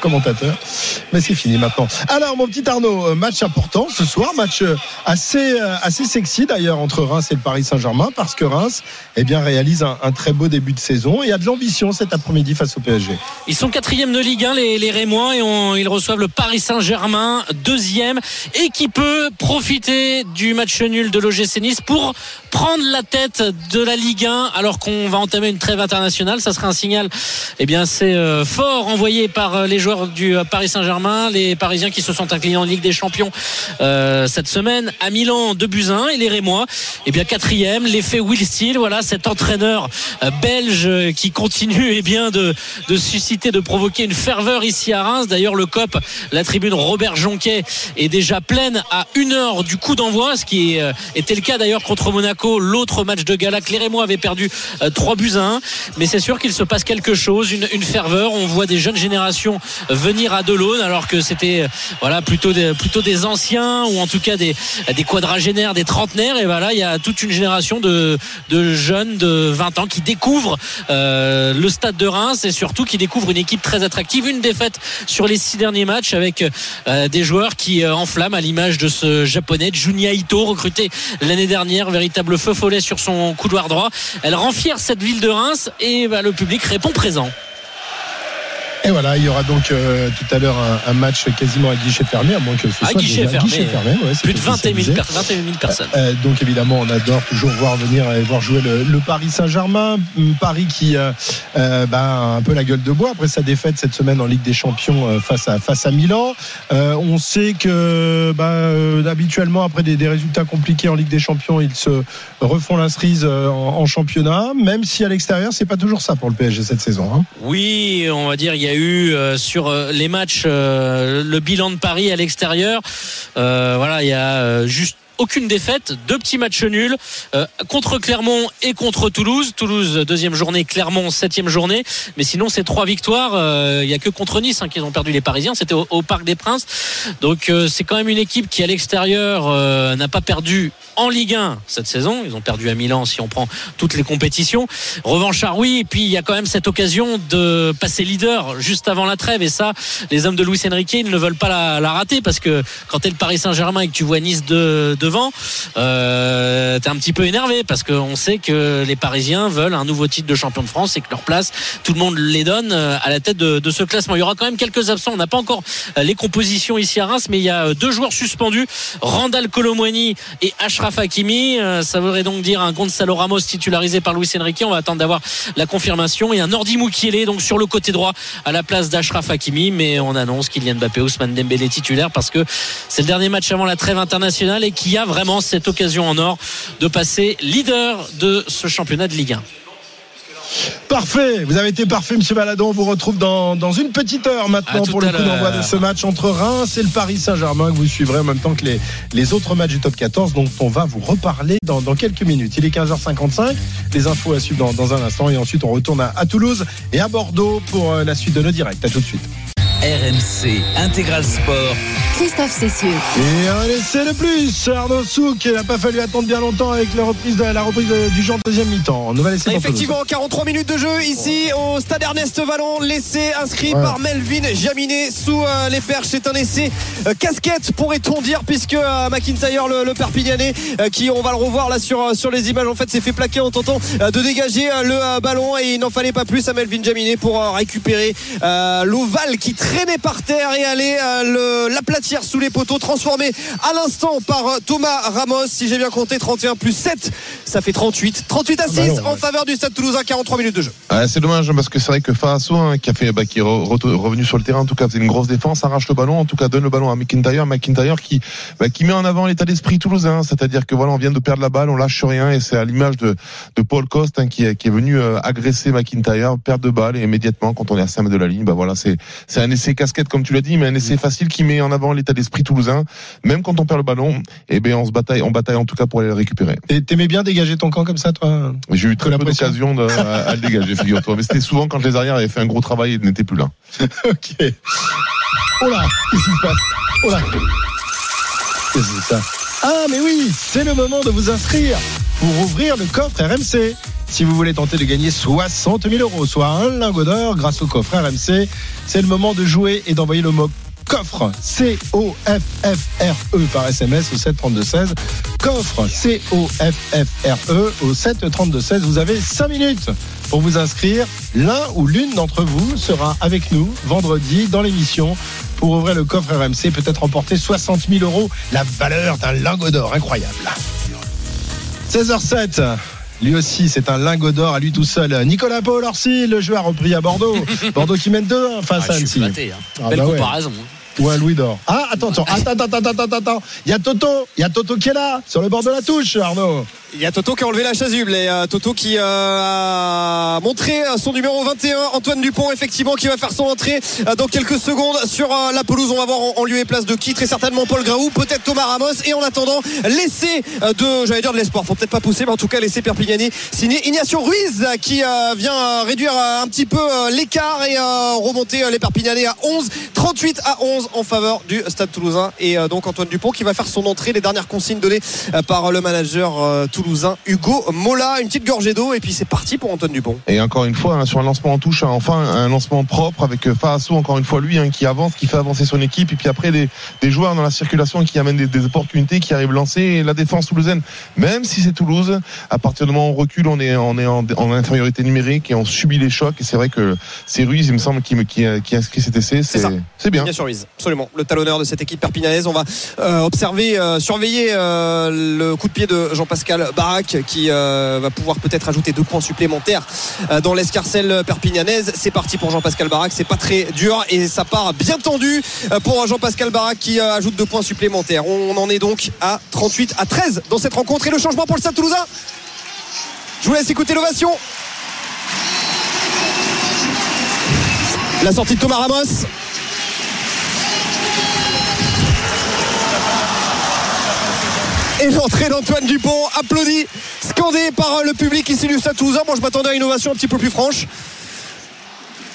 commentateur. Mais c'est fini maintenant. Alors, mon petit Arnaud, euh, match important ce soir. Match euh, assez, assez sexy d'ailleurs entre Reims et le Paris Saint-Germain parce que Reims, eh bien, réalise un, un très beau début de saison et a de l'ambition cet après-midi face au PSG. Ils sont quatrième de Ligue 1, les, les Rémois, et on- ils reçoivent le Paris Saint-Germain, deuxième, et qui peut profiter du match nul de l'OGC Nice pour prendre la tête de la Ligue 1, alors qu'on va entamer une trêve internationale. Ça serait un signal, eh bien, c'est euh, fort envoyé par euh, les joueurs du euh, Paris Saint-Germain, les Parisiens qui se sont inclinés en Ligue des Champions cette semaine à Milan, 2 buts à 1, et les Rémois, eh bien, quatrième. L'effet Will Steele, voilà, cet entraîneur belge qui continue, eh bien, de, susciter, de provoquer une ferveur ici à Reims. D'ailleurs, le COP, la tribune Robert Jonquet est déjà pleine à une heure du coup d'envoi, ce qui était le cas d'ailleurs contre Monaco, l'autre match de gala Rémois avaient perdu euh, 3 buts à 1. Mais c'est sûr qu'il se passe quelque chose, une, une ferveur. On voit des jeunes générations venir à Delaune alors que c'était voilà plutôt des, plutôt des anciens ou en tout cas des, des quadragénaires, des trentenaires. Et voilà, il y a toute une génération de, de jeunes de 20 ans qui découvrent euh, le stade de Reims et surtout qui découvrent une équipe très attractive. Une défaite sur les six derniers matchs avec euh, des joueurs qui euh, enflamment à l'image de ce japonais Junya Ito recruté l'année dernière, véritable feu follet sur son couloir droit. Elle rend fière cette ville de Reims et bah, le public répond présent. Et voilà, il y aura donc euh, tout à l'heure un, un match quasiment à guichet fermé, à moins que ce À soit guichet déjà- fermé, guichet fermé, ouais, plus de officialisé. 21 000, per- 21 000 personnes. Euh, donc évidemment, on adore toujours voir venir et voir jouer le, le Paris Saint-Germain. Hum, Paris qui euh, euh, bah, a un peu la gueule de bois après sa défaite cette semaine en Ligue des Champions euh, face à face à Milan. Euh, on sait que bah, euh, habituellement après des, des résultats compliqués en Ligue des Champions, ils se refont la cerise euh, en, en championnat. Même si à l'extérieur, c'est pas toujours ça pour le PSG cette saison. hein. Oui, on va dire il y a eu euh, sur euh, les matchs euh, le bilan de Paris à l'extérieur. voilà, il y a juste aucune défaite, deux petits matchs nuls euh, contre Clermont et contre Toulouse. Toulouse deuxième journée, Clermont septième journée. Mais sinon c'est trois victoires. euh, Il y a que contre Nice hein, qu'ils ont perdu les Parisiens. C'était au, Parc des Princes. Donc euh, c'est quand même une équipe qui à l'extérieur euh, n'a pas perdu en Ligue 1 cette saison. Ils ont perdu à Milan si on prend toutes les compétitions. Revanchard oui. Et puis il y a quand même cette occasion de passer leader juste avant la trêve. Et ça, les hommes de Luis Enrique ils ne veulent pas la, rater parce que quand t'es le Paris Saint-Germain et que tu vois Nice de, euh, t'es un petit peu énervé parce qu'on sait que les Parisiens veulent un nouveau titre de champion de France et que leur place, tout le monde les donne euh, à la tête de, ce classement. Il y aura quand même quelques absents. On n'a pas encore euh, les compositions ici à Reims, mais il y a deux joueurs suspendus, Randall Colomwani et Ashraf Hakimi. Ça voudrait donc dire un Gonzalo Ramos titularisé par Luis Enrique. On va attendre d'avoir la confirmation et un Ordi Moukielé donc sur le côté droit à la place d'Ashraf Hakimi. Mais on annonce Kylian Mbappé, Ousmane Dembélé titulaire parce que c'est le dernier match avant la trêve internationale et qu'il y a vraiment cette occasion en or de passer leader de ce championnat de Ligue 1. Parfait, vous avez été parfait, Monsieur Baladon. On vous retrouve dans, dans une petite heure maintenant pour le coup d'envoi de ce match entre Reims et le Paris Saint-Germain que vous suivrez en même temps que les, les autres matchs du top 14 dont on va vous reparler dans, dans quelques minutes. Il est 15h55, les infos à suivre dans, dans un instant et ensuite on retourne à, à Toulouse et à Bordeaux pour euh, la suite de nos directs. À tout de suite. RMC Intégral Sport. Christophe Cessieux. Et un essai de plus, Arnaud Souk, il n'a pas fallu attendre bien longtemps avec la reprise, de, la reprise de- du genre deuxième mi-temps. Nouvel essai Toulouse. Effectivement, 43 minutes de jeu ici au stade Ernest Vallon. L'essai inscrit Ouais. par Melvin Jaminet sous euh, les perches. C'est un essai euh, casquette, pourrait-on dire, puisque euh, McIntyre, le, le Perpignanais, euh, qui on va le revoir là sur, euh, sur les images, en fait, s'est fait plaquer en tentant euh, de dégager euh, le euh, ballon et il n'en fallait pas plus à Melvin Jaminet pour euh, récupérer euh, l'ovale qui traînait par terre et aller euh, le- l'aplatir sous les poteaux, transformé à l'instant par euh, Thomas Ramos. Si j'ai bien compté, 31 plus 7, ça fait 38. 38 à 6 ballon, en ouais. faveur du Stade Toulousain, 43 minutes de jeu. Ouais, c'est dommage hein, parce que c'est vrai que Faso hein, qui a fait bah, qui est re- re- revenu sur le terrain en tout cas c'est une grosse défense arrache le ballon en tout cas donne le ballon à McIntyre McIntyre qui bah, qui met en avant l'état d'esprit toulousain c'est-à-dire que voilà on vient de perdre la balle on lâche rien et c'est à l'image de, de Paul Coste hein, qui, est, qui est venu euh, agresser McIntyre perdre de balle et immédiatement quand on est à 5 mètres de la ligne bah voilà c'est c'est un essai casquette comme tu l'as dit mais un essai facile qui met en avant l'état d'esprit toulousain même quand on perd le ballon et ben on se bataille on bataille en tout cas pour aller le récupérer Et T'aimais bien dégager ton camp comme ça, toi? J'ai eu très peu à, à le dégager, figure-toi. Mais c'était souvent quand les arrières avaient fait un gros travail et n'étaient plus là. [LAUGHS] ok. Oh là, qu'est-ce qui se passe? Oh là. Qu'est-ce que c'est ça Ah, mais oui, c'est le moment de vous inscrire pour ouvrir le coffre RMC. Si vous voulez tenter de gagner 60 000 euros, soit un lingot d'or grâce au coffre RMC, c'est le moment de jouer et d'envoyer le mot coffre C-O-F-F-R-E E par SMS au 732-16. Coffre C-O-F-F-R-E E au 732-16. Vous avez 5 minutes pour vous inscrire. L'un ou l'une d'entre vous sera avec nous vendredi dans l'émission pour ouvrir le coffre RMC, peut-être remporter 60 000 euros, la valeur d'un lingot d'or incroyable. 16h07. Lui aussi, c'est un lingot d'or à lui tout seul. Nicolas Paul Orsi, le joueur repris à Bordeaux. [LAUGHS] Bordeaux qui mène 2 face Ah, à je suis Annecy. flatté, hein. Ah, Belle bah ouais. comparaison. Ou un Louis d'or. Ah, attends, attends, attends, attends, attends, attends, attends. Il y a Toto, il y a Toto qui est là, sur le bord de la touche, Arnaud. Il y a Toto qui a enlevé la chasuble et euh, Toto qui euh, a montré euh, son numéro 21, Antoine Dupont, effectivement, qui va faire son entrée dans quelques secondes sur la pelouse. On va voir en, lieu et place de qui Très certainement Paul Graou, peut-être Thomas Ramos. Et en attendant, l'essai de, j'allais dire de l'espoir, faut peut-être pas pousser, mais en tout cas, l'essai Perpignani signé Ignacio Ruiz qui vient réduire un petit peu l'écart et remonter les Perpignanais à 11, 38 à 11 en faveur du Stade Toulousain. Et donc Antoine Dupont qui va faire son entrée. Les dernières consignes données par le manager euh, toulousain Hugo Mola. Une petite gorgée d'eau et puis c'est parti pour Antoine Dupont. Et encore une fois, hein, sur un lancement en touche, hein, enfin un lancement propre avec euh, Faasso, encore une fois lui hein, qui avance, qui fait avancer son équipe, et puis après des, des joueurs dans la circulation qui amènent des, des opportunités, qui arrivent lancer. Et la défense toulousaine, même si c'est Toulouse, à partir du moment où on recule, on est, on est en, en infériorité numérique et on subit les chocs. Et c'est vrai que c'est Ruiz, il me semble, qui, qui inscrit cet essai. C'est. C'est bien. Ignacio Ruiz, absolument. Le talonneur de cette équipe perpignanaise. On va euh, observer, euh, surveiller euh, le coup de pied de Jean-Pascal Barak qui euh, va pouvoir peut-être ajouter deux points supplémentaires euh, dans l'escarcelle perpignanaise. C'est parti pour Jean-Pascal Barak. C'est pas très dur et ça part bien tendu euh, pour Jean-Pascal Barak qui euh, ajoute deux points supplémentaires. On en est donc à 38 à 13 dans cette rencontre et le changement pour le Stade Toulousain. Je vous laisse écouter l'ovation. La sortie de Thomas Ramos. Et l'entrée d'Antoine Dupont, applaudi, scandé par le public ici du Stade Toulousain. Moi, je m'attendais à une ovation un petit peu plus franche.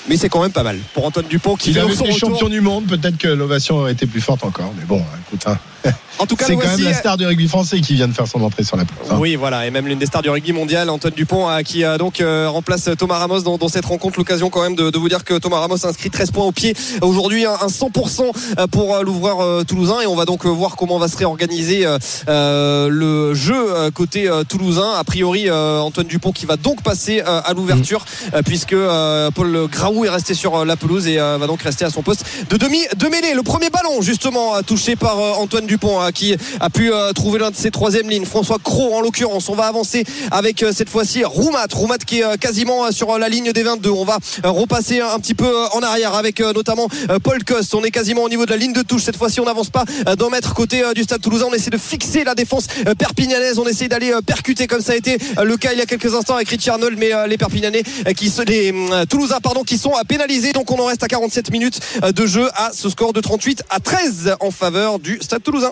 Mais c'est quand même pas mal pour Antoine Dupont qui Il fait avait son été retour. champion du monde, peut-être que l'ovation aurait été plus forte encore. Mais bon, écoute, hein. [LAUGHS] En tout cas, c'est quand même la star du rugby français qui vient de faire son entrée sur la pelouse. hein. Oui, voilà, et même l'une des stars du rugby mondial, Antoine Dupont, euh, qui euh, donc euh, remplace Thomas Ramos dans, dans cette rencontre. L'occasion quand même de, de vous dire que Thomas Ramos a inscrit 13 points au pied aujourd'hui, un, un 100% pour euh, l'ouvreur euh, toulousain. Et on va donc euh, voir comment va se réorganiser euh, euh, le jeu euh, côté euh, toulousain. A priori, euh, Antoine Dupont qui va donc passer euh, à l'ouverture, euh, puisque euh, Paul Graou est resté sur euh, la pelouse et euh, va donc rester à son poste de demi de mêlée. Le premier ballon, justement, euh, touché par euh, Antoine Dupont, euh, qui a pu euh, trouver l'un de ses troisième lignes. François Cros, en l'occurrence. On va avancer avec euh, cette fois-ci Roumat. Roumat qui est euh, quasiment sur la ligne des 22. On va repasser un petit peu en arrière avec notamment Paul Coste. On est quasiment au niveau de la ligne de touche. Cette fois-ci, on n'avance pas d'un mètre côté du stade toulousain. On essaie de fixer la défense perpignanaise. On essaie d'aller percuter comme ça a été le cas il y a quelques instants avec Richie Arnold. Mais les Perpignanais qui se, les euh, Toulousains pardon, qui sont pénalisés. Donc on en reste à 47 minutes de jeu à ce score de 38 à 13 en faveur du stade toulousain.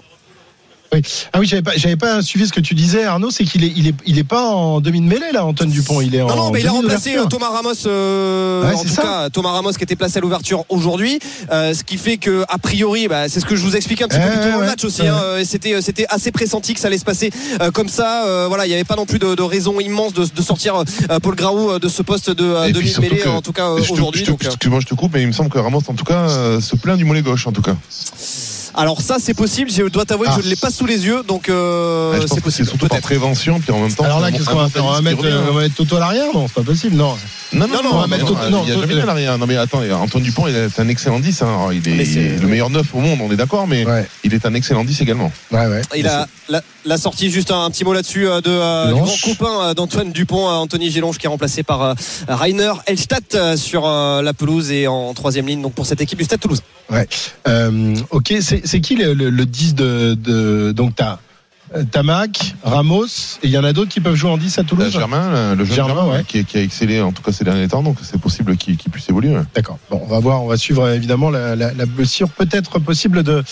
Oui. Ah oui, j'avais pas, j'avais pas suivi ce que tu disais, Arnaud. C'est qu'il est, il est, il est pas en demi de mêlée là, Antoine Dupont. Il est en. Non, non, mais il a remplacé euh, Thomas Ramos. euh, Ouais, en tout ça. cas, Thomas Ramos qui était placé à l'ouverture aujourd'hui, euh, ce qui fait que a priori, bah, c'est ce que je vous expliquais un petit peu plus tôt dans le match aussi. hein, euh, c'était, c'était assez pressenti que ça allait se passer euh, comme ça. Voilà, il n'y avait pas non plus de, de raison immense de, de sortir Paul Graou de ce poste de demi surtout mêlée en tout cas aujourd'hui. Excuse-moi, je te coupe, mais il me semble que Ramos, en tout cas, se plaint du mollet gauche, en tout cas. Alors ça, c'est possible. Je dois t'avouer que je ne l'ai pas sous les yeux, donc euh, Ah, c'est surtout par prévention, puis en même temps. Alors là, qu'est-ce qu'on va faire? On va mettre, euh, on va mettre Toto à l'arrière? Non, c'est pas possible. Non. Non, non, non, on va non, mettre non, Toto. il Non, y a Toto- jamais à rien. Non, mais attends, Antoine Dupont, il est un excellent 10. hein. Il est, il le meilleur 9 au monde, on est d'accord, mais il est un excellent 10 également. Ouais, ouais. Il a la, la sortie, juste un, un petit mot là-dessus euh, de euh, du grand copain euh, d'Antoine Dupont, euh, Anthony Gélonge, qui est remplacé par euh, Rainer Elstadt euh, sur euh, la pelouse et en troisième ligne donc pour cette équipe du Stade Toulouse. Ouais. Euh, ok, c'est qui le, le, le 10 de, de donc Tamac, Ramos, et il y en a d'autres qui peuvent jouer en 10 à Toulouse. Là, Germain, le- jeune Germain, Germain, ouais. qui, qui a excellé en tout cas ces derniers temps, donc c'est possible qu'il puisse évoluer. ouais. D'accord. Bon, on va voir, on va suivre euh, évidemment la, la, la blessure peut-être possible de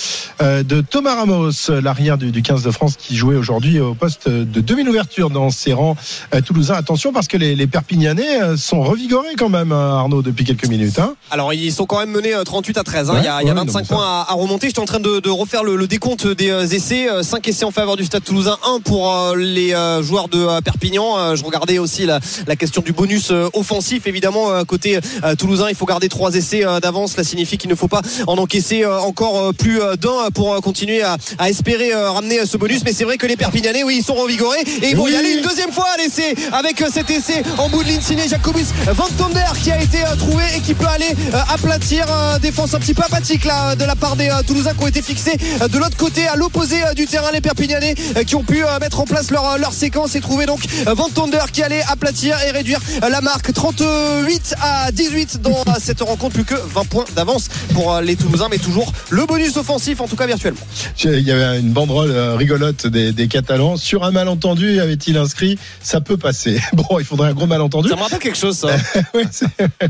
euh, de Thomas Ramos, l'arrière du, du 15 de France qui jouait aujourd'hui au poste de demi-ouverture dans ses rangs euh, toulousains. Attention parce que les, les Perpignanais euh, sont revigorés quand même, euh, Arnaud, depuis quelques minutes. Hein. Alors ils sont quand même menés euh, 38 à 13. hein. Ouais, il y a, il y a ouais, 25 donc ça- points à, à remonter. J'étais en train de, de refaire le, le décompte des euh, essais. 5 essais en faveur du Stade Toulousain, 1 pour euh, les euh, joueurs de euh, Perpignan. Je regardais aussi la, la question du bonus offensif. Évidemment, côté Toulousain, il faut garder 3 essais d'avance. Cela signifie qu'il ne faut pas en encaisser encore plus d'un pour continuer à, à espérer ramener ce bonus. Mais c'est vrai que les Perpignanais, oui, ils sont revigorés et ils vont y aller une deuxième fois à l'essai avec cet essai en bout de ligne signé Jacobus Van Tonder qui a été trouvé et qui peut aller aplatir défense un petit peu apathique là de la part des Toulousains qui ont été fixés de l'autre côté à l'opposé du terrain les Perpignanais qui ont pu euh, mettre en place leur, leur séquence et trouver donc euh, Van Tonder qui allait aplatir et réduire euh, la marque 38 à 18 dans euh, cette rencontre. Plus que 20 points d'avance pour euh, les Toulousains, mais toujours le bonus offensif, en tout cas virtuellement. Il y avait une banderole euh, rigolote des, des Catalans. Sur un malentendu, avait-il inscrit Ça peut passer. [LAUGHS] Bon, il faudrait un gros malentendu. Ça me rappelle quelque chose, ça. [LAUGHS] Ouais, c'est-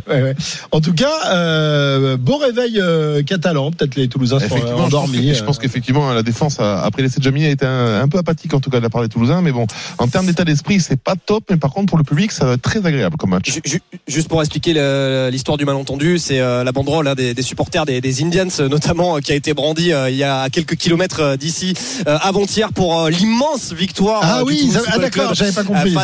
ouais, ouais. En tout cas, euh, beau réveil euh, catalan. Peut-être les Toulousains sont euh, Effectivement, je pense endormis. je pense qu'effectivement la défense a- après l'essai de Jamini a été un, un peu apathique en tout cas de la part des Toulousains, mais bon, en termes d'état d'esprit, c'est pas top, mais par contre pour le public, ça va être très agréable comme match. Ju- ju- Juste pour expliquer l'histoire du malentendu, c'est euh, la banderole hein, des, des supporters des, des Indians, euh, notamment, euh, qui a été brandie il y a quelques kilomètres d'ici, avant-hier, pour l'immense victoire. Ah oui, Toulouse ah, d'accord, j'avais pas compris,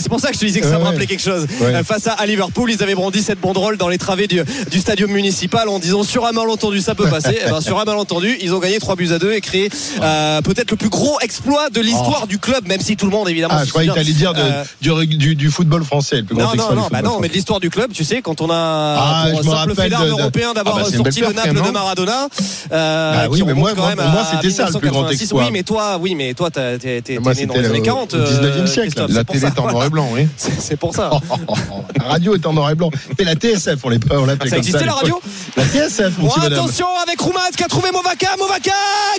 c'est pour ça que je te disais que ça Ouais, me rappelait quelque chose. Ouais. Face à, à Liverpool, ils avaient brandi cette banderole dans les travées du, du stadium municipal en disant sur un malentendu ça peut passer. Eh ben, sur un malentendu, ils ont gagné 3 buts à 2 et créé euh, peut-être le plus gros exploit de l'histoire du club, même si tout le monde évidemment. Oh. Ah, je croyais que t'allais dire de- euh, du, rug- du, du football français, le plus grand non, exploit non, bah non, mais de l'histoire du club, tu sais, quand on a Ah, pour me simple européen d'avoir Ah, bah, sorti le Naples de Maradona. euh, Bah oui, mais moi- quand même moi- moi, c'était ça, le plus grand 1986. exploit. Oui, mais toi, oui, mais toi, t'es né dans les années le- 40. au 19e siècle. Christophe, La télé est en noir et blanc, oui. [LAUGHS] C'est pour ça. La radio est en noir et blanc. C'était la TSF, on l'appelait Ça existait, la radio. La TSF, mon attention avec Roumat qui a trouvé Movaca, Movaca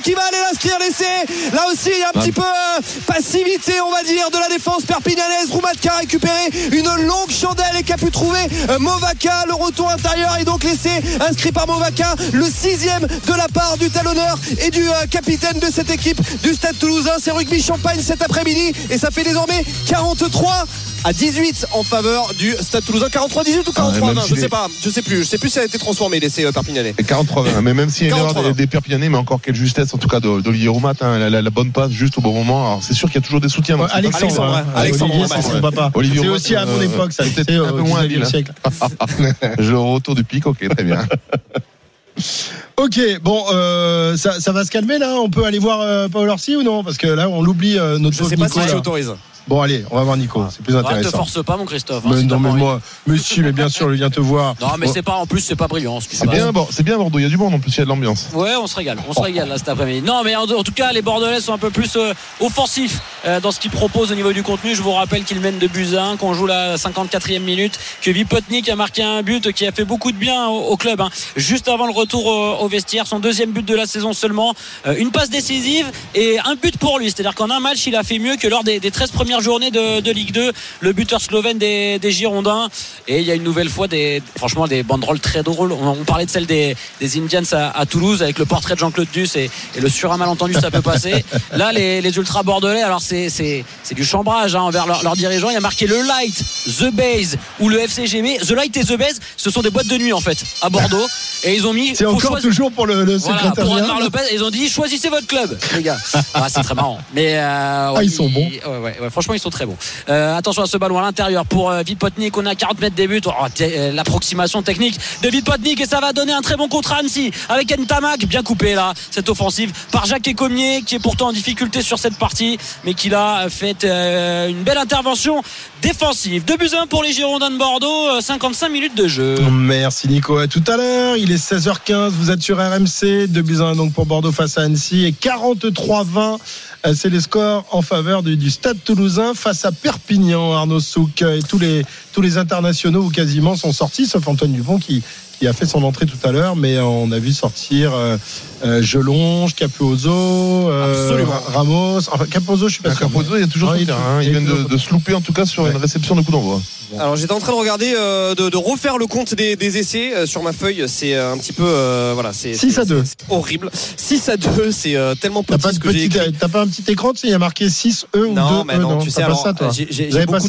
qui va aller l'inscrire l'essai. Là aussi, il un petit peu euh, passivité, on va dire, de la défense perpignanaise. Roumat qui a récupéré une longue chandelle et qui a pu trouver euh, Movaca. Le retour intérieur et donc l'essai inscrit par Movaca, le sixième de la part du talonneur et du euh, capitaine de cette équipe du Stade Toulousain. C'est Rugby Champagne cet après-midi et ça fait désormais 43 à 18 en faveur du Stade Toulousain. 43-18 ou 43-20, Ah, même je sais pas. Je sais plus. Je sais plus si ça a été transformé l'essai euh, perpignanais. Et 43 mais même s'il y a une erreur 43. des, Perpignanais, mais encore quelle justesse en tout cas de- d'Olivier Roumat, hein, la, la- la bonne passe juste au bon moment. Alors c'est sûr qu'il y a toujours des soutiens. donc Alexandre, hein. Alexandre, c'est son papa. Olivier C'est aussi à mon euh, époque, ça, c'était un peu au moins 19e habile. siècle. [LAUGHS] Je retour du pic, ok, très bien. [LAUGHS] Ok, bon, euh, ça, ça va se calmer là? On peut aller voir euh, Paul Orsi ou non? Parce que là, on l'oublie. euh, notre Je sais pas si Nico, je autorise. Bon, allez, on va voir Nico. C'est plus Ah, te intéressant. force pas, mon Christophe. hein, Mais non, mais moi, si, mais bien sûr, il vient te voir. Non, mais c'est pas en plus, c'est pas brillant. ce qui se C'est bien, bon, c'est bien Bordeaux, il y a du monde en plus, il y a de l'ambiance. Ouais, on se régale, on se régale là cet après-midi. Non, mais en, en tout cas, les Bordelais sont un peu plus euh, offensifs euh, dans ce qu'ils proposent au niveau du contenu. Je vous rappelle qu'ils mènent de buts à 1, qu'on joue la 54e minute, que Vipotnik a marqué un but qui a fait beaucoup de bien au, au club. hein. Juste avant le retour au, au vestiaire, son deuxième but de la saison seulement, Euh, une passe décisive et un but pour lui. C'est-à-dire qu'en un match, il a fait mieux que lors des, des 13 premières journées de, de Ligue 2, le buteur slovène des, des Girondins. Et il y a une nouvelle fois des, franchement, des banderoles très drôles. On, on parlait de celle des, des Indians à, à Toulouse avec le portrait de Jean-Claude Duss et, et le sur un malentendu, ça peut passer. [LAUGHS] Là, les, les ultras bordelais, alors c'est, c'est, c'est du chambrage hein, envers leurs dirigeants. Il y a marqué le Light, The Base ou le FCGB. The Light et The Base, ce sont des boîtes de nuit en fait à Bordeaux. Et ils ont mis. C'est encore choisir- toujours pour le, le voilà, pour Lopez, ils ont dit choisissez votre club, les gars. [LAUGHS] Ah, c'est très marrant. Mais euh, Ah, ils sont bons. ouais, ouais, ouais, ils sont très bons. Euh, attention à ce ballon à l'intérieur pour euh, Vipotnik. On à 40 mètres des buts. Oh, euh, L'approximation technique de Vipotnik et ça va donner un très bon contre à Annecy avec Ntamak bien coupé là. Cette offensive par Jacques Ecomier qui est pourtant en difficulté sur cette partie, mais qui a fait une belle intervention défensive. 2 buts à 1 pour les Girondins de Bordeaux. euh, 55 minutes de jeu. Merci Nico. À tout à l'heure. Il est 16h15. Vous êtes sur RMC. 2 buts à 1 donc pour Bordeaux face à Annecy. Et 43-20. Euh, C'est les scores en faveur du, Stade Toulousain face à Perpignan. Arnaud Souk et tous les tous les internationaux ou quasiment sont sortis, sauf Antoine Dupont qui qui a fait son entrée tout à l'heure, mais on a vu sortir euh, euh, Gelonge, Capozzo, euh, Ramos. Enfin, Capozzo, je suis pas sûr. Capozzo, il y a toujours Ah, il hein. Il vient de, de se louper en tout cas sur une réception de coup d'envoi. Alors j'étais en train de regarder, euh, de, de refaire le compte des, des essais euh, sur ma feuille. C'est un petit peu, euh, voilà, c'est 6 à 2. c'est horrible. 6 à 2, [LAUGHS] c'est euh, tellement T'as petit pas, que t'as pas un petit écran, tu sais, il y a marqué 6 E ou 2 Non, mais E, non, tu sais, alors, pas ça, toi j'ai- pas beaucoup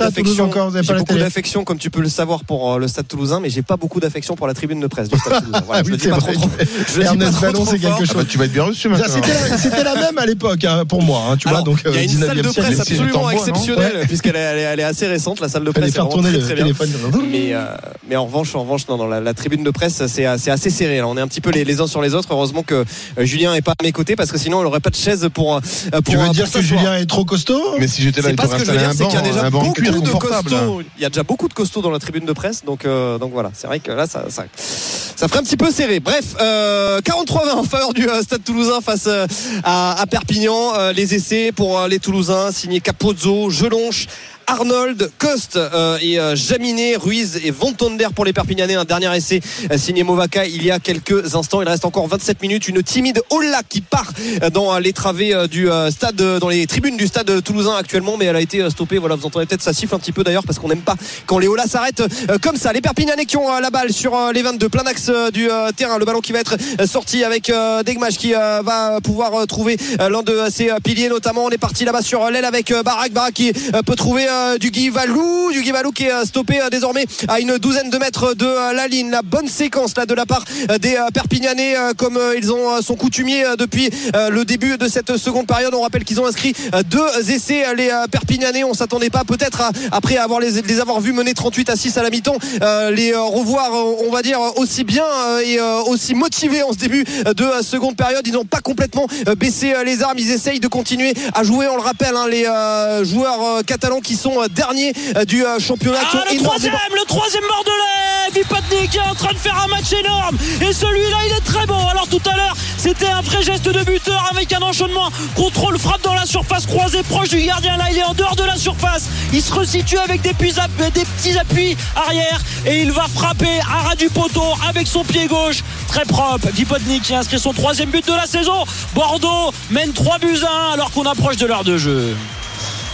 d'affection. pas comme tu peux le savoir, pour le Stade Toulousain, mais j'ai pas beaucoup d'affection pour la tribune de presse du Stade Toulousain. Voilà, [LAUGHS] Ah je oui, le dis c'est pas vrai. trop, trop- je dis pas Ballon, c'est quelque chose. Ah bah, tu vas être bien reçu maintenant. C'était la, c'était la même à l'époque hein, pour moi, hein, tu Alors, vois. Donc, il y a euh, une 19e salle de presse absolument exceptionnelle Ouais. puisqu'elle est, elle est- elle est assez récente. La salle de presse est faire vraiment tourner très, le très bien. téléphone. Mais, euh, mais en revanche, en revanche, non, non, la, la tribune de presse, c'est assez serré. Là. On est un petit peu les, les uns sur les autres. Heureusement que euh, Julien est pas à mes côtés parce que sinon, il aurait pas de chaise pour. euh, Tu veux dire que. Julien est trop costaud? Mais si j'étais là, C'est il pas t'aurait installé un c'est qu'il y a banc, déjà banc beaucoup de costauds. Il y a déjà beaucoup de costauds dans la tribune de presse, donc euh, donc voilà. C'est vrai que là, ça, ça, ferait un petit peu serré. Bref, euh, 43-20 en faveur du euh, Stade Toulousain face euh, à, Perpignan. Euh, les essais pour les Toulousains signés Capozzo, Gelonche. Arnold, Coste euh, et euh, Jaminet, Ruiz et Vontonder pour les Perpignanais. Un dernier essai euh, signé Movaca il y a quelques instants. Il reste encore 27 minutes. Une timide Ola qui part euh, dans les travées du stade, dans les tribunes du stade toulousain actuellement, mais elle a été stoppée. Voilà, vous entendez peut-être ça siffle un petit peu d'ailleurs parce qu'on n'aime pas quand les Ola s'arrêtent comme ça. Les Perpignanais qui ont la balle sur les 22, plein axe du terrain. Le ballon qui va être sorti avec Degmach qui va pouvoir trouver l'un de ses piliers notamment. On est parti là-bas sur l'aile avec Barak. Barak qui peut trouver du Guy Valou. Du Valou qui est euh, stoppé euh, désormais à une douzaine de mètres de euh, la ligne. La bonne séquence là de la part euh, des euh, Perpignanais euh, comme euh, ils ont euh, sont coutumiers euh, depuis euh, le début de cette seconde période. On rappelle qu'ils ont inscrit euh, deux essais euh, les euh, Perpignanais. On s'attendait pas peut-être après avoir les, avoir vus mener 38 à 6 à la mi-temps euh, les euh, revoir euh, on va dire aussi bien euh, et euh, aussi motivés en ce début de euh, seconde période. Ils n'ont pas complètement euh, baissé euh, les armes. Ils essayent de continuer à jouer. On le rappelle, hein, les euh, joueurs euh, catalans qui sont euh, derniers euh, du euh, championnat. Ah, le troisième, le troisième Bordelais Vipotnik qui est en train de faire un match énorme. Et celui-là il est très bon. Alors tout à l'heure c'était un vrai geste de buteur avec un enchaînement. Contrôle frappe dans la surface croisée proche du gardien. Là il est en dehors de la surface. Il se resitue avec des, petits appuis- des petits appuis arrière. Et il va frapper à ras du poteau avec son pied gauche. Très propre Vipotnik qui inscrit son troisième but de la saison. Bordeaux mène 3 buts à 1 alors qu'on approche de l'heure de jeu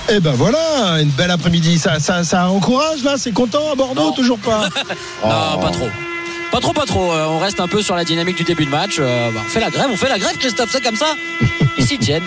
Et ben voilà, une belle après-midi. Ça, ça, ça encourage là, c'est content à Bordeaux, toujours pas. [LAUGHS] Non, pas trop. Pas trop, pas trop. Euh, On reste un peu sur la dynamique du début de match. Euh, bah, on fait la grève, on fait la grève, Christophe, c'est comme ça. Ils s'y tiennent.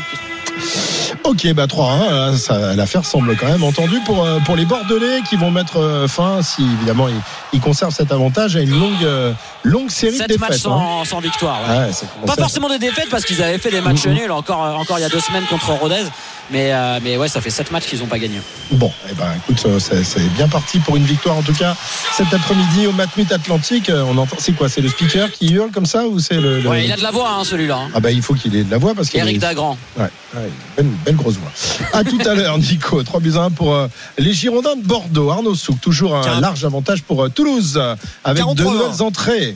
Ok, bah 3-1, là, ça, l'affaire semble quand même entendue pour, euh, pour les Bordelais qui vont mettre euh, fin, si évidemment ils, ils conservent cet avantage, à une longue, euh, longue série de 7 défaites. matchs hein. sans, victoire. ouais. Ouais, Pas forcément des défaites parce qu'ils avaient fait des matchs Mhm. nuls encore, euh, encore il y a deux semaines contre Rodez. Mais, euh, mais ouais, ça fait 7 matchs qu'ils n'ont pas gagné. Bon, eh ben, écoute, euh, c'est bien parti pour une victoire en tout cas cet après-midi au Matmut Atlantique. Euh, On entend, c'est quoi C'est le speaker qui hurle comme ça ou c'est le, le- Ouais, il a de la voix, hein, celui-là. hein. Ah bah il faut qu'il ait de la voix parce qu'il Eric est- Dagrand. Ouais, ouais, belle, belle grosse voix. À tout à l'heure, Nico. 3 buts à 1 pour euh, les Girondins de Bordeaux. Arnaud Souk, toujours un large avantage pour euh, Toulouse euh, avec 43. de nouvelles entrées.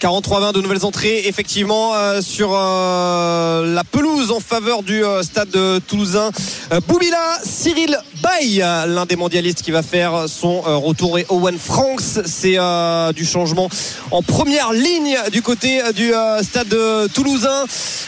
43-20 de nouvelles entrées effectivement euh, sur euh, la pelouse en faveur du euh, stade de toulousain Boubila Cyril Bay euh, l'un des mondialistes qui va faire son euh, retour. Et Owen Franks c'est euh, du changement en première ligne du côté du stade de toulousain.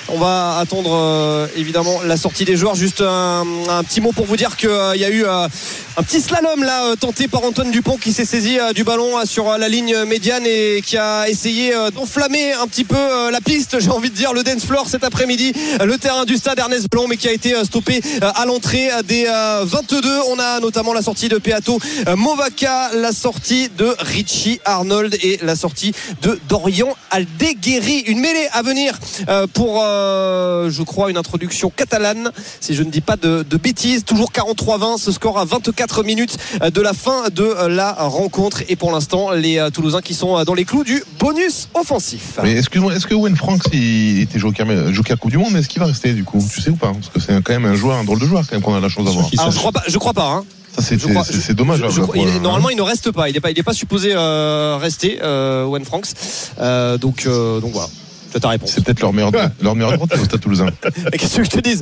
On va attendre évidemment la sortie des joueurs. Juste un, petit mot pour vous dire qu'il y a eu un petit slalom là tenté par Antoine Dupont qui s'est saisi du ballon sur la ligne médiane et qui a essayé d'enflammer un petit peu la piste, j'ai envie de dire le dance floor cet après-midi, le terrain du stade Ernest Blanc mais qui a été stoppé à l'entrée des euh, 22. On a notamment la sortie de Peato euh, Movaca, la sortie de Richie Arnold et la sortie de Dorian Aldeguerri. Une mêlée à venir euh, pour euh, je crois une introduction catalane si je ne dis pas de, de bêtises. Toujours 43-20, ce score à 24 minutes de la fin de la rencontre. Et pour l'instant, les Toulousains qui sont dans les clous du bonus offensif. Mais excuse-moi, est-ce que Owen Franks il était joker, joker Coupe du Monde, mais est-ce qu'il va rester du coup? Tu sais ou pas? Parce que c'est quand même un joueur, un drôle de joueur quand même qu'on a la chance d'avoir. Alors je crois pas, je crois pas. Hein. C'est dommage. Je- je- il- un- normalement, il ne reste pas. Il n'est pas, il est pas supposé euh, rester, euh, Owen Franks. Euh, donc, euh, donc voilà. Ta réponse. C'est peut-être leur meilleur, [LAUGHS] leur meilleur droite au Stade Toulousain. Mais [LAUGHS] Qu'est-ce que je te dise?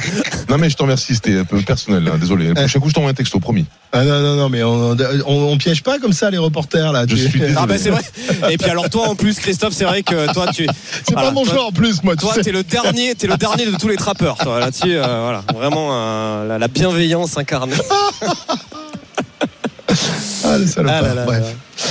Non mais je te remercie, c'était un peu personnel. là, Désolé. Le prochain coup, je t'envoie un texto, promis. Ah non, non, non, mais on, on, on piège pas comme ça les reporters là. Je Tu- suis désolé. Ah bah c'est vrai. Et puis alors toi en plus, Christophe, c'est vrai que toi tu. [LAUGHS] C'est pas mon genre en plus, moi. tu Toi, t'es le dernier, t'es le dernier de tous les trappeurs. Toi, là-dessus, euh, voilà, vraiment euh, la, la bienveillance incarnée. Ah, le salopard. Ah là là Bref.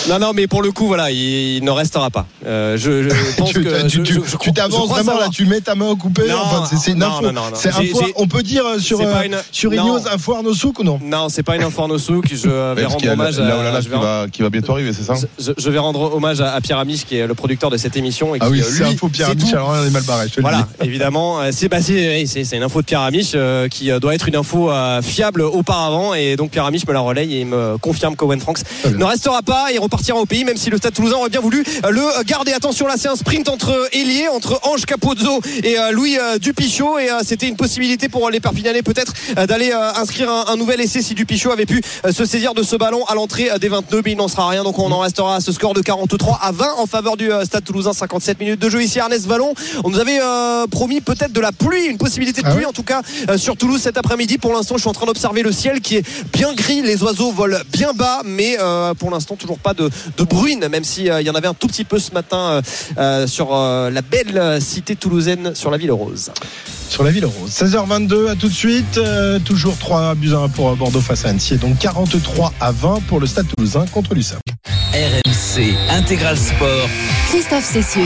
là. Non, non, mais pour le coup, voilà, il, il ne restera pas. Euh, je, je [LAUGHS] pense tu que je- t'avances vraiment savoir. là, tu mets ta main au coupé. Non, enfin, c'est c'est une non, info. non, non. C'est On peut dire euh, sur C'est euh, une- sur non. Ineos info Arnaud Souk ou non? Non, c'est pas une info Arnaud que je vais rendre hommage à. qui va, qui va bientôt arriver, c'est ça je, je vais rendre hommage à, Pierre Amiche qui est le producteur de cette émission et qui Ah oui, euh, c'est lui, info Pierre c'est Amiche, alors on est mal barré, Voilà, [LAUGHS] évidemment, euh, c'est bah, c'est c'est- c'est une info de Pierre Amiche qui doit être une info fiable auparavant et donc Pierre Amiche me la relaye et il me confirme qu'Owen Ne restera pas. Il repartira au pays, même si le Stade Toulousain aurait bien voulu le garder. Attention là, c'est un sprint entre Elie, entre Ange Capozzo et Louis Dupichot, et c'était une possibilité pour les Perpignanais peut-être d'aller inscrire un, nouvel essai si Dupichot avait pu se saisir de ce ballon à l'entrée des 22, mais il n'en sera rien. Donc on en restera à ce score de 43 à 20 en faveur du Stade Toulousain. 57 minutes de jeu ici, Ernest Vallon. On nous avait promis peut-être de la pluie, une possibilité de ah pluie en tout cas sur Toulouse cet après-midi. Pour l'instant, je suis en train d'observer le ciel qui est bien gris. Les oiseaux volent bien bas, mais euh, pour l'instant, toujours pas de, de bruine, même s'il euh, y en avait un tout petit peu ce matin euh, sur la belle cité toulousaine, sur la ville rose. Sur la ville rose. 16h22, à tout de suite. toujours 3 buts à 1 pour Bordeaux face à Annecy. Et donc 43 à 20 pour le Stade toulousain contre l'USAP. RMC Intégral Sport. Christophe Cessieux.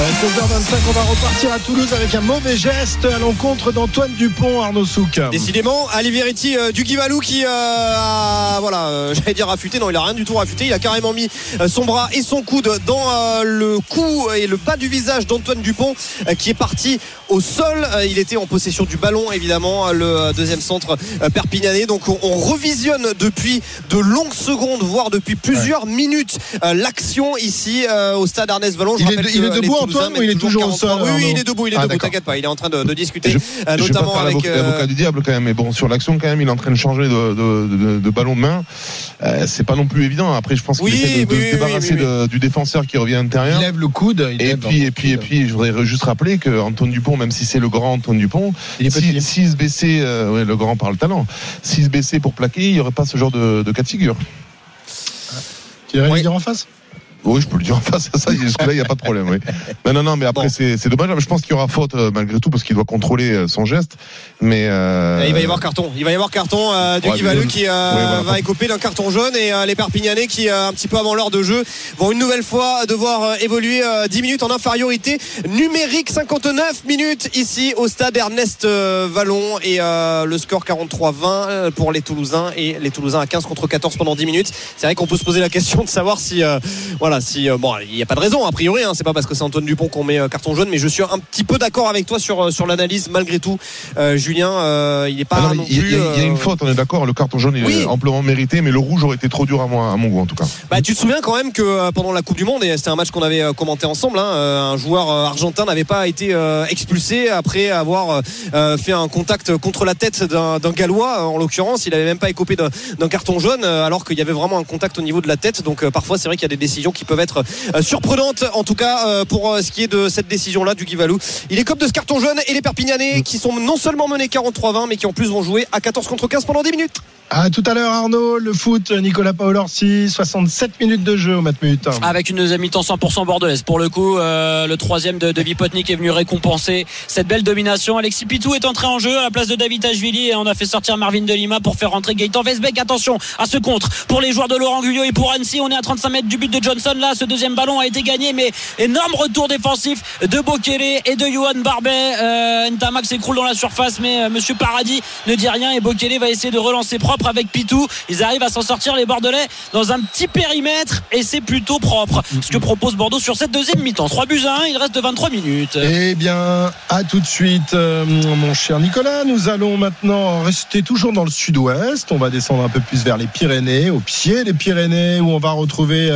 16h25, on va repartir à Toulouse avec un mauvais geste à l'encontre d'Antoine Dupont, Arnaud Souk. Décidément, Ali Veriti euh, du Guivalou qui euh, a, voilà, euh, [LAUGHS] j'allais dire affûté, non, il a rien du tout affûté, il a carrément mis son bras et son coude dans le cou et le bas du visage d'Antoine Dupont qui est parti au sol. Il était en possession du ballon, évidemment, le deuxième centre perpignanais. Donc on, revisionne depuis de longues secondes, voire depuis plusieurs minutes, l'action ici au stade Ernest Vallon. il, est, debout Antoine ou il est toujours au sol Oui, il est debout, il est ah, debout, t'inquiète pas, il est en train de, discuter, euh, notamment avec euh, l'avocat du diable quand même. Mais bon, sur l'action quand même, il est en train de changer de, ballon de main. Euh, c'est pas non plus évident. Après, je pense qu'il essaie de, se débarrasser du défenseur qui revient à l'intérieur. Il lève le coude. et puis, et puis, et puis, je voudrais juste rappeler que Antoine Dupont, même si c'est le grand Antoine Dupont, s'il se baissait, le grand par le talent, s'il se baissait pour plaquer, il n'y aurait pas ce genre de, cas de figure. Tu veux dire en face? Oui, je peux le dire en face à ça. Jusque-là, il n'y a pas de problème. Oui. Mais non, non, mais après, c'est dommage. Je pense qu'il y aura faute euh, malgré tout parce qu'il doit contrôler euh, son geste. Mais euh... il va y avoir carton. Il va y avoir carton euh, ouais, qui euh, va écoper d'un carton jaune et les Perpignanais qui, un petit peu avant l'heure de jeu, vont une nouvelle fois devoir évoluer 10 minutes en infériorité numérique. 59 minutes ici au stade Ernest Vallon et le score 43-20 pour les Toulousains et les Toulousains à 15 contre 14 pendant 10 minutes. C'est vrai qu'on peut se poser la question de savoir si voilà voilà, si euh, bon, il n'y a pas de raison a priori. Hein, c'est pas parce que c'est Antoine Dupont qu'on met euh, carton jaune, mais je suis un petit peu d'accord avec toi sur euh, sur l'analyse malgré tout. Julien, il n'est pas. Ah il y, a une faute, on est d'accord. Le carton jaune est amplement mérité, mais le rouge aurait été trop dur à, moi, à mon goût en tout cas. Bah, tu te souviens quand même que pendant la Coupe du Monde et c'était un match qu'on avait commenté ensemble, hein, un joueur argentin n'avait pas été expulsé après avoir fait un contact contre la tête d'un gallois. En l'occurrence, il n'avait même pas écopé d'un carton jaune, alors qu'il y avait vraiment un contact au niveau de la tête. Donc parfois, c'est vrai qu'il y a des décisions qui peuvent être euh, surprenantes en tout cas euh, pour euh, ce qui est de cette décision là du Guivalou il est comme de ce carton jaune et les Perpignanais qui sont non seulement menés 43-20 mais qui en plus vont jouer à 14 contre 15 pendant 10 minutes à tout à l'heure Arnaud, le foot, Nicolas Paolorsi, 67 minutes de jeu au Matmut. Avec une deuxième mi-temps 100% bordelaise. Pour le coup, le troisième de, de Vipotnik est venu récompenser cette belle domination. Alexis Pitou est entré en jeu à la place de David Ashvili et on a fait sortir Marvin Delima pour faire rentrer Gaëtan Vesbeck. Attention à ce contre pour les joueurs de Laurent Gulliot et pour Annecy. On est à 35 mètres du but de Johnson. Là, ce deuxième ballon a été gagné, mais énorme retour défensif de Bokele et de Johan Barbet. Euh, Ntamak s'écroule dans la surface, mais euh, Monsieur Paradis ne dit rien et Bokele va essayer de relancer propre avec Pitou. Ils arrivent à s'en sortir les Bordelais dans un petit périmètre et c'est plutôt propre. Ce que propose Bordeaux sur cette deuxième mi-temps. 3 buts à 1, il reste 23 minutes. Eh bien, à tout de suite, euh, mon cher Nicolas. Nous allons maintenant rester toujours dans le sud-ouest. On va descendre un peu plus vers les Pyrénées, au pied des Pyrénées, où on va retrouver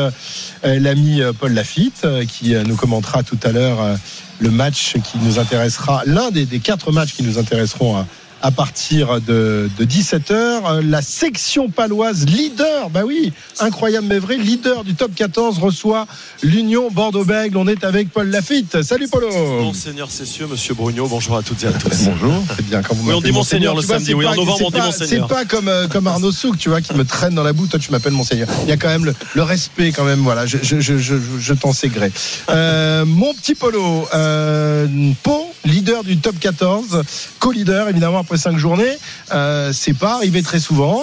l'ami Paul Lafitte qui nous commentera tout à l'heure le match qui nous intéressera, l'un des, quatre matchs qui nous intéresseront à partir de, 17h. La section paloise, leader, bah oui, incroyable mais vrai, leader du top 14, reçoit l'Union Bordeaux-Bègles. On est avec Paul Lafitte. Salut Paulo. Monseigneur Cessieux, Monsieur Brugnot, bonjour à toutes et à tous. Bonjour. C'est bien quand vous oui, on dit Monseigneur le samedi, oui, en novembre on dit Monseigneur. C'est pas comme, euh, comme Arnaud Souk, tu vois, qui me traîne dans la boue, toi tu m'appelles Monseigneur. Il y a quand même le, respect quand même, voilà, je, je, je, je t'en sais gré. Euh, [LAUGHS] mon petit Polo, euh, Pau, leader du top 14, co-leader évidemment après cinq journées. Euh, c'est pas arrivé très souvent.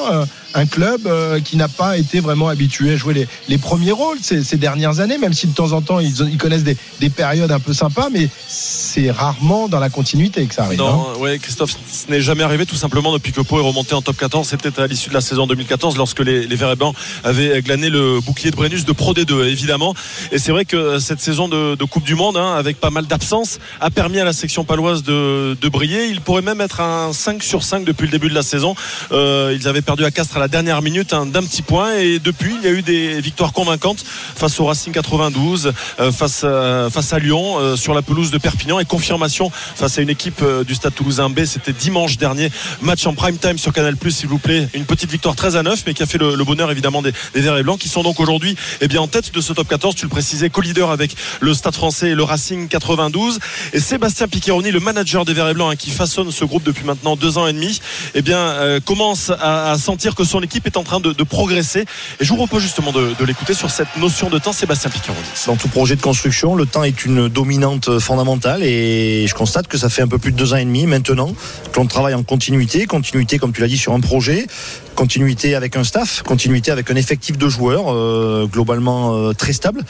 Euh, un club euh, qui n'a pas été vraiment habitué à jouer les, les premiers rôles ces, ces, dernières années, même si de temps en temps ils, ils connaissent des, des, périodes un peu sympas, mais c'est rarement dans la continuité que ça arrive. Non, hein. ouais, Christophe, ce n'est jamais arrivé tout simplement depuis que Pau est remonté en top 14. C'était à l'issue de la saison 2014 lorsque les, les Verts et Blancs avaient glané le bouclier de Brennus de Pro D2, évidemment. Et c'est vrai que cette saison de, de Coupe du Monde, hein, avec pas mal d'absences, a permis à la section paloise de, de briller. Il pourrait même être un 5 sur 5 depuis le début de la saison. Euh, ils avaient perdu à Castres à la dernière minute hein, d'un petit point et depuis il y a eu des victoires convaincantes face au Racing 92, euh, face, à, face à Lyon, euh, sur la pelouse de Perpignan et confirmation face à une équipe euh, du Stade Toulousain B. C'était dimanche dernier, match en prime time sur Canal s'il vous plaît. Une petite victoire 13 à 9 mais qui a fait le, bonheur évidemment des, des Verts et Blancs qui sont donc aujourd'hui eh bien, en tête de ce top 14. Tu le précisais, co-leader avec le Stade français et le Racing 92. Et Sébastien Piccheroni, le manager des Verts et Blancs, hein, qui façonne ce groupe depuis maintenant deux ans et demi, eh bien, euh, commence à, à, sentir que son équipe est en train de, progresser. Et je vous propose justement de, l'écouter sur cette notion de temps, Sébastien Piccheroni. Dans tout projet de construction, le temps est une dominante fondamentale et je constate que ça fait un peu plus de deux ans et demi maintenant qu'on travaille en continuité, continuité comme tu l'as dit sur un projet, continuité avec un staff, continuité avec un effectif de joueurs euh, globalement euh, très stable.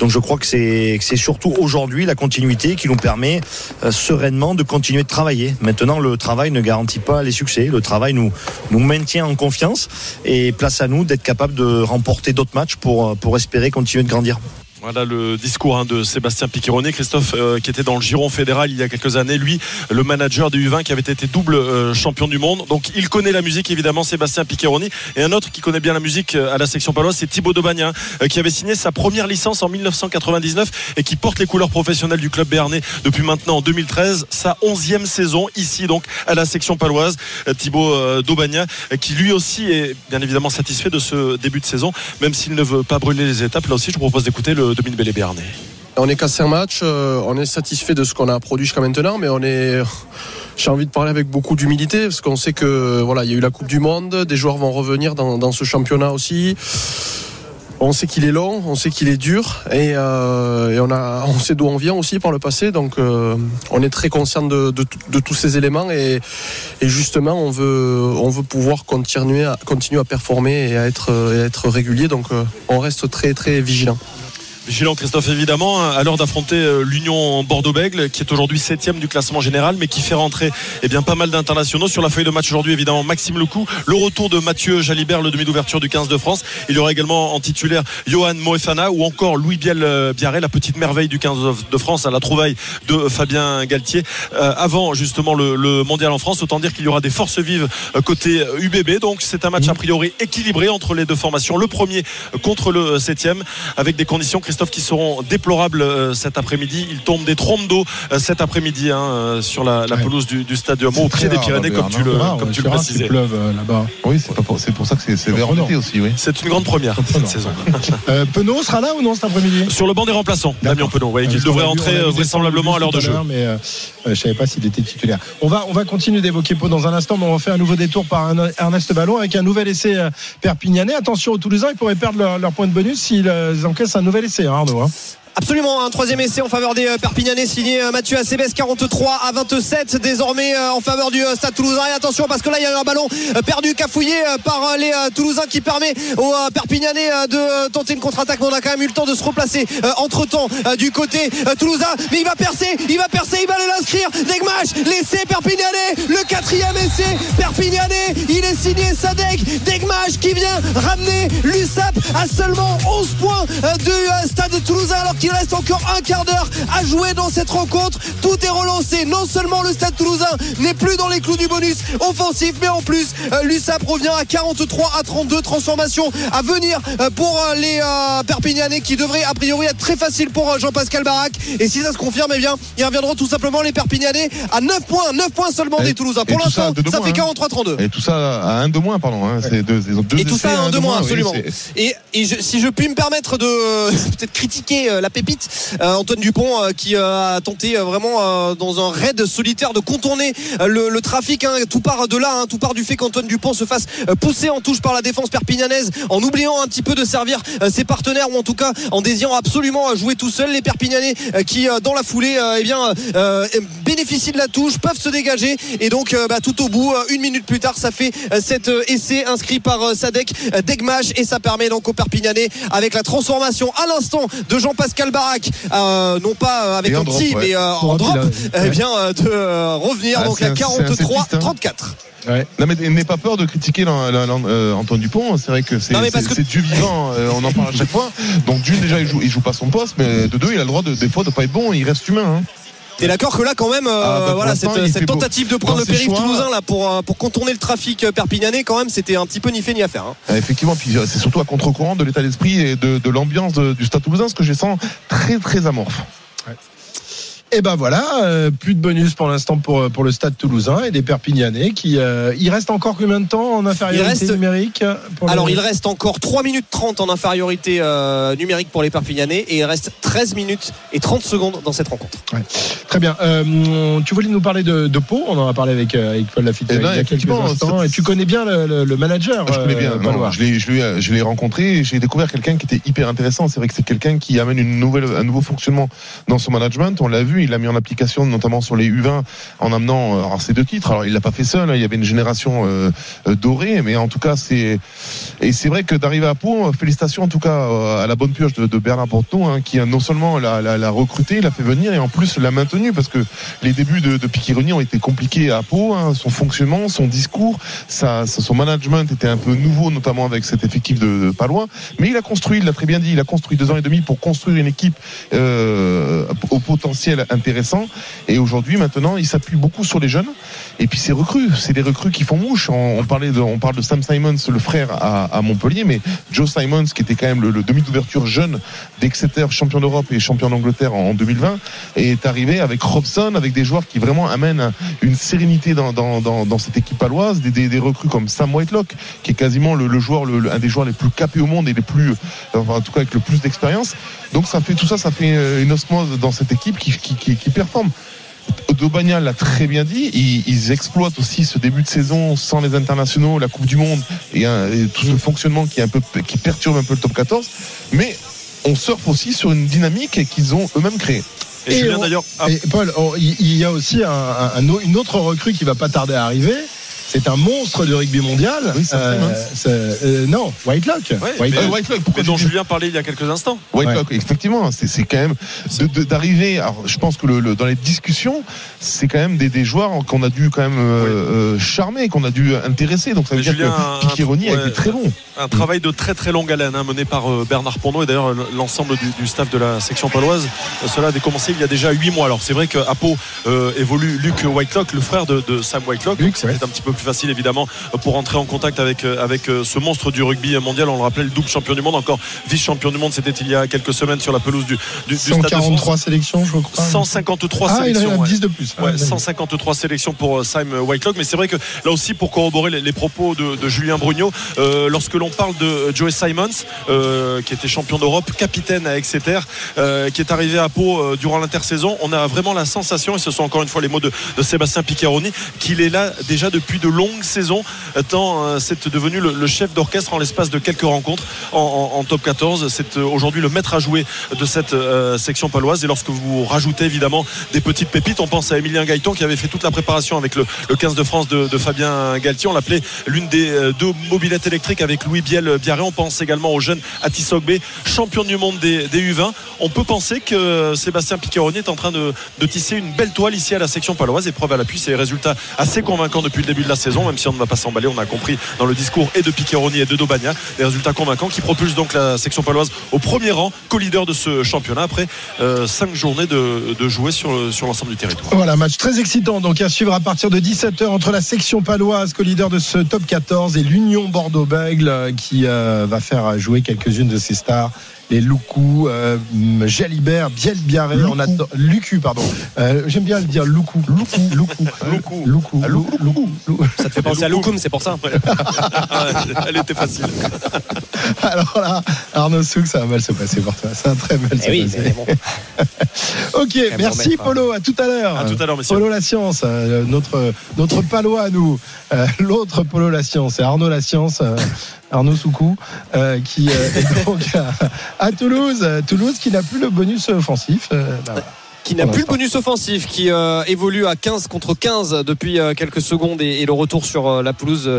Donc je crois que c'est c'est surtout aujourd'hui la continuité qui nous permet euh, sereinement de continuer de travailler. Maintenant le travail ne garantit pas les succès, le travail nous nous maintient en confiance et place à nous d'être capable de remporter d'autres matchs pour pour espérer continuer de grandir. Voilà le discours hein, de Sébastien Piqueronnet, Christophe euh, qui était dans le giron fédéral il y a quelques années, lui le manager des U20 qui avait été double euh, champion du monde. Donc il connaît la musique évidemment Sébastien Piqueronnet et un autre qui connaît bien la musique euh, à la section paloise c'est Thibaut Daubagnin euh, qui avait signé sa première licence en 1999 et qui porte les couleurs professionnelles du club béarnais depuis maintenant en 2013, sa onzième saison ici donc à la section paloise. Thibaut Daubagnin qui lui aussi est bien évidemment satisfait de ce début de saison même s'il ne veut pas brûler les étapes. Là aussi je vous propose d'écouter le On est qu'à 5 matchs, euh, on est satisfait de ce qu'on a produit jusqu'à maintenant, mais on est. [LAUGHS] J'ai envie de parler avec beaucoup d'humilité parce qu'on sait que voilà, il y a eu la Coupe du Monde, des joueurs vont revenir dans, ce championnat aussi. On sait qu'il est long, on sait qu'il est dur et, euh, [LAUGHS] on, sait d'où on vient aussi par le passé. Donc euh, on est très conscient de, tous ces éléments et, justement on veut, pouvoir continuer à, performer et à être, régulier. Donc on reste très très vigilant. Vigilant Christophe évidemment à l'heure d'affronter euh, l'Union Bordeaux-Bègle qui est aujourd'hui septième du classement général mais qui fait rentrer eh bien, pas mal d'internationaux. Sur la feuille de match aujourd'hui évidemment Maxime Lecou le retour de Mathieu Jalibert le demi d'ouverture du 15 de France. Il y aura également en titulaire Johan Moefana ou encore Louis Biel euh, Biarré la petite merveille du 15 de France à la trouvaille de Fabien Galtier. Euh, avant justement le, le, mondial en France autant dire qu'il y aura des forces vives côté UBB donc c'est un match a priori équilibré entre les deux formations. Le premier contre le septième avec des conditions Christophe qui seront déplorables euh, cet après-midi. Il tombe des trompes d'eau euh, cet après-midi hein, euh, sur la, la, pelouse du, du stadium au pied des Pyrénées, comme tu le, rare, comme tu le précisais. pleuve là-bas. Oui, c'est pour, pour, ça que c'est sévère aussi. Oui. C'est une grande première cette saison. [LAUGHS] euh, Penaud sera là ou non cet après-midi? Sur le banc des remplaçants, Damien Penaud. Ouais, il devrait entrer vraisemblablement à l'heure de jeu. Mais euh, je savais pas s'il était titulaire. On va, on va continuer d'évoquer Pau dans un instant, mais on va faire un nouveau détour par Ernest Ballon avec un nouvel essai perpignanais. Attention aux Toulousains, ils pourraient perdre leur, leur point de bonus s'ils encaissent un nouvel essai, hein, Arnaud. Absolument, un troisième essai en faveur des Perpignanais signé Mathieu Acebes 43 à 27 désormais en faveur du Stade Toulousain. Et attention parce que là il y a un ballon perdu cafouillé par les Toulousains qui permet aux Perpignanais de tenter une contre-attaque. Mais on a quand même eu le temps de se replacer entre temps du côté Toulousain. Mais il va percer, il va percer, il va aller l'inscrire. Degmash, l'essai Perpignanais le quatrième essai Perpignanais. Il est signé Sadek. Degmash qui vient ramener l'USAP à seulement 11 points du Stade Toulousain qu'il reste encore un quart d'heure à jouer dans cette rencontre. Tout est relancé. Non seulement le Stade Toulousain n'est plus dans les clous du bonus offensif, mais en plus euh, l'USAP revient à 43 à 32 transformations à venir euh, pour euh, les Perpignanais qui devraient a priori être très facile pour Jean-Pascal Barak. Et si ça se confirme, eh bien, ils reviendront tout simplement les Perpignanais à 9 points, 9 points seulement et, des Toulousains. Pour l'instant, ça, ça, fait 43-32. Et tout ça à 1 de moins, pardon. Hein. Ouais. Deux, deux et tout ça à 1 de moins, absolument. Oui, et, et je, si je puis me permettre de [LAUGHS] peut-être critiquer la pépite euh, Antoine Dupont euh, qui euh, a tenté vraiment dans un raid solitaire de contourner le, trafic hein. tout part de là hein. tout part du fait qu'Antoine Dupont se fasse pousser en touche par la défense perpignanaise en oubliant un petit peu de servir ses partenaires ou en tout cas en désirant absolument jouer tout seul les Perpignanais qui dans la foulée eh bien bénéficient de la touche peuvent se dégager et donc bah, tout au bout une minute plus tard ça fait cet essai inscrit par Sadek Degmash et ça permet donc aux Perpignanais avec la transformation à l'instant de Jean-Pascal Barak euh, non pas euh, avec un petit mais euh, en drop, eh bien de revenir ah, donc à 43 hein. 34 Ouais. Non mais n'aie pas peur de critiquer euh, Antoine Dupont. C'est vrai que c'est que... Dieu vivant. [LAUGHS] Euh, on en parle à chaque fois. Donc d'une déjà il joue, il joue pas son poste, mais de deux il a le droit de, des fois de pas être bon. Il reste humain. Hein. T'es d'accord que là, quand même, euh, Ah, bah, voilà, cette, beau. tentative de prendre Dans le périph' choix- toulousain là pour euh, pour contourner le trafic euh, perpignanais, quand même, c'était un petit peu ni fait ni à faire. hein. Effectivement, puis c'est surtout à contre-courant de l'état d'esprit et de, de l'ambiance de- du Stade Toulousain, ce que je sens très très amorphe. Et ben voilà, euh, plus de bonus pour l'instant pour, pour le stade toulousain et des Perpignanais qui. euh, il reste encore combien de temps en infériorité reste- numérique euh, pour Alors, les- il reste encore 3 minutes 30 en infériorité euh, numérique pour les Perpignanais et il reste 13 minutes et 30 secondes dans cette rencontre. Très bien. Euh, tu voulais nous parler de, de Pau? On en a parlé avec, euh, avec Paul Lafitte Eh il y ben, a quelques effectivement, instants. Et tu connais bien le, le- le manager. Je connais bien. euh, non, Palois. je l'ai, je l'ai, je l'ai rencontré et j'ai découvert quelqu'un qui était hyper intéressant. C'est vrai que c'est quelqu'un qui amène une nouvelle, un nouveau fonctionnement dans son management. On l'a vu, il l'a mis en application, notamment sur les U20, en amenant euh, ces deux titres. Alors il l'a pas fait seul. hein, il y avait une génération euh, euh, dorée, mais en tout cas c'est et c'est vrai que d'arriver à Pau, félicitations en tout cas à la bonne pioche de, Bernard Porto, hein, qui non seulement l'a, recruté, l'a fait venir et en plus l'a maintenu parce que les débuts de, Piquironi ont été compliqués à Pau. hein, son fonctionnement, son discours, son management était un peu nouveau, notamment avec cet effectif de, de Palois. Mais il a construit, il l'a très bien dit, il a construit deux ans et demi pour construire une équipe au potentiel intéressant. Et aujourd'hui, maintenant, il s'appuie beaucoup sur les jeunes. Et puis ces recrues, c'est les recrues qui font mouche. On, parlait de, on parle de Sam Simons, le frère à, Montpellier, mais Joe Simons, qui était quand même le, demi d'ouverture jeune d'Exeter, champion d'Europe et champion d'Angleterre en, en 2020, est arrivé avec Robson, avec des joueurs qui vraiment amènent une sérénité dans, cette équipe paloise, des, des, des recrues comme Sam Whitelock, qui est quasiment le, joueur, le- un des joueurs les plus capés au monde et les plus, enfin, en tout cas avec le plus d'expérience. Donc ça fait tout ça, ça fait une osmose dans cette équipe qui, qui, qui, qui performe. Dobagna l'a très bien dit, ils, ils exploitent aussi ce début de saison sans les internationaux, la Coupe du Monde et, un- et tout ce fonctionnement qui, est un peu, qui perturbe un peu le top 14. Mais on surfe aussi sur une dynamique qu'ils ont eux-mêmes créée. Et on- Paul, on- il y a aussi un- un- une autre recrue qui va pas tarder à arriver. C'est un monstre du rugby mondial. Oui, Euh, euh, non, Whitelock. Ouais, Whitelock. mais- Whitelock, pourquoi dont Julien parlait il y a quelques instants. Whitelock, effectivement, c'est c'est quand même de- de- d'arriver. Alors, je pense que le, le- dans les discussions, c'est quand même des, des joueurs qu'on a dû quand même euh, euh, charmer, qu'on a dû intéresser. Donc ça veut Mais dire Julien, que Piquironi a été très bon. Un travail de très très longue haleine hein, mené par euh, Bernard Pondot et d'ailleurs l'ensemble du, du staff de la section paloise. Euh, Cela a commencé il y a déjà 8 mois. Alors c'est vrai qu'à Pau euh, évolue Luc Whitelock, le frère de, de Sam Whitelock. Donc c'était un petit peu plus facile évidemment pour entrer en contact avec, euh, avec euh, ce monstre du rugby mondial. On le rappelait, le double champion du monde, encore vice-champion du monde. C'était il y a quelques semaines sur la pelouse du, du, du Stade de 143 France. sélections, je crois. 153 Ah, il en sélections. a ouais. 10 de plus. Ah, Ouais, ouais. 153 sélections pour euh, Sam Whitelock. Mais c'est vrai que là aussi, pour corroborer les, les propos de, de Julien Brugnot, euh, lorsque l'on parle de Joey Simons, euh, qui était champion d'Europe, capitaine à Exeter, euh, qui est arrivé à Pau durant l'intersaison, on a vraiment la sensation, et ce sont encore une fois les mots de, de Sébastien Piccheroni, qu'il est là déjà depuis de longues saisons, euh, tant euh, c'est devenu le, chef d'orchestre en l'espace de quelques rencontres en, top 14. C'est euh, aujourd'hui le maître à jouer de cette section paloise. Et lorsque vous rajoutez évidemment des petites pépites, on pense à Emilien Gaëton qui avait fait toute la préparation avec le, le 15 de France de, Fabien Galtier. On l'appelait l'une des deux mobilettes électriques avec Louis Biel Biarré. On pense également au jeune Atis Ogbe, champion du monde des, des U20. On peut penser que Sébastien Piccheroni est en train de, tisser une belle toile ici à la section paloise. Épreuve à l'appui, c'est résultats assez convaincants depuis le début de la saison, même si on ne va pas s'emballer. On a compris dans le discours et de Piccheroni et de Dobagna des résultats convaincants qui propulsent donc la section paloise au premier rang, co-leader de ce championnat après euh, cinq journées de, jouer sur, sur l'ensemble du territoire. Voilà, match très excitant donc à suivre à partir de 17h entre la section paloise, co-leader de ce top 14, et l'Union Bordeaux-Bègle euh, qui euh, va faire jouer quelques-unes de ses stars. Les Loukou, euh, Jalibert, Biel Biarré, on attend Lucu, pardon. Euh, J'aime bien le dire Loukou, Loukou, Loukou, Loukou, Loukou, Loukou, Loukou. Ça te fait penser à Loukoum, c'est pour ça. [LAUGHS] Elle était facile. Alors là, Arnaud Souk, ça va mal se passer pour toi. Ça va très mal Eh se oui, passer. bon. [LAUGHS] ok, merci. Polo, à tout à l'heure. À tout à l'heure, messieurs. Polo la science, euh, notre, notre palois à nous. Euh, L'autre Polo la science, c'est Arnaud la science. Arnaud Soukou, euh, qui euh, est donc à, Toulouse. Toulouse qui n'a plus le bonus offensif. Euh, bah. Qui n'a plus le bonus offensif, qui euh, évolue à 15 contre 15 depuis euh, quelques secondes et, et le retour sur euh, la pelouse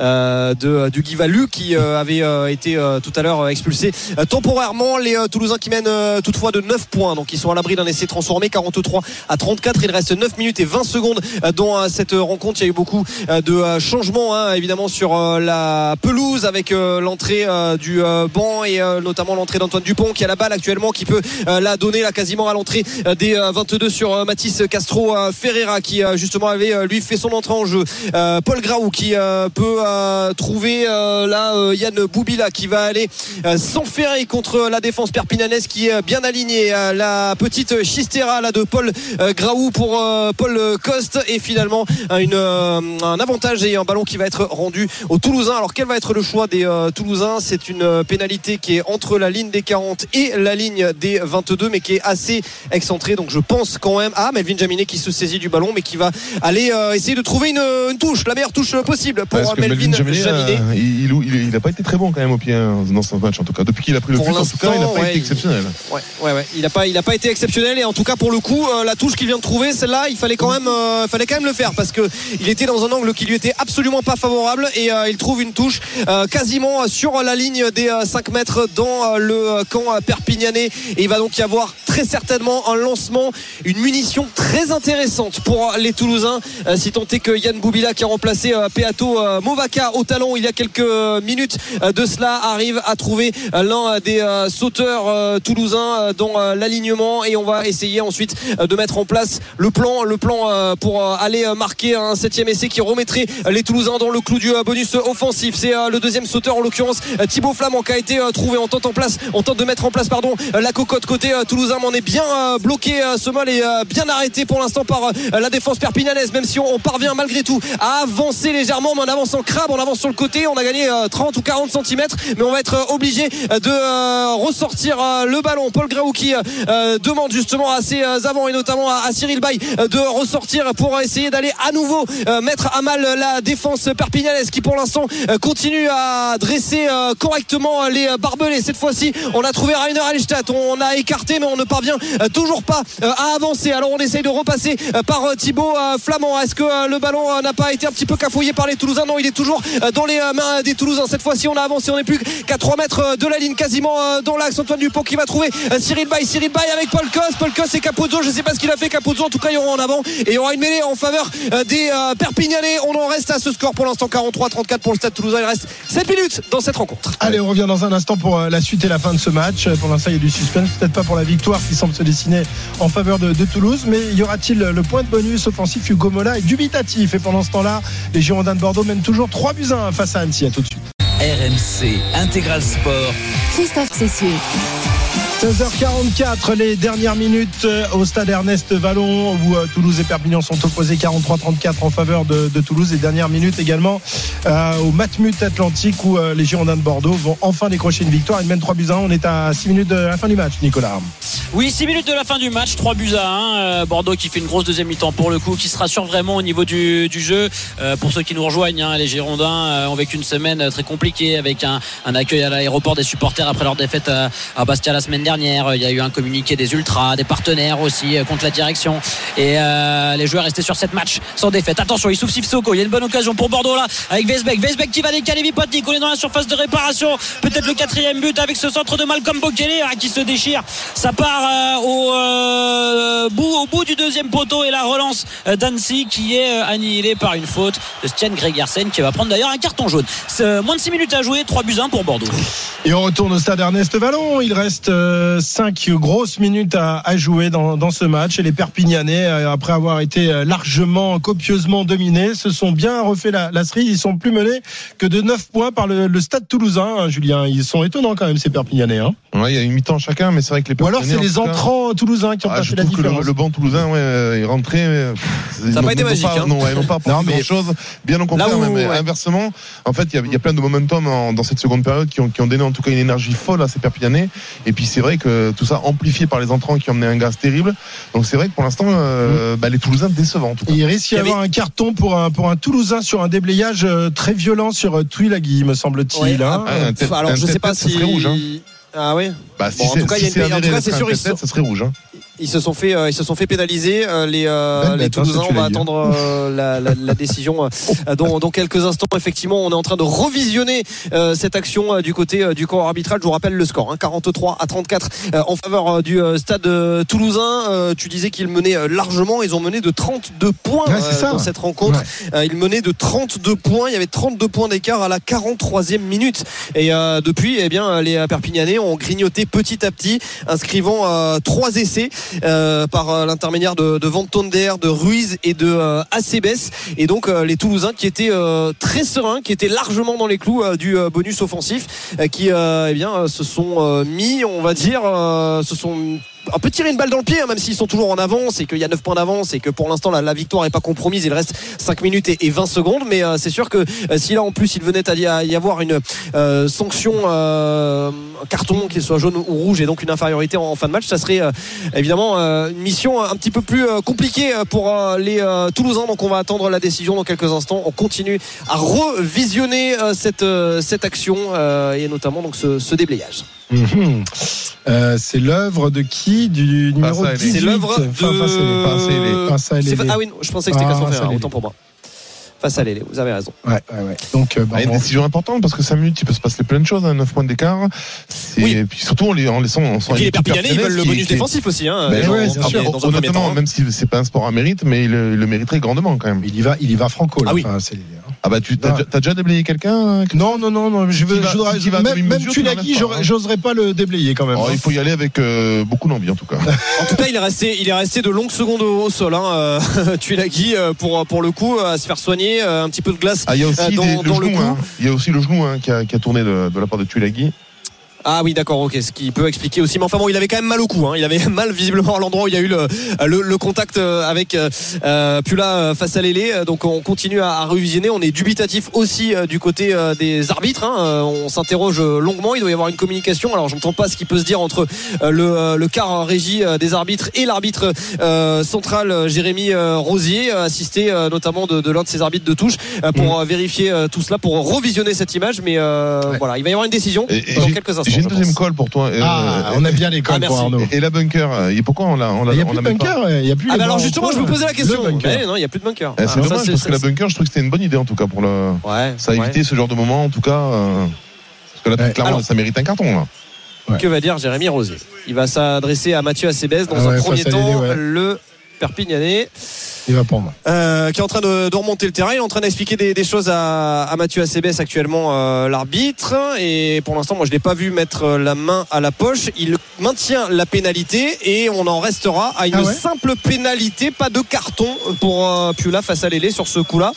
euh, de, du Guy Valu qui euh, avait euh, été euh, tout à l'heure euh, expulsé euh, temporairement. Les euh, Toulousains qui mènent euh, toutefois de 9 points, donc ils sont à l'abri d'un essai transformé, 43 à 34. Il reste 9 minutes et 20 secondes euh, dans euh, cette rencontre. Il y a eu beaucoup euh, de euh, changements hein, évidemment sur euh, la pelouse avec euh, l'entrée euh, du euh, banc et euh, notamment l'entrée d'Antoine Dupont qui a la balle actuellement, qui peut euh, la donner là quasiment à l'entrée euh, des des 22 sur Mathis Castro Ferreira qui justement avait lui fait son entrée en jeu. Paul Graou qui peut trouver là Yann Boubila qui va aller s'enferrer contre la défense perpignanaise qui est bien alignée. La petite Chistera là de Paul Graou pour Paul Coste et finalement un avantage et un ballon qui va être rendu aux Toulousains. Alors quel va être le choix des Toulousains? C'est une pénalité qui est entre la ligne des 40 et la ligne des 22 mais qui est assez excentrée je pense quand même à Melvin Jaminet qui se saisit du ballon mais qui va aller euh, essayer de trouver une, touche la meilleure touche possible pour Melvin, Jaminet, euh, il, n'a pas été très bon quand même au pied hein, dans ce match en tout cas. Depuis qu'il a pris le but en tout cas il n'a pas été exceptionnel. Ouais, ouais, ouais, il n'a pas, il a pas été exceptionnel et en tout cas pour le coup euh, la touche qu'il vient de trouver celle-là il fallait quand même fallait quand même le faire parce que il était dans un angle qui lui était absolument pas favorable et il trouve une touche quasiment sur la ligne des 5 mètres dans le camp perpignanais et il va donc y avoir très certainement un lancement, une munition très intéressante pour les Toulousains. Euh, si tant est que Yann Boubila qui a remplacé euh, Peato euh, Movaca au talon il y a quelques minutes de cela arrive à trouver l'un des sauteurs toulousains dans l'alignement et on va essayer ensuite de mettre en place le plan, le plan pour aller marquer un septième essai qui remettrait les Toulousains dans le clou du bonus offensif. C'est le deuxième sauteur en l'occurrence Thibaut Flamand qui a été trouvé. On tente en place, on tente de mettre en place pardon la cocotte côté toulousain on est bien bloqué ce mal est euh, bien arrêté pour l'instant par la défense perpignanaise même si on parvient malgré tout à avancer légèrement mais en avançant crabe on avance sur le côté on a gagné 30 ou 40 cm mais on va être obligé de ressortir le ballon. Paul Graou qui demande justement à ses avants et notamment à Cyril Bay de ressortir pour essayer d'aller à nouveau mettre à mal la défense perpignanaise qui pour l'instant continue à dresser correctement les barbelés. Cette fois-ci on a trouvé Rainer Hallstatt. On a écarté mais on ne parvient euh, toujours pas euh, à avancer. Alors on essaye de repasser euh, par Thibaut Flamand. Est-ce que le ballon n'a pas été un petit peu cafouillé par les Toulousains? Non, il est toujours dans les mains des Toulousains. Cette fois-ci, on a avancé. On n'est plus qu'à 3 mètres de la ligne, quasiment dans l'axe. Antoine Dupont qui va trouver Cyril Bay. Cyril Bay avec Paul Cos. Paul Cos et Capozzo. Je ne sais pas ce qu'il a fait. Capozzo, en tout cas, il y aura en avant. Et il y aura une mêlée en faveur des Perpignanais. On en reste à ce score pour l'instant 43-34 pour le Stade Toulousain. Il reste 7 minutes dans cette rencontre. Allez, on revient dans un instant pour la suite et la fin de ce match. Pour l'instant, il y a du suspense. Peut-être pas pour la victoire qui semble se dessiner en faveur de, Toulouse. Mais y aura-t-il le point de bonus offensif Hugo Mola est dubitatif. Et pendant ce temps-là, les Girondins de Bordeaux mènent toujours 3 buts 1 face à Annecy. À tout de suite. RMC Intégral Sport. Christophe Cessieux. 16h44, les dernières minutes euh, au stade Ernest Vallon où euh, Toulouse et Perpignan sont opposés 43-34 en faveur de, Toulouse. Les dernières minutes également euh, au Matmut Atlantique où les Girondins de Bordeaux vont enfin décrocher une victoire. Ils mènent 3 buts à 1. On est à 6 minutes de la fin du match, Nicolas. Oui, 6 minutes de la fin du match, 3 buts à 1. Bordeaux qui fait une grosse deuxième mi-temps pour le coup, qui se rassure vraiment au niveau du, jeu. pour ceux qui nous rejoignent, hein, les Girondins ont vécu une semaine très compliquée avec un, accueil à l'aéroport des supporters après leur défaite à Bastia la semaine dernière dernière. Il y a eu un communiqué des ultras, des partenaires aussi euh, contre la direction. Et euh, les joueurs restaient sur cette match sans défaite. Attention, il souffle Soko. Il y a une bonne occasion pour Bordeaux là avec Vesbeck. Vesbeck qui va décaler Vipotnik. On est dans la surface de réparation. Peut-être le quatrième but avec ce centre de Malcolm Bokele hein, qui se déchire. Ça part euh, au, bout, au bout du deuxième poteau et la relance d'Annecy qui est annihilée par une faute de Stian Gregersen qui va prendre d'ailleurs un carton jaune. moins de 6 minutes à jouer, 3 buts 1 pour Bordeaux. Et on retourne au stade Ernest Vallon. Il reste 5 grosses minutes à, jouer dans, ce match. Et les Perpignanais, euh, après avoir été euh, largement, copieusement dominés, se sont bien refait la, la cerise. Ils sont plus menés que de 9 points par le, stade toulousain, hein, Julien. Ils sont étonnants quand même, ces Perpignanais. Hein. Ouais, il y a une mi-temps chacun, mais c'est vrai que les Ou alors c'est les entrants toulousains qui ont ah, fait la différence. le, le, banc toulousain ouais, est rentré. ça n'a pas été magique. Pas, hein. Non, ils n'ont pas apporté grand-chose. Bien au contraire, mais inversement, en fait, il y, a, plein de momentum dans cette seconde période qui ont, qui ont donné en tout cas une énergie folle à ces Perpignanais. Et puis c'est vrai que tout ça amplifié par les entrants qui mené un gaz terrible. Donc c'est vrai que pour l'instant, euh, bah, les Toulousains décevants. Il risque d'y avoir un carton pour un, pour un Toulousain sur un déblayage euh, très violent sur euh, Tuilagi, me semble-t-il. Hein. Ah, alors je sais pas si. Ça serait rouge. Hein. Ah oui. Bah, si en tout cas, il y a une... en tout cas, c'est sûr. Ça serait rouge. Hein ils se sont fait, euh, ils se sont fait pénaliser. Euh, les, euh, les Toulousains, on va attendre la, la, la, décision dans, dans, quelques instants. Effectivement, on est en train de revisionner cette action du côté du corps arbitral. Je vous rappelle le score, hein, 43 à 34 en faveur du stade toulousain. tu disais qu'ils menaient largement. Ils ont mené de 32 points dans cette rencontre. ils menaient de 32 points. Il y avait 32 points d'écart à la 43e minute. Et depuis, eh bien, les Perpignanais ont grignoté petit à petit, inscrivant trois essais. Euh, par euh, l'intermédiaire de, de de Ruiz et de euh, Acebes. Et donc euh, les Toulousains qui étaient très sereins, qui étaient largement dans les clous du bonus offensif, qui eh bien, se sont mis, on va dire, se sont un peu tiré une balle dans le pied, hein, même s'ils sont toujours en avance et qu'il y a 9 points d'avance et que pour l'instant la, victoire n'est pas compromise. Il reste 5 minutes et, et 20 secondes. Mais euh, c'est sûr que euh, si là en plus il venait à y, avoir une euh, sanction, carton, qu'il soit jaune ou rouge et donc une infériorité en, fin de match, ça serait évidemment une mission un petit peu plus compliquée pour les Toulousains. Donc on va attendre la décision dans quelques instants. On continue à revisionner cette, action et notamment donc ce déblayage. Mhm. Euh, c'est l'œuvre de qui Du numéro Pince à 18 C'est l'œuvre de. Pince à Lélé. Ah oui, je pensais que c'était Ah, Casson Lélé. autant pour moi. Face à Lélé, vous avez raison. Ouais, ouais, ouais. Donc, euh, bah, Ah, une décision importante parce que 5 minutes, il peut se passer plein de choses, hein, 9 points d'écart. C'est- Et puis surtout, on les, en laissant, on sent Et puis une les Perpignanais, ils veulent le bonus qui- défensif aussi. Hein, Ben ouais, c'est sûr. dans un premier Honnêtement, temps. même si c'est pas un sport à mérite, mais il le, il le mériterait grandement quand même. Il y va, il y va franco. Là. Ah oui. Ah bah tu t'as, Ah. déjà- t'as déjà déblayé quelqu'un Non, non, non, non. Je veux, va- je voudrais- va même, même tu hein. j'oserais pas le déblayer quand même. Oh, hein. il faut y aller avec euh, beaucoup d'envie en tout cas. [LAUGHS] En tout cas, il est resté, il est resté de longues secondes au, au sol. Hein, euh, [LAUGHS] Tuilagi euh, pour pour le coup à se faire soigner, euh, un petit peu de glace Ah, il y a aussi euh, dans, des- le dans le genou, cou. hein. il y a aussi le genou hein, qui, a, qui a tourné de, de la part de Tulagi. Ah oui, d'accord, ok, ce qui peut expliquer aussi. Mais enfin bon, il avait quand même mal au cou. Hein. Il avait [LAUGHS] mal visiblement à l'endroit où il y a eu le, le, le contact euh, avec euh, euh, Pula euh, face à Lélé. Donc on continue à, à revisionner. On est dubitatif aussi euh, du côté euh, des arbitres. Hein. On s'interroge longuement. Il doit y avoir une communication. Alors j'entends pas ce qui peut se dire entre euh, le, euh, le quart régie des arbitres et l'arbitre euh, central Jérémy Rosier, assisté euh, notamment de, de l'un de ses arbitres de touche, euh, pour euh, vérifier euh, tout cela, pour revisionner cette image. Mais euh, voilà, il va y avoir une décision Et- et dans quelques instants. J'ai une deuxième colle pour toi. Ah, on a bien les colles Ah, pour. Arnaud. Et la bunker, euh, et pourquoi on l'a on l'a Il n'y a on plus la de pas bunker, il n'y a plus Ah bah alors justement je me posais la question. Le bunker. Ouais, non, il n'y a plus de bunker. Eh, C'est Ah, ça, dommage c'est- parce que la bunker, je trouve que c'était une bonne idée en tout cas pour le. Ouais, Ça a évité ouais. ce genre de moment en tout cas. euh, Parce que là, clairement, Alors- ça mérite un carton là. Que va dire Jérémy Rosier Il va s'adresser à Mathieu Acebes dans Ah ouais, un premier temps. ouais. Le Perpignanais Il va prendre. euh, qui est en train de, de remonter le terrain. Il est en train d'expliquer des, des choses à, à Mathieu Acebes actuellement, euh, l'arbitre. Et pour l'instant, moi, je l'ai pas vu mettre la main à la poche. Il maintient la pénalité et on en restera à une Ah ouais simple pénalité, pas de carton pour euh, face à Lélé sur ce coup-là.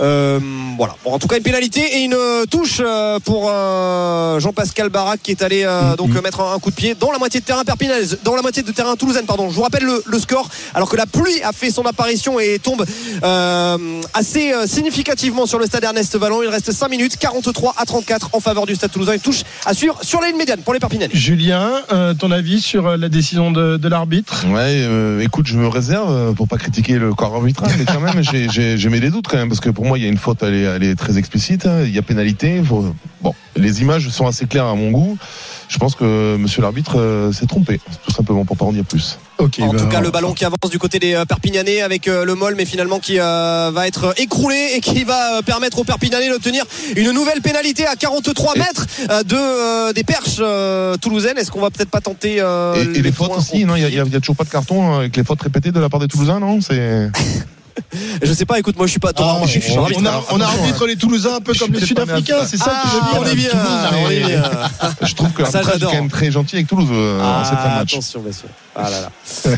Euh, voilà. Bon, en tout cas, une pénalité et une touche euh, pour euh, Jean-Pascal Barak qui est allé euh, donc mettre un, un coup de pied dans la moitié de terrain perpignaise, dans la moitié de terrain toulousaine. Pardon. Je vous rappelle le, le score. Alors que la pluie a fait son apparition et tombe euh, assez euh, significativement sur le stade Ernest Vallon. Il reste 5 minutes, 43 à 34 en faveur du stade toulousain. Une touche à suivre sur la ligne médiane pour les Perpignanais. Julien, euh, ton avis sur euh, la décision de, de l'arbitre? Ouais, euh, écoute, je me réserve euh, pour pas critiquer le corps arbitral, mais quand même, j'ai- j'ai j'ai mis des doutes quand même, parce que pour moi, il y a une faute, elle est, elle est très explicite, hein, il y a pénalité. faut- Bon, les images sont assez claires à mon goût. Je pense que Monsieur l'arbitre euh, s'est trompé, tout simplement, pour pas en dire plus. Ok. En bah, tout cas, le ballon qui avance du côté des euh, Perpignanais avec euh, le Moll, mais finalement qui euh, va être écroulé et qui va euh, permettre aux Perpignanais d'obtenir une nouvelle pénalité à 43 mètres euh, de euh, des perches euh, toulousaines. Est-ce qu'on va peut-être pas tenter euh, Et, et les fautes aussi, non Il y, a- a toujours pas de carton avec les fautes répétées de la part des Toulousains, non? C'est. [LAUGHS] [LAUGHS] Je sais pas. Écoute, moi je suis pas. Ah, je suis- je suis on, arbitre. on a, on a arbitré les Toulousains un peu Je comme les Sud-Africains, c'est ça que Ah, tu veux dire on est bien, Toulouse, on est mais- bien. Je trouve que Ça, l'arbitrage est j'adore. quand même très gentil avec Toulouse euh, en cette fin de Ah, match. attention. Ah là là.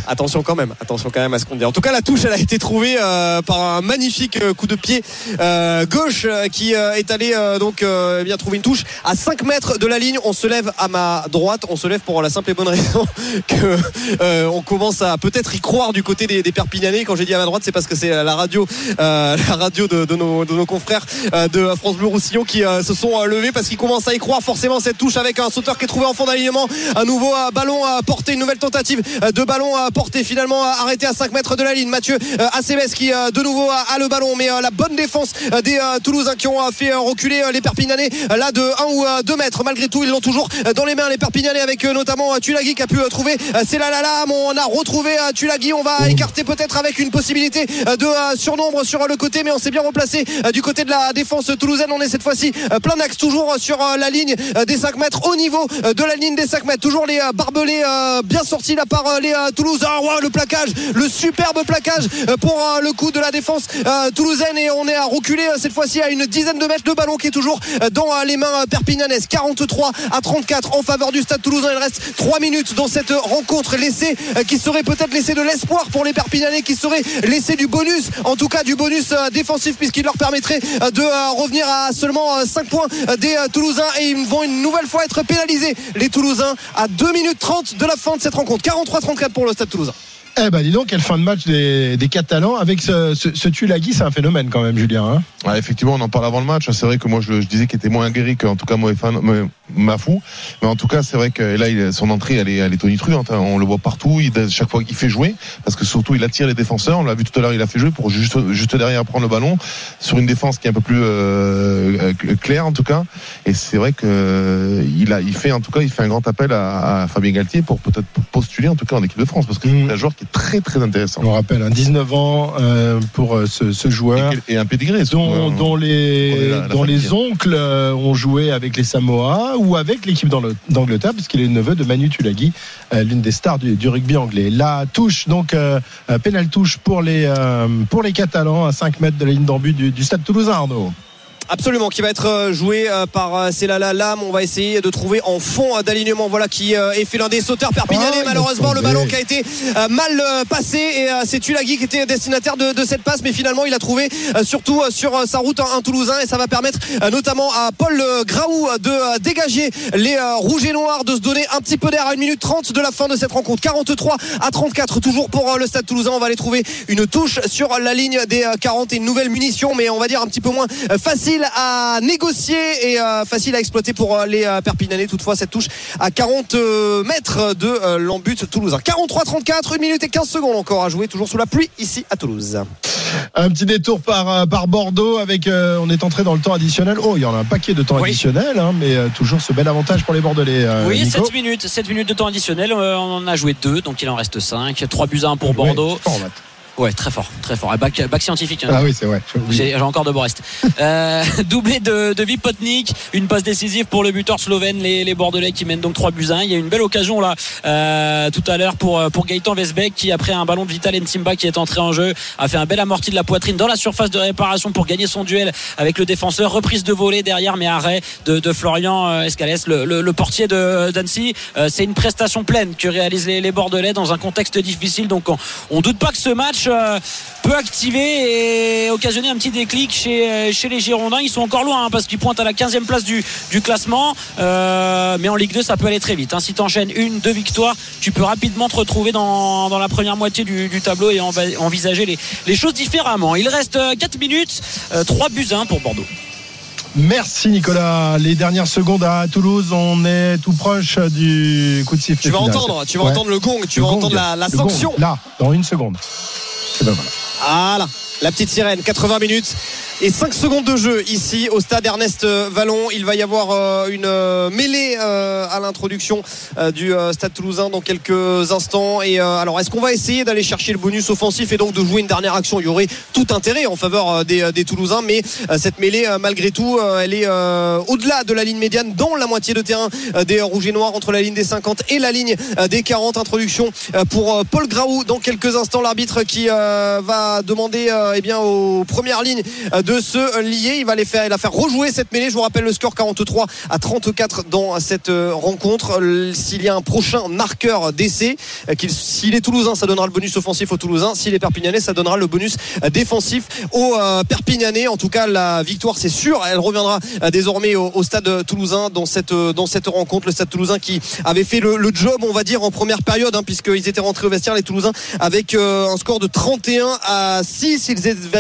[LAUGHS] attention quand même. Attention quand même à ce qu'on dit. En tout cas, la touche, elle a été trouvée euh, par un magnifique euh, coup de pied euh, gauche qui euh, est allé euh, donc euh, eh bien trouver une touche à 5 mètres de la ligne. On se lève à ma droite. On se lève pour la simple et bonne [LAUGHS] raison que euh, on commence à peut-être y croire du côté des, des Perpignanais. Quand j'ai dit à ma droite, c'est parce que c'est la radio, euh, [LAUGHS] la radio de, de nos, de nos confrères euh, de France Bleu Roussillon qui euh, se sont levés parce qu'ils commencent à y croire forcément cette touche avec un sauteur qui est trouvé en fond d'alignement. Un nouveau ballon à porter, une nouvelle tentative de ballon à porter finalement arrêté à 5 mètres de la ligne. Mathieu Acebes qui de nouveau a, a le ballon, mais la bonne défense des Toulousains qui ont fait reculer les Perpignanais là de 1 ou 2 mètres. Malgré tout, ils l'ont toujours dans les mains les Perpignanais avec notamment Tulagi qui a pu trouver. C'est là là là, on a retrouvé Tulagi. On va écarter peut-être avec une possibilité de surnombre sur le côté, mais on s'est bien replacé du côté de la défense toulousaine. On est cette fois-ci plein axe, toujours sur la ligne des 5 mètres, au niveau de la ligne des 5 mètres. Toujours les barbelés bien sortis là par les Toulousains. Ah, le plaquage, le superbe plaquage pour le coup de la défense toulousaine et on est à reculer cette fois-ci à une dizaine de mètres. de ballon qui est toujours dans les mains perpignanaises. 43 à 34 en faveur du Stade Toulousain. Il reste 3 minutes dans cette rencontre laissée qui serait peut-être laissé de l'espoir pour les Perpignanais qui serait laissé du bonus, en tout cas du bonus défensif puisqu'il leur permettrait de revenir à seulement 5 points des Toulousains et ils vont une nouvelle fois être pénalisés les Toulousains à 2 minutes 30 de la fin de cette rencontre. 43-34 pour le Stade Toulousain. Eh ben dis donc, quelle fin de match des, des Catalans avec ce, ce, ce Tulagi, c'est un phénomène quand même, Julien. Hein ouais, effectivement, on en parle avant le match. C'est vrai que moi, je, je disais qu'il était moins guéri que, en tout cas, moi, fan, Mafou. Mais en tout cas, c'est vrai que là, son entrée, elle est, elle est tonitruante. Hein. On le voit partout. Il, chaque fois qu'il fait jouer, parce que surtout, il attire les défenseurs. On l'a vu tout à l'heure, il a fait jouer pour juste, juste derrière prendre le ballon sur une défense qui est un peu plus euh, claire, en tout cas. Et c'est vrai que il a, il fait, en tout cas, il fait un grand appel à, à Fabien Galtier pour peut-être postuler, en tout cas, en équipe de France, parce que c'est un joueur qui est très très intéressant. On rappelle, un 19 ans euh, pour euh, ce, ce, joueur et, un pédigré, dont, dont les dont les oncles euh, ont joué avec les Samoa ou avec l'équipe d'Angleterre, puisqu'il est le neveu de Manu Tulagi, euh, l'une des stars du, rugby anglais. La touche, donc euh, pénal touche pour les Catalans à 5 mètres de la ligne d'en du, du Stade Toulousain, Arnaud. Absolument, qui va être euh, joué euh, par euh, Célala Lam. On va essayer de trouver en fond d'alignement. Voilà qui est fait l'un des sauteurs perpignanais. Ah, Malheureusement, le ballon qui a été mal passé et c'est Tulagi qui était destinataire de, de, cette passe, mais finalement il a trouvé surtout sur sa route un, Toulousain et ça va permettre notamment à Paul Graou de dégager les rouges et noirs, de se donner un petit peu d'air à 1 minute 30 de la fin de cette rencontre. 43 à 34 toujours pour le Stade Toulousain. On va aller trouver une touche sur la ligne des 40 et une nouvelle munition, mais on va dire un petit peu moins facile à négocier et euh, facile à exploiter pour euh, les euh, Perpignanais. Toutefois, cette touche à 40 mètres de l'embut toulousain. 43-34, 1 minute et 15 secondes encore à jouer, toujours sous la pluie ici à Toulouse. Un petit détour par, par Bordeaux avec on est entré dans le temps additionnel. Oh, il y en a un paquet de temps additionnel, hein, mais toujours ce bel avantage pour les Bordelais. oui, 7 minutes, 7 minutes de temps additionnel. on en a joué 2, donc il en reste 5. 3 buts à 1 pour Bordeaux. Ouais, très fort, très fort. Bac, bac scientifique. Hein. Ah oui, c'est vrai. J'ai encore de Brest. [LAUGHS] euh, doublé de, de Vipotnik, une passe décisive pour le buteur slovène, les, les Bordelais qui mènent donc 3 buts 1. Il y a une belle occasion là euh, tout à l'heure pour, pour Gaëtan Vesbeck qui après un ballon de Vital Ntimba qui est entré en jeu a fait un bel amorti de la poitrine dans la surface de réparation pour gagner son duel avec le défenseur. Reprise de volée derrière mais arrêt de, de Florian euh, Escalès, le, le, le, portier de d'Annecy. Euh, c'est une prestation pleine que réalisent les, les, Bordelais dans un contexte difficile. Donc on, on doute pas que ce match euh, peut activer et occasionner un petit déclic chez, euh, chez les Girondins. Ils sont encore loin hein, parce qu'ils pointent à la 15e place du, classement. Euh, mais en Ligue 2, ça peut aller très vite. Hein. Si tu enchaînes une, deux victoires, tu peux rapidement te retrouver dans, la première moitié du, tableau et envisager les, les, choses différemment. Il reste 4 minutes, 3 buts 1 pour Bordeaux. Merci Nicolas. Les dernières secondes à Toulouse, on est tout proche du coup de sifflet. Tu vas entendre, tu vas ouais. entendre le gong, tu le vas gong, entendre la, la sanction. Gong, là, dans une seconde. Ben voilà. voilà. La petite sirène, 80 minutes et 5 secondes de jeu ici au stade Ernest Vallon. Il va y avoir euh, une euh, mêlée euh, à l'introduction du stade toulousain dans quelques instants. Et alors, est-ce qu'on va essayer d'aller chercher le bonus offensif et donc de jouer une dernière action? Il y aurait tout intérêt en faveur des, Toulousains, mais cette mêlée, malgré tout, elle est au-delà de la ligne médiane, dans la moitié de terrain des Rouges et Noirs, entre la ligne des 50 et la ligne des 40. Introduction pour Paul Graou dans quelques instants, l'arbitre qui va demander eh bien, aux premières lignes de se lier. Il va les faire, il va faire rejouer cette mêlée. Je vous rappelle le score 43 à 34 dans cette rencontre. S'il y a un prochain marqueur d'essai, s'il est toulousain, ça donnera le bonus offensif aux Toulousains. S'il est perpignanais, ça donnera le bonus défensif aux Perpignanais. En tout cas, la victoire, c'est sûr. Elle reviendra désormais au, stade toulousain dans cette, dans cette rencontre. Le stade toulousain qui avait fait le, le job, on va dire, en première période, hein, puisqu'ils étaient rentrés au vestiaire, les Toulousains, avec un score de 31 à 6.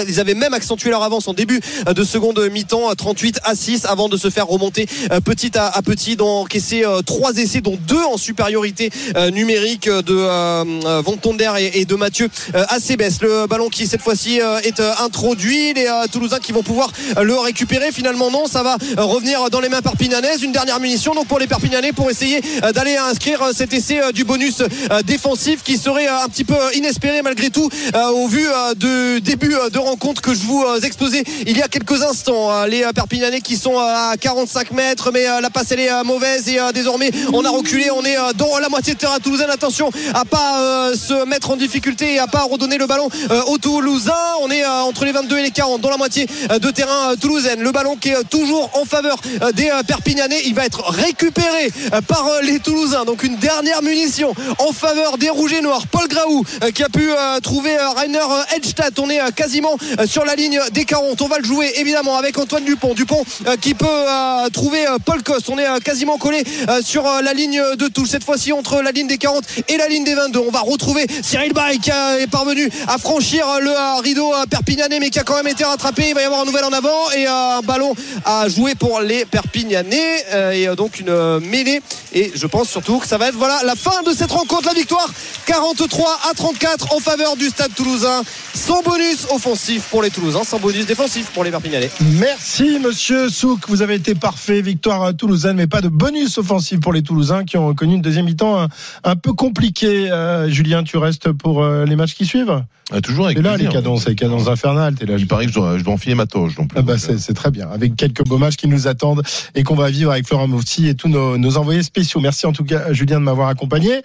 Ils avaient même accentué leur avance en début de seconde mi-temps 38 à 6 avant de se faire remonter petit à, petit d'encaisser trois essais dont deux en supériorité numérique de Van Tonder et de Mathieu Acebes le ballon qui cette fois-ci est introduit. Les Toulousains qui vont pouvoir le récupérer. Finalement non ça va revenir dans les mains perpignanaises une dernière munition donc pour les perpignanais pour essayer d'aller inscrire cet essai du bonus défensif qui serait un petit peu inespéré malgré tout au vu euh, de euh, de rencontre que je vous euh, exposais il y a quelques instants. hein. Les euh, Perpignanais qui sont à 45 mètres, mais la passe elle est mauvaise et désormais on a reculé. On est dans la moitié de terrain toulousain. Attention à pas se mettre en difficulté et à pas redonner le ballon aux Toulousains. On est entre les 22 et les 40 dans la moitié de terrain toulousaine. Le ballon qui est toujours en faveur des Perpignanais. Il va être récupéré par les Toulousains. Donc une dernière munition en faveur des Rouges et Noirs. Paul Graou qui a pu trouver Rainer Edstadt. On est quasiment euh, sur la ligne des 40. On va le jouer évidemment avec Antoine Dupont. Dupont euh, qui peut euh, trouver Paul Coste. On est quasiment collé sur la ligne de touche. Cette fois-ci entre la ligne des 40 et la ligne des 22. On va retrouver Cyril Bay qui est parvenu à franchir le rideau perpignanais mais qui a quand même été rattrapé. Il va y avoir un nouvel en avant et un ballon à jouer pour les Perpignanais et donc une mêlée. Et je pense surtout que ça va être voilà la fin de cette rencontre. La victoire 43 à 34 en faveur du Stade Toulousain. Sans bonus offensif pour les Toulousains, sans bonus défensif pour les Perpignanais. Merci Monsieur Souk, vous avez été parfait. Victoire euh, toulousaine, mais pas de bonus offensif pour les Toulousains qui ont connu une deuxième mi-temps un, un peu compliquée. Euh, Julien, tu restes pour euh, les matchs qui suivent? Ah, toujours avec T'es là plaisir. les cadences, les cadences infernales. T'es là. Il paraît que je dois, je dois enfiler ma toge. Donc, Ah bah c'est c'est très bien, avec quelques beaux matchs qui nous attendent et qu'on va vivre avec Florent Moufti et tous nos, nos envoyés spéciaux. Merci en tout cas Julien de m'avoir accompagné.